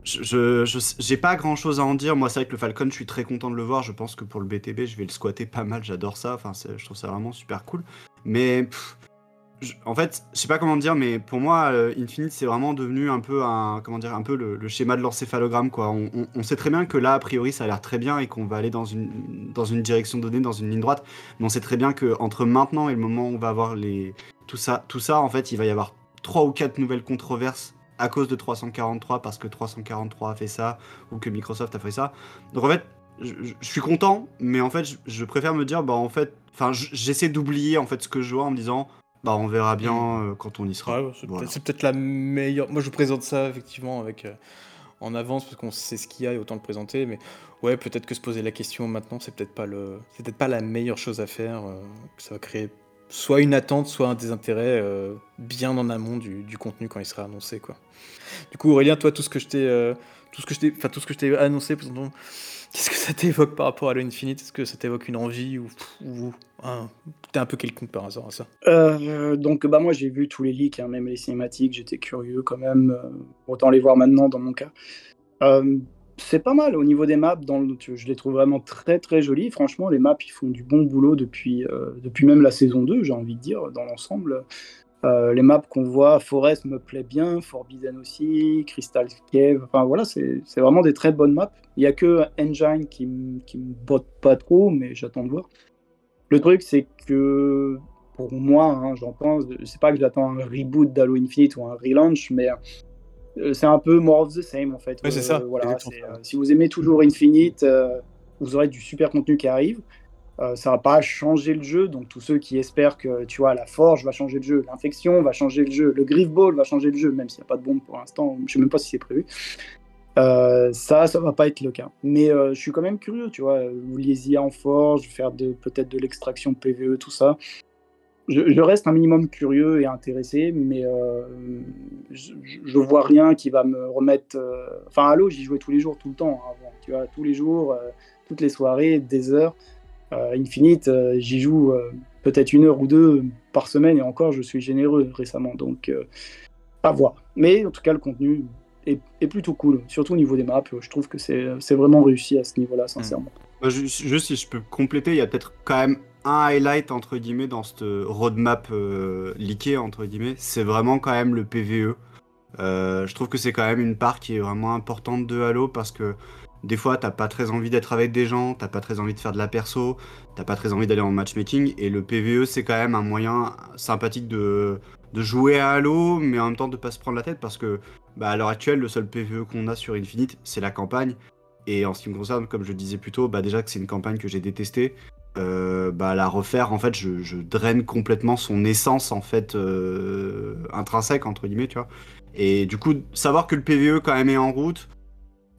je, j'ai pas grand chose à en dire. Moi, c'est vrai que le Falcon, je suis très content de le voir. Je pense que pour le BTB, je vais le squatter pas mal. J'adore ça. Enfin, je trouve ça vraiment super cool. Mais en fait, je sais pas comment dire, mais pour moi, euh, Infinite, c'est vraiment devenu un peu un, comment dire, un peu le, schéma de l'encéphalogramme, quoi. On, sait très bien que là, a priori, ça a l'air très bien et qu'on va aller dans une, dans une direction donnée, dans une ligne droite. Mais on sait très bien que entre maintenant et le moment où on va avoir les, tout ça, tout ça, en fait, il va y avoir trois ou quatre nouvelles controverses à cause de 343 parce que 343 a fait ça ou que Microsoft a fait ça. Donc en fait, je, suis content, mais en fait, je, je préfère me dire, bah en fait, enfin, j'essaie d'oublier en fait ce que je vois en me disant, bah on verra bien euh, quand on y sera. Ouais, c'est Voilà. peut-être- la meilleure. Moi, je vous présente ça effectivement avec euh, en avance parce qu'on sait ce qu'il y a et autant le présenter. Mais ouais, peut-être que se poser la question maintenant, c'est peut-être pas le, c'est peut-être pas la meilleure chose à faire. euh, ça va créer soit une attente, soit un désintérêt euh, bien en amont du, du contenu quand il sera annoncé, quoi. Du coup, Aurélien, toi, tout ce que je t'ai, tout ce que je t'ai, enfin tout ce que je t'ai annoncé, qu'est-ce que ça t'évoque par rapport à Halo Infinite Est-ce que ça t'évoque une envie ou, ou t'es un peu quelconque par hasard à ça? Euh, donc bah moi j'ai vu tous les leaks, hein, même les cinématiques, j'étais curieux quand même, euh, autant les voir maintenant dans mon cas. Euh, c'est pas mal au niveau des maps, je les trouve vraiment très très jolies. Franchement, les maps ils font du bon boulot depuis, depuis même la saison 2, j'ai envie de dire, dans l'ensemble. Euh, les maps qu'on voit, Forest me plaît bien, Forbidden aussi, Crystal Cave, enfin voilà, c'est vraiment des très bonnes maps. Il y a que Engine qui, qui me botte pas trop, mais j'attends de voir. Le truc, c'est que pour moi, hein, j'en pense, c'est pas que j'attends un reboot d'Halo Infinite ou un relaunch, mais euh, c'est un peu more of the same en fait. Ouais, c'est Euh, ça, Voilà, c'est, ça. si vous aimez toujours Infinite, vous aurez du super contenu qui arrive. Euh, ça va pas changer le jeu, donc tous ceux qui espèrent que tu vois la forge va changer le jeu, l'infection va changer le jeu, le griff ball va changer le jeu, même s'il n'y a pas de bombe pour l'instant, je sais même pas si c'est prévu. Euh, ça, ça va pas être le cas. Mais euh, je suis quand même curieux, tu vois. Vous liez en forge, faire peut-être de l'extraction PVE, tout ça. Je, reste un minimum curieux et intéressé, mais euh, je, je- vois rien qui va me remettre. euh, Enfin, Halo, j'y jouais tous les jours, tout le temps hein. Tu vois, tous les jours, toutes les soirées, des heures. Euh, Infinite, euh, j'y joue euh, peut-être une heure ou deux par semaine et encore, je suis généreux récemment. Donc, euh, à voir. Mais en tout cas, le contenu est, est plutôt cool, surtout au niveau des maps. Je trouve que c'est c'est vraiment réussi à ce niveau-là, sincèrement. Moi, ju- juste si je peux compléter, il y a peut-être quand même un highlight entre guillemets dans cette roadmap euh, leakée entre guillemets, c'est vraiment quand même le PVE. Euh, je trouve que c'est quand même une part qui est vraiment importante de Halo parce que des fois t'as pas très envie d'être avec des gens, t'as pas très envie de faire de la perso, t'as pas très envie d'aller en matchmaking et le PVE c'est quand même un moyen sympathique de, jouer à Halo mais en même temps de pas se prendre la tête parce que bah, à l'heure actuelle le seul PVE qu'on a sur Infinite c'est la campagne et en ce qui me concerne, comme je disais plus tôt, bah déjà que c'est une campagne que j'ai détestée, euh, bah la refaire, en fait, je, je draine complètement son essence, en fait, euh, intrinsèque, entre guillemets, tu vois. Et du coup, savoir que le PVE, quand même, est en route,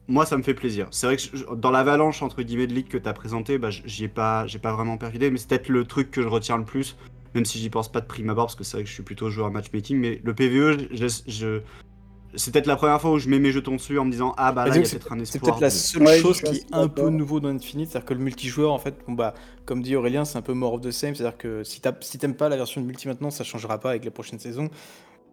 moi, ça me fait plaisir. C'est vrai que je- dans l'avalanche, entre guillemets, de ligue que tu as présenté, bah, j'y ai pas, j'ai pas vraiment perdu mais c'est peut-être le truc que je retiens le plus, même si j'y pense pas de prime abord, parce que c'est vrai que je suis plutôt joueur matchmaking, mais le PVE, je, je- c'est peut-être la première fois où je mets mes jetons dessus en me disant ah bah là il y a disons que peut-être un C'est espoir. peut-être la seule Ouais, chose qui est un peu nouveau dans Infinite, c'est-à-dire que le multijoueur, en fait, bon bah, comme dit Aurélien, c'est un peu more of the same, c'est-à-dire que si t'as- si t'aimes pas la version de multi maintenant, ça changera pas avec les prochaines saisons.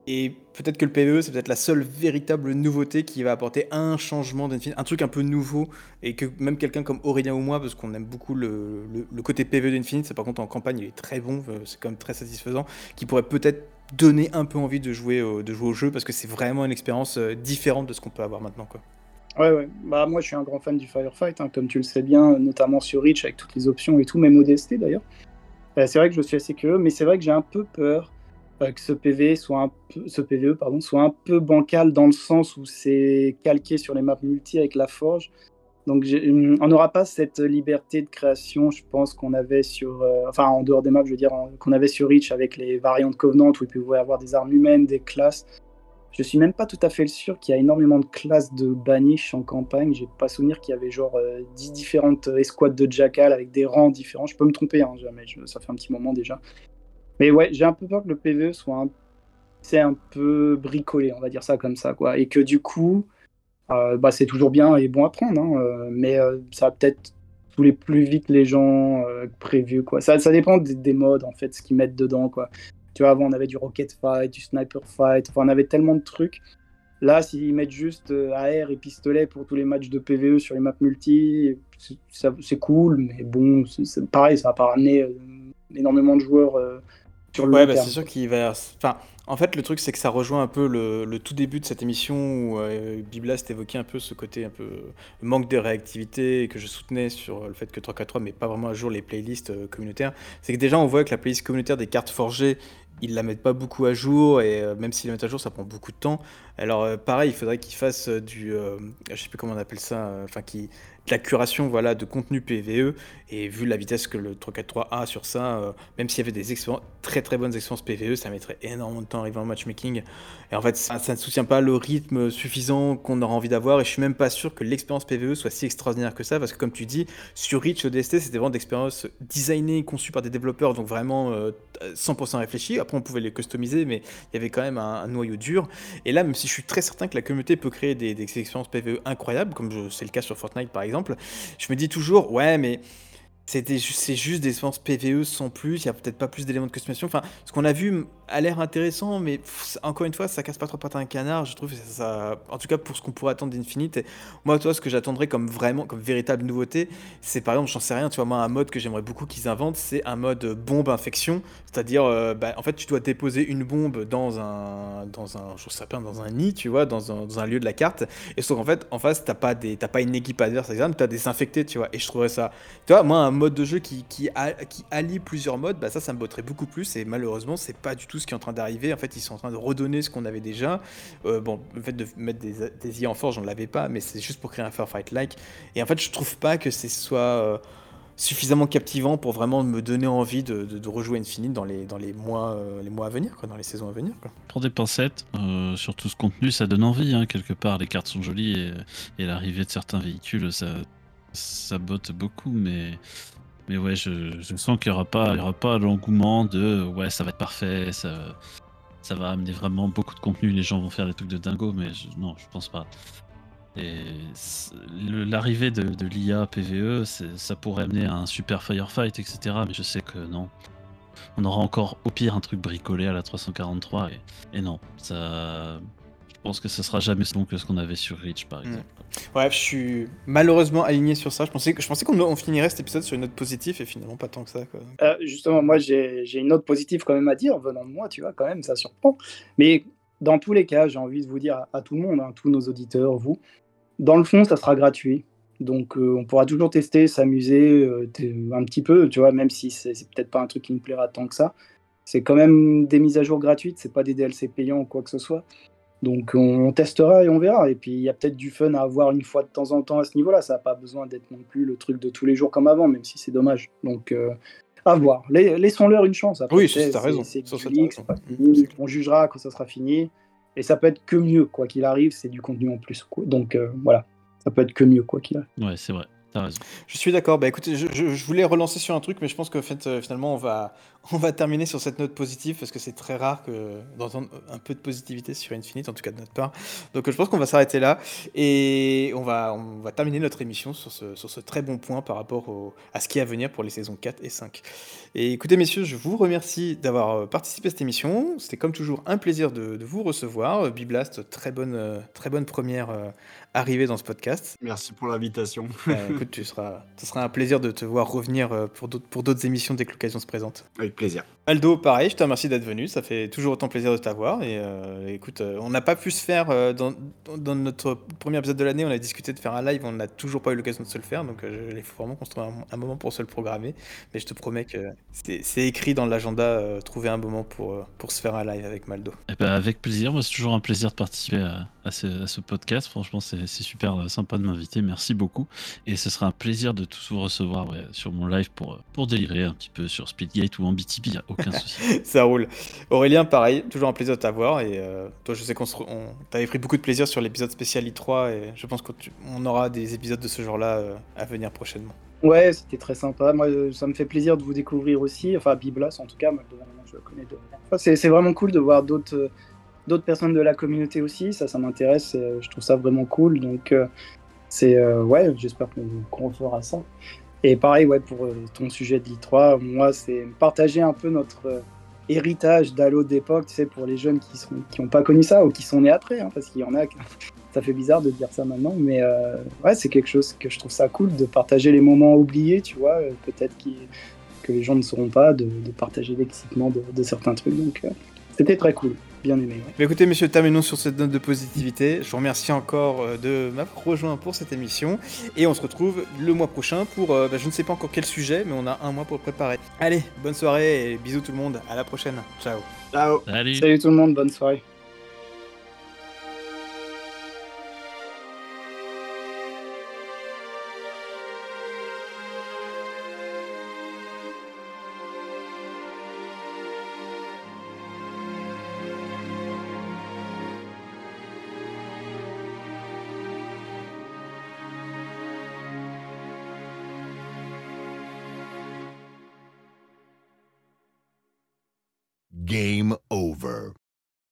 Et peut-être que le PvE, c'est peut-être la seule véritable nouveauté qui va apporter un changement d'Infinite, un truc un peu nouveau, et que même quelqu'un comme Aurélien ou moi, parce qu'on aime beaucoup le, côté PvE d'Infinite, c'est par contre en campagne, il est très bon, euh, c'est quand même très satisfaisant, qui pourrait peut-être donner un peu envie de jouer, au- de jouer au jeu, parce que c'est vraiment une expérience euh, différente de ce qu'on peut avoir maintenant. Quoi. Ouais, ouais. Bah, moi, je suis un grand fan du Firefight, hein, comme tu le sais bien, notamment sur Reach, avec toutes les options et tout, même ODST d'ailleurs. Euh, c'est vrai que je suis assez curieux, mais c'est vrai que j'ai un peu peur que ce PV soit un peu, ce PVE pardon, soit un peu bancal dans le sens où c'est calqué sur les maps multi avec la forge. Donc hum, on n'aura pas cette liberté de création, je pense, qu'on avait sur, euh, enfin en dehors des maps, je veux dire, qu'on avait sur Reach avec les variantes Covenant où il pouvait avoir des armes humaines, des classes. Je suis même pas tout à fait sûr qu'il y a énormément de classes de Banish en campagne. J'ai pas souvenir qu'il y avait genre euh, 10 différentes escouades de Jackal avec des rangs différents. Je peux me tromper, hein, jamais. ça fait un petit moment déjà. Mais ouais, j'ai un peu peur que le PVE soit un, c'est un peu bricolé, on va dire ça comme ça, quoi. Et que du coup, euh, bah, c'est toujours bien et bon à prendre, hein, euh, mais euh, ça va peut-être saouler plus vite les gens euh, que prévu, quoi. Ça, ça dépend des, des modes, en fait, ce qu'ils mettent dedans, quoi. Tu vois, avant, on avait du rocket fight, du sniper fight, enfin, on avait tellement de trucs. Là, s'ils mettent juste AR et pistolet pour tous les matchs de PVE sur les maps multi, c'est- cool, mais bon, c'est pareil, ça va pas ramener énormément de joueurs sur le Ouais, bah, c'est sûr qu'il va. Enfin, en fait, le truc, c'est que ça rejoint un peu le, le tout début de cette émission où euh, Biblast évoquait un peu ce côté un peu manque de réactivité et que je soutenais sur le fait que 343 met pas vraiment à jour les playlists euh, communautaires. C'est que déjà, on voit que la playlist communautaire des cartes forgées, ils la mettent pas beaucoup à jour et euh, même s'ils la mettent à jour, ça prend beaucoup de temps. Alors, pareil, il faudrait qu'ils fassent du. je sais plus comment on appelle ça, enfin, qui la curation voilà, de contenu PVE. Et vu la vitesse que le 343 a sur ça, euh, même s'il y avait des très très bonnes expériences PVE, ça mettrait énormément de temps à arriver en matchmaking. Et en fait, ça, ne soutient pas le rythme suffisant qu'on aura envie d'avoir. Et je suis même pas sûr que l'expérience PVE soit si extraordinaire que ça. Parce que comme tu dis, sur Reach ODST, c'était vraiment d'expériences designées, conçues par des développeurs, donc vraiment euh, 100% réfléchies. Après, on pouvait les customiser, mais il y avait quand même un, noyau dur. Et là, même si je suis très certain que la communauté peut créer des, expériences PVE incroyables, comme c'est le cas sur Fortnite par exemple, je me dis toujours, ouais, mais c'est juste des expériences PVE sans plus, il y a peut-être pas plus d'éléments de customisation. Enfin, ce qu'on a vu a l'air intéressant, mais encore une fois, ça casse pas trop pattes à un canard. Je trouve en tout cas pour ce qu'on pourrait attendre d'Infinite. Moi, toi, ce que j'attendrais comme vraiment, comme véritable nouveauté, c'est par exemple, j'en sais rien, tu vois, moi, un mode que j'aimerais beaucoup qu'ils inventent, c'est un mode bombe infection. C'est-à-dire, euh, bah, en fait, tu dois déposer une bombe dans un, dans un, je sais pas, dans un nid, tu vois, dans un, dans un lieu de la carte. Et sauf qu'en fait, en face, t'as pas des, t'as pas une équipe adverse, exemple, t'as des infectés, tu vois. Et je trouverais ça, tu vois, moi, un mode de jeu qui, qui allie plusieurs modes, bah ça, ça me botterait beaucoup plus. Et malheureusement, c'est pas du tout ce qui est en train d'arriver. En fait, ils sont en train de redonner ce qu'on avait déjà. Euh, bon, le fait de mettre des, des IA en force, j'en l'avais pas, mais c'est juste pour créer un Firefight-like. Et en fait, je trouve pas que ce soit euh, suffisamment captivant pour vraiment me donner envie de, de- rejouer Infinite dans les, dans les mois, euh, les mois à venir, quoi, dans les saisons à venir. Quoi. Pour des pincettes, sur tout ce contenu, ça donne envie, hein, quelque part. Les cartes sont jolies et, et l'arrivée de certains véhicules, ça, ça botte beaucoup, mais, mais ouais, je, je sens qu'il n'y aura pas, il y aura pas l'engouement de ouais, ça va être parfait, ça, ça va amener vraiment beaucoup de contenu, les gens vont faire des trucs de dingo, mais je- non, je pense pas. Et l'arrivée de, de l'IA PVE, ça pourrait amener à un super firefight, etc. Mais je sais que non. On aura encore au pire un truc bricolé à la 343 et, et non, ça. Je pense que ce sera jamais si bon que ce qu'on avait sur Reach par Mm. exemple. Bref, je suis malheureusement aligné sur ça. Je pensais, je pensais qu'on on finirait cet épisode sur une note positive et finalement pas tant que ça. Euh, justement, moi, j'ai une note positive quand même à dire, venant de moi, tu vois, quand même, ça surprend. Mais dans tous les cas, j'ai envie de vous dire à, tout le monde, hein, tous nos auditeurs, vous, dans le fond, ça sera gratuit. Donc, euh, on pourra toujours tester, s'amuser euh, un petit peu, tu vois, même si c'est peut-être pas un truc qui nous plaira tant que ça. C'est quand même des mises à jour gratuites, c'est pas des DLC payants ou quoi que ce soit. Donc, on, on testera et on verra. Et puis, il y a peut-être du fun à avoir une fois de temps en temps à ce niveau-là. Ça n'a pas besoin d'être non plus le truc de tous les jours comme avant, même si c'est dommage. Donc, euh, à voir. La- Laissons-leur une chance. Après, Oui, c'est- raison. C'est Ça, ça, du t'as leak, raison. c'est pas fini. c'est clair. On jugera quand ça sera fini. Et ça peut être que mieux, quoi qu'il arrive. C'est du contenu en plus. Donc, euh, voilà. Ça peut être que mieux, quoi qu'il arrive. Ouais, c'est vrai, Je suis d'accord. Bah écoutez, je, voulais relancer sur un truc, mais je pense que fait, euh, finalement, on va, terminer sur cette note positive parce que c'est très rare d'entendre un peu de positivité sur Infinite, en tout cas de notre part. Donc euh, je pense qu'on va s'arrêter là et on va, terminer notre émission sur ce, très bon point par rapport à ce qui est à venir pour les saisons 4 et 5. Et écoutez, messieurs, je vous remercie d'avoir euh, participé à cette émission. C'était comme toujours un plaisir de, vous recevoir. Biblast, très très bonne première arrivée dans ce podcast. Merci pour l'invitation. Euh, écoute, tu seras, ce sera un plaisir de te voir revenir euh, pour d'autres, pour d'autres émissions dès que l'occasion se présente. Avec plaisir. Aldo, pareil, je te remercie d'être venu. Ça fait toujours autant plaisir de t'avoir. Et euh, écoute, euh, on n'a pas pu se faire euh, dans, dans notre premier épisode de l'année. On a discuté de faire un live. On n'a toujours pas eu l'occasion de se le faire. Donc, euh, il faut vraiment qu'on se trouve un, un moment pour se le programmer. Mais je te promets que c'est, écrit dans l'agenda. euh, trouver un moment pour, euh, pour se faire un live avec Maldo. Eh ben, avec plaisir, moi c'est toujours un plaisir de participer à, à ce, à ce podcast. Franchement, c'est c'est super euh, sympa de m'inviter. Merci beaucoup. Et ce sera un plaisir de tous vous recevoir ouais, sur mon live pour, euh, pour délirer un petit peu sur Speedgate ou en BTB, y a aucun souci. Ça roule. Aurélien, pareil, toujours un plaisir de t'avoir. Et euh, toi, je sais qu'on t'avais pris beaucoup de plaisir sur l'épisode spécial i3. Et je pense qu'on aura des épisodes de ce genre-là euh, à venir prochainement. Ouais, c'était très sympa. Moi, euh, ça me fait plaisir de vous découvrir aussi. Enfin, Biblas, en tout cas, moi, je le connais de. Enfin, c'est c'est vraiment cool de voir d'autres euh, d'autres personnes de la communauté aussi. Ça, ça m'intéresse. euh, Je trouve ça vraiment cool. Donc, euh, c'est. euh, ouais, j'espère qu'on refera ça. Et pareil, ouais, pour ton sujet de l'I3, moi, c'est partager un peu notre héritage d'Halo d'époque, tu sais, pour les jeunes qui sont qui pas connu ça ou qui sont nés après, hein, parce qu'il y en a. qui- Ça fait bizarre de dire ça maintenant, mais ouais, c'est quelque chose que je trouve ça cool de partager les moments oubliés, tu vois, peut-être que les gens ne sauront pas, de, partager l'excitement de, certains trucs. Donc, c'était très cool, bien aimé. ouais. Mais écoutez, messieurs, terminons sur cette note de positivité. Je vous remercie encore euh, de m'avoir rejoint pour cette émission. Et on se retrouve le mois prochain pour, euh, bah, je ne sais pas encore quel sujet, mais on a un mois pour le préparer. Allez, bonne soirée et bisous tout le monde. À la prochaine. Ciao. Ciao Salut Salut tout le monde, bonne soirée.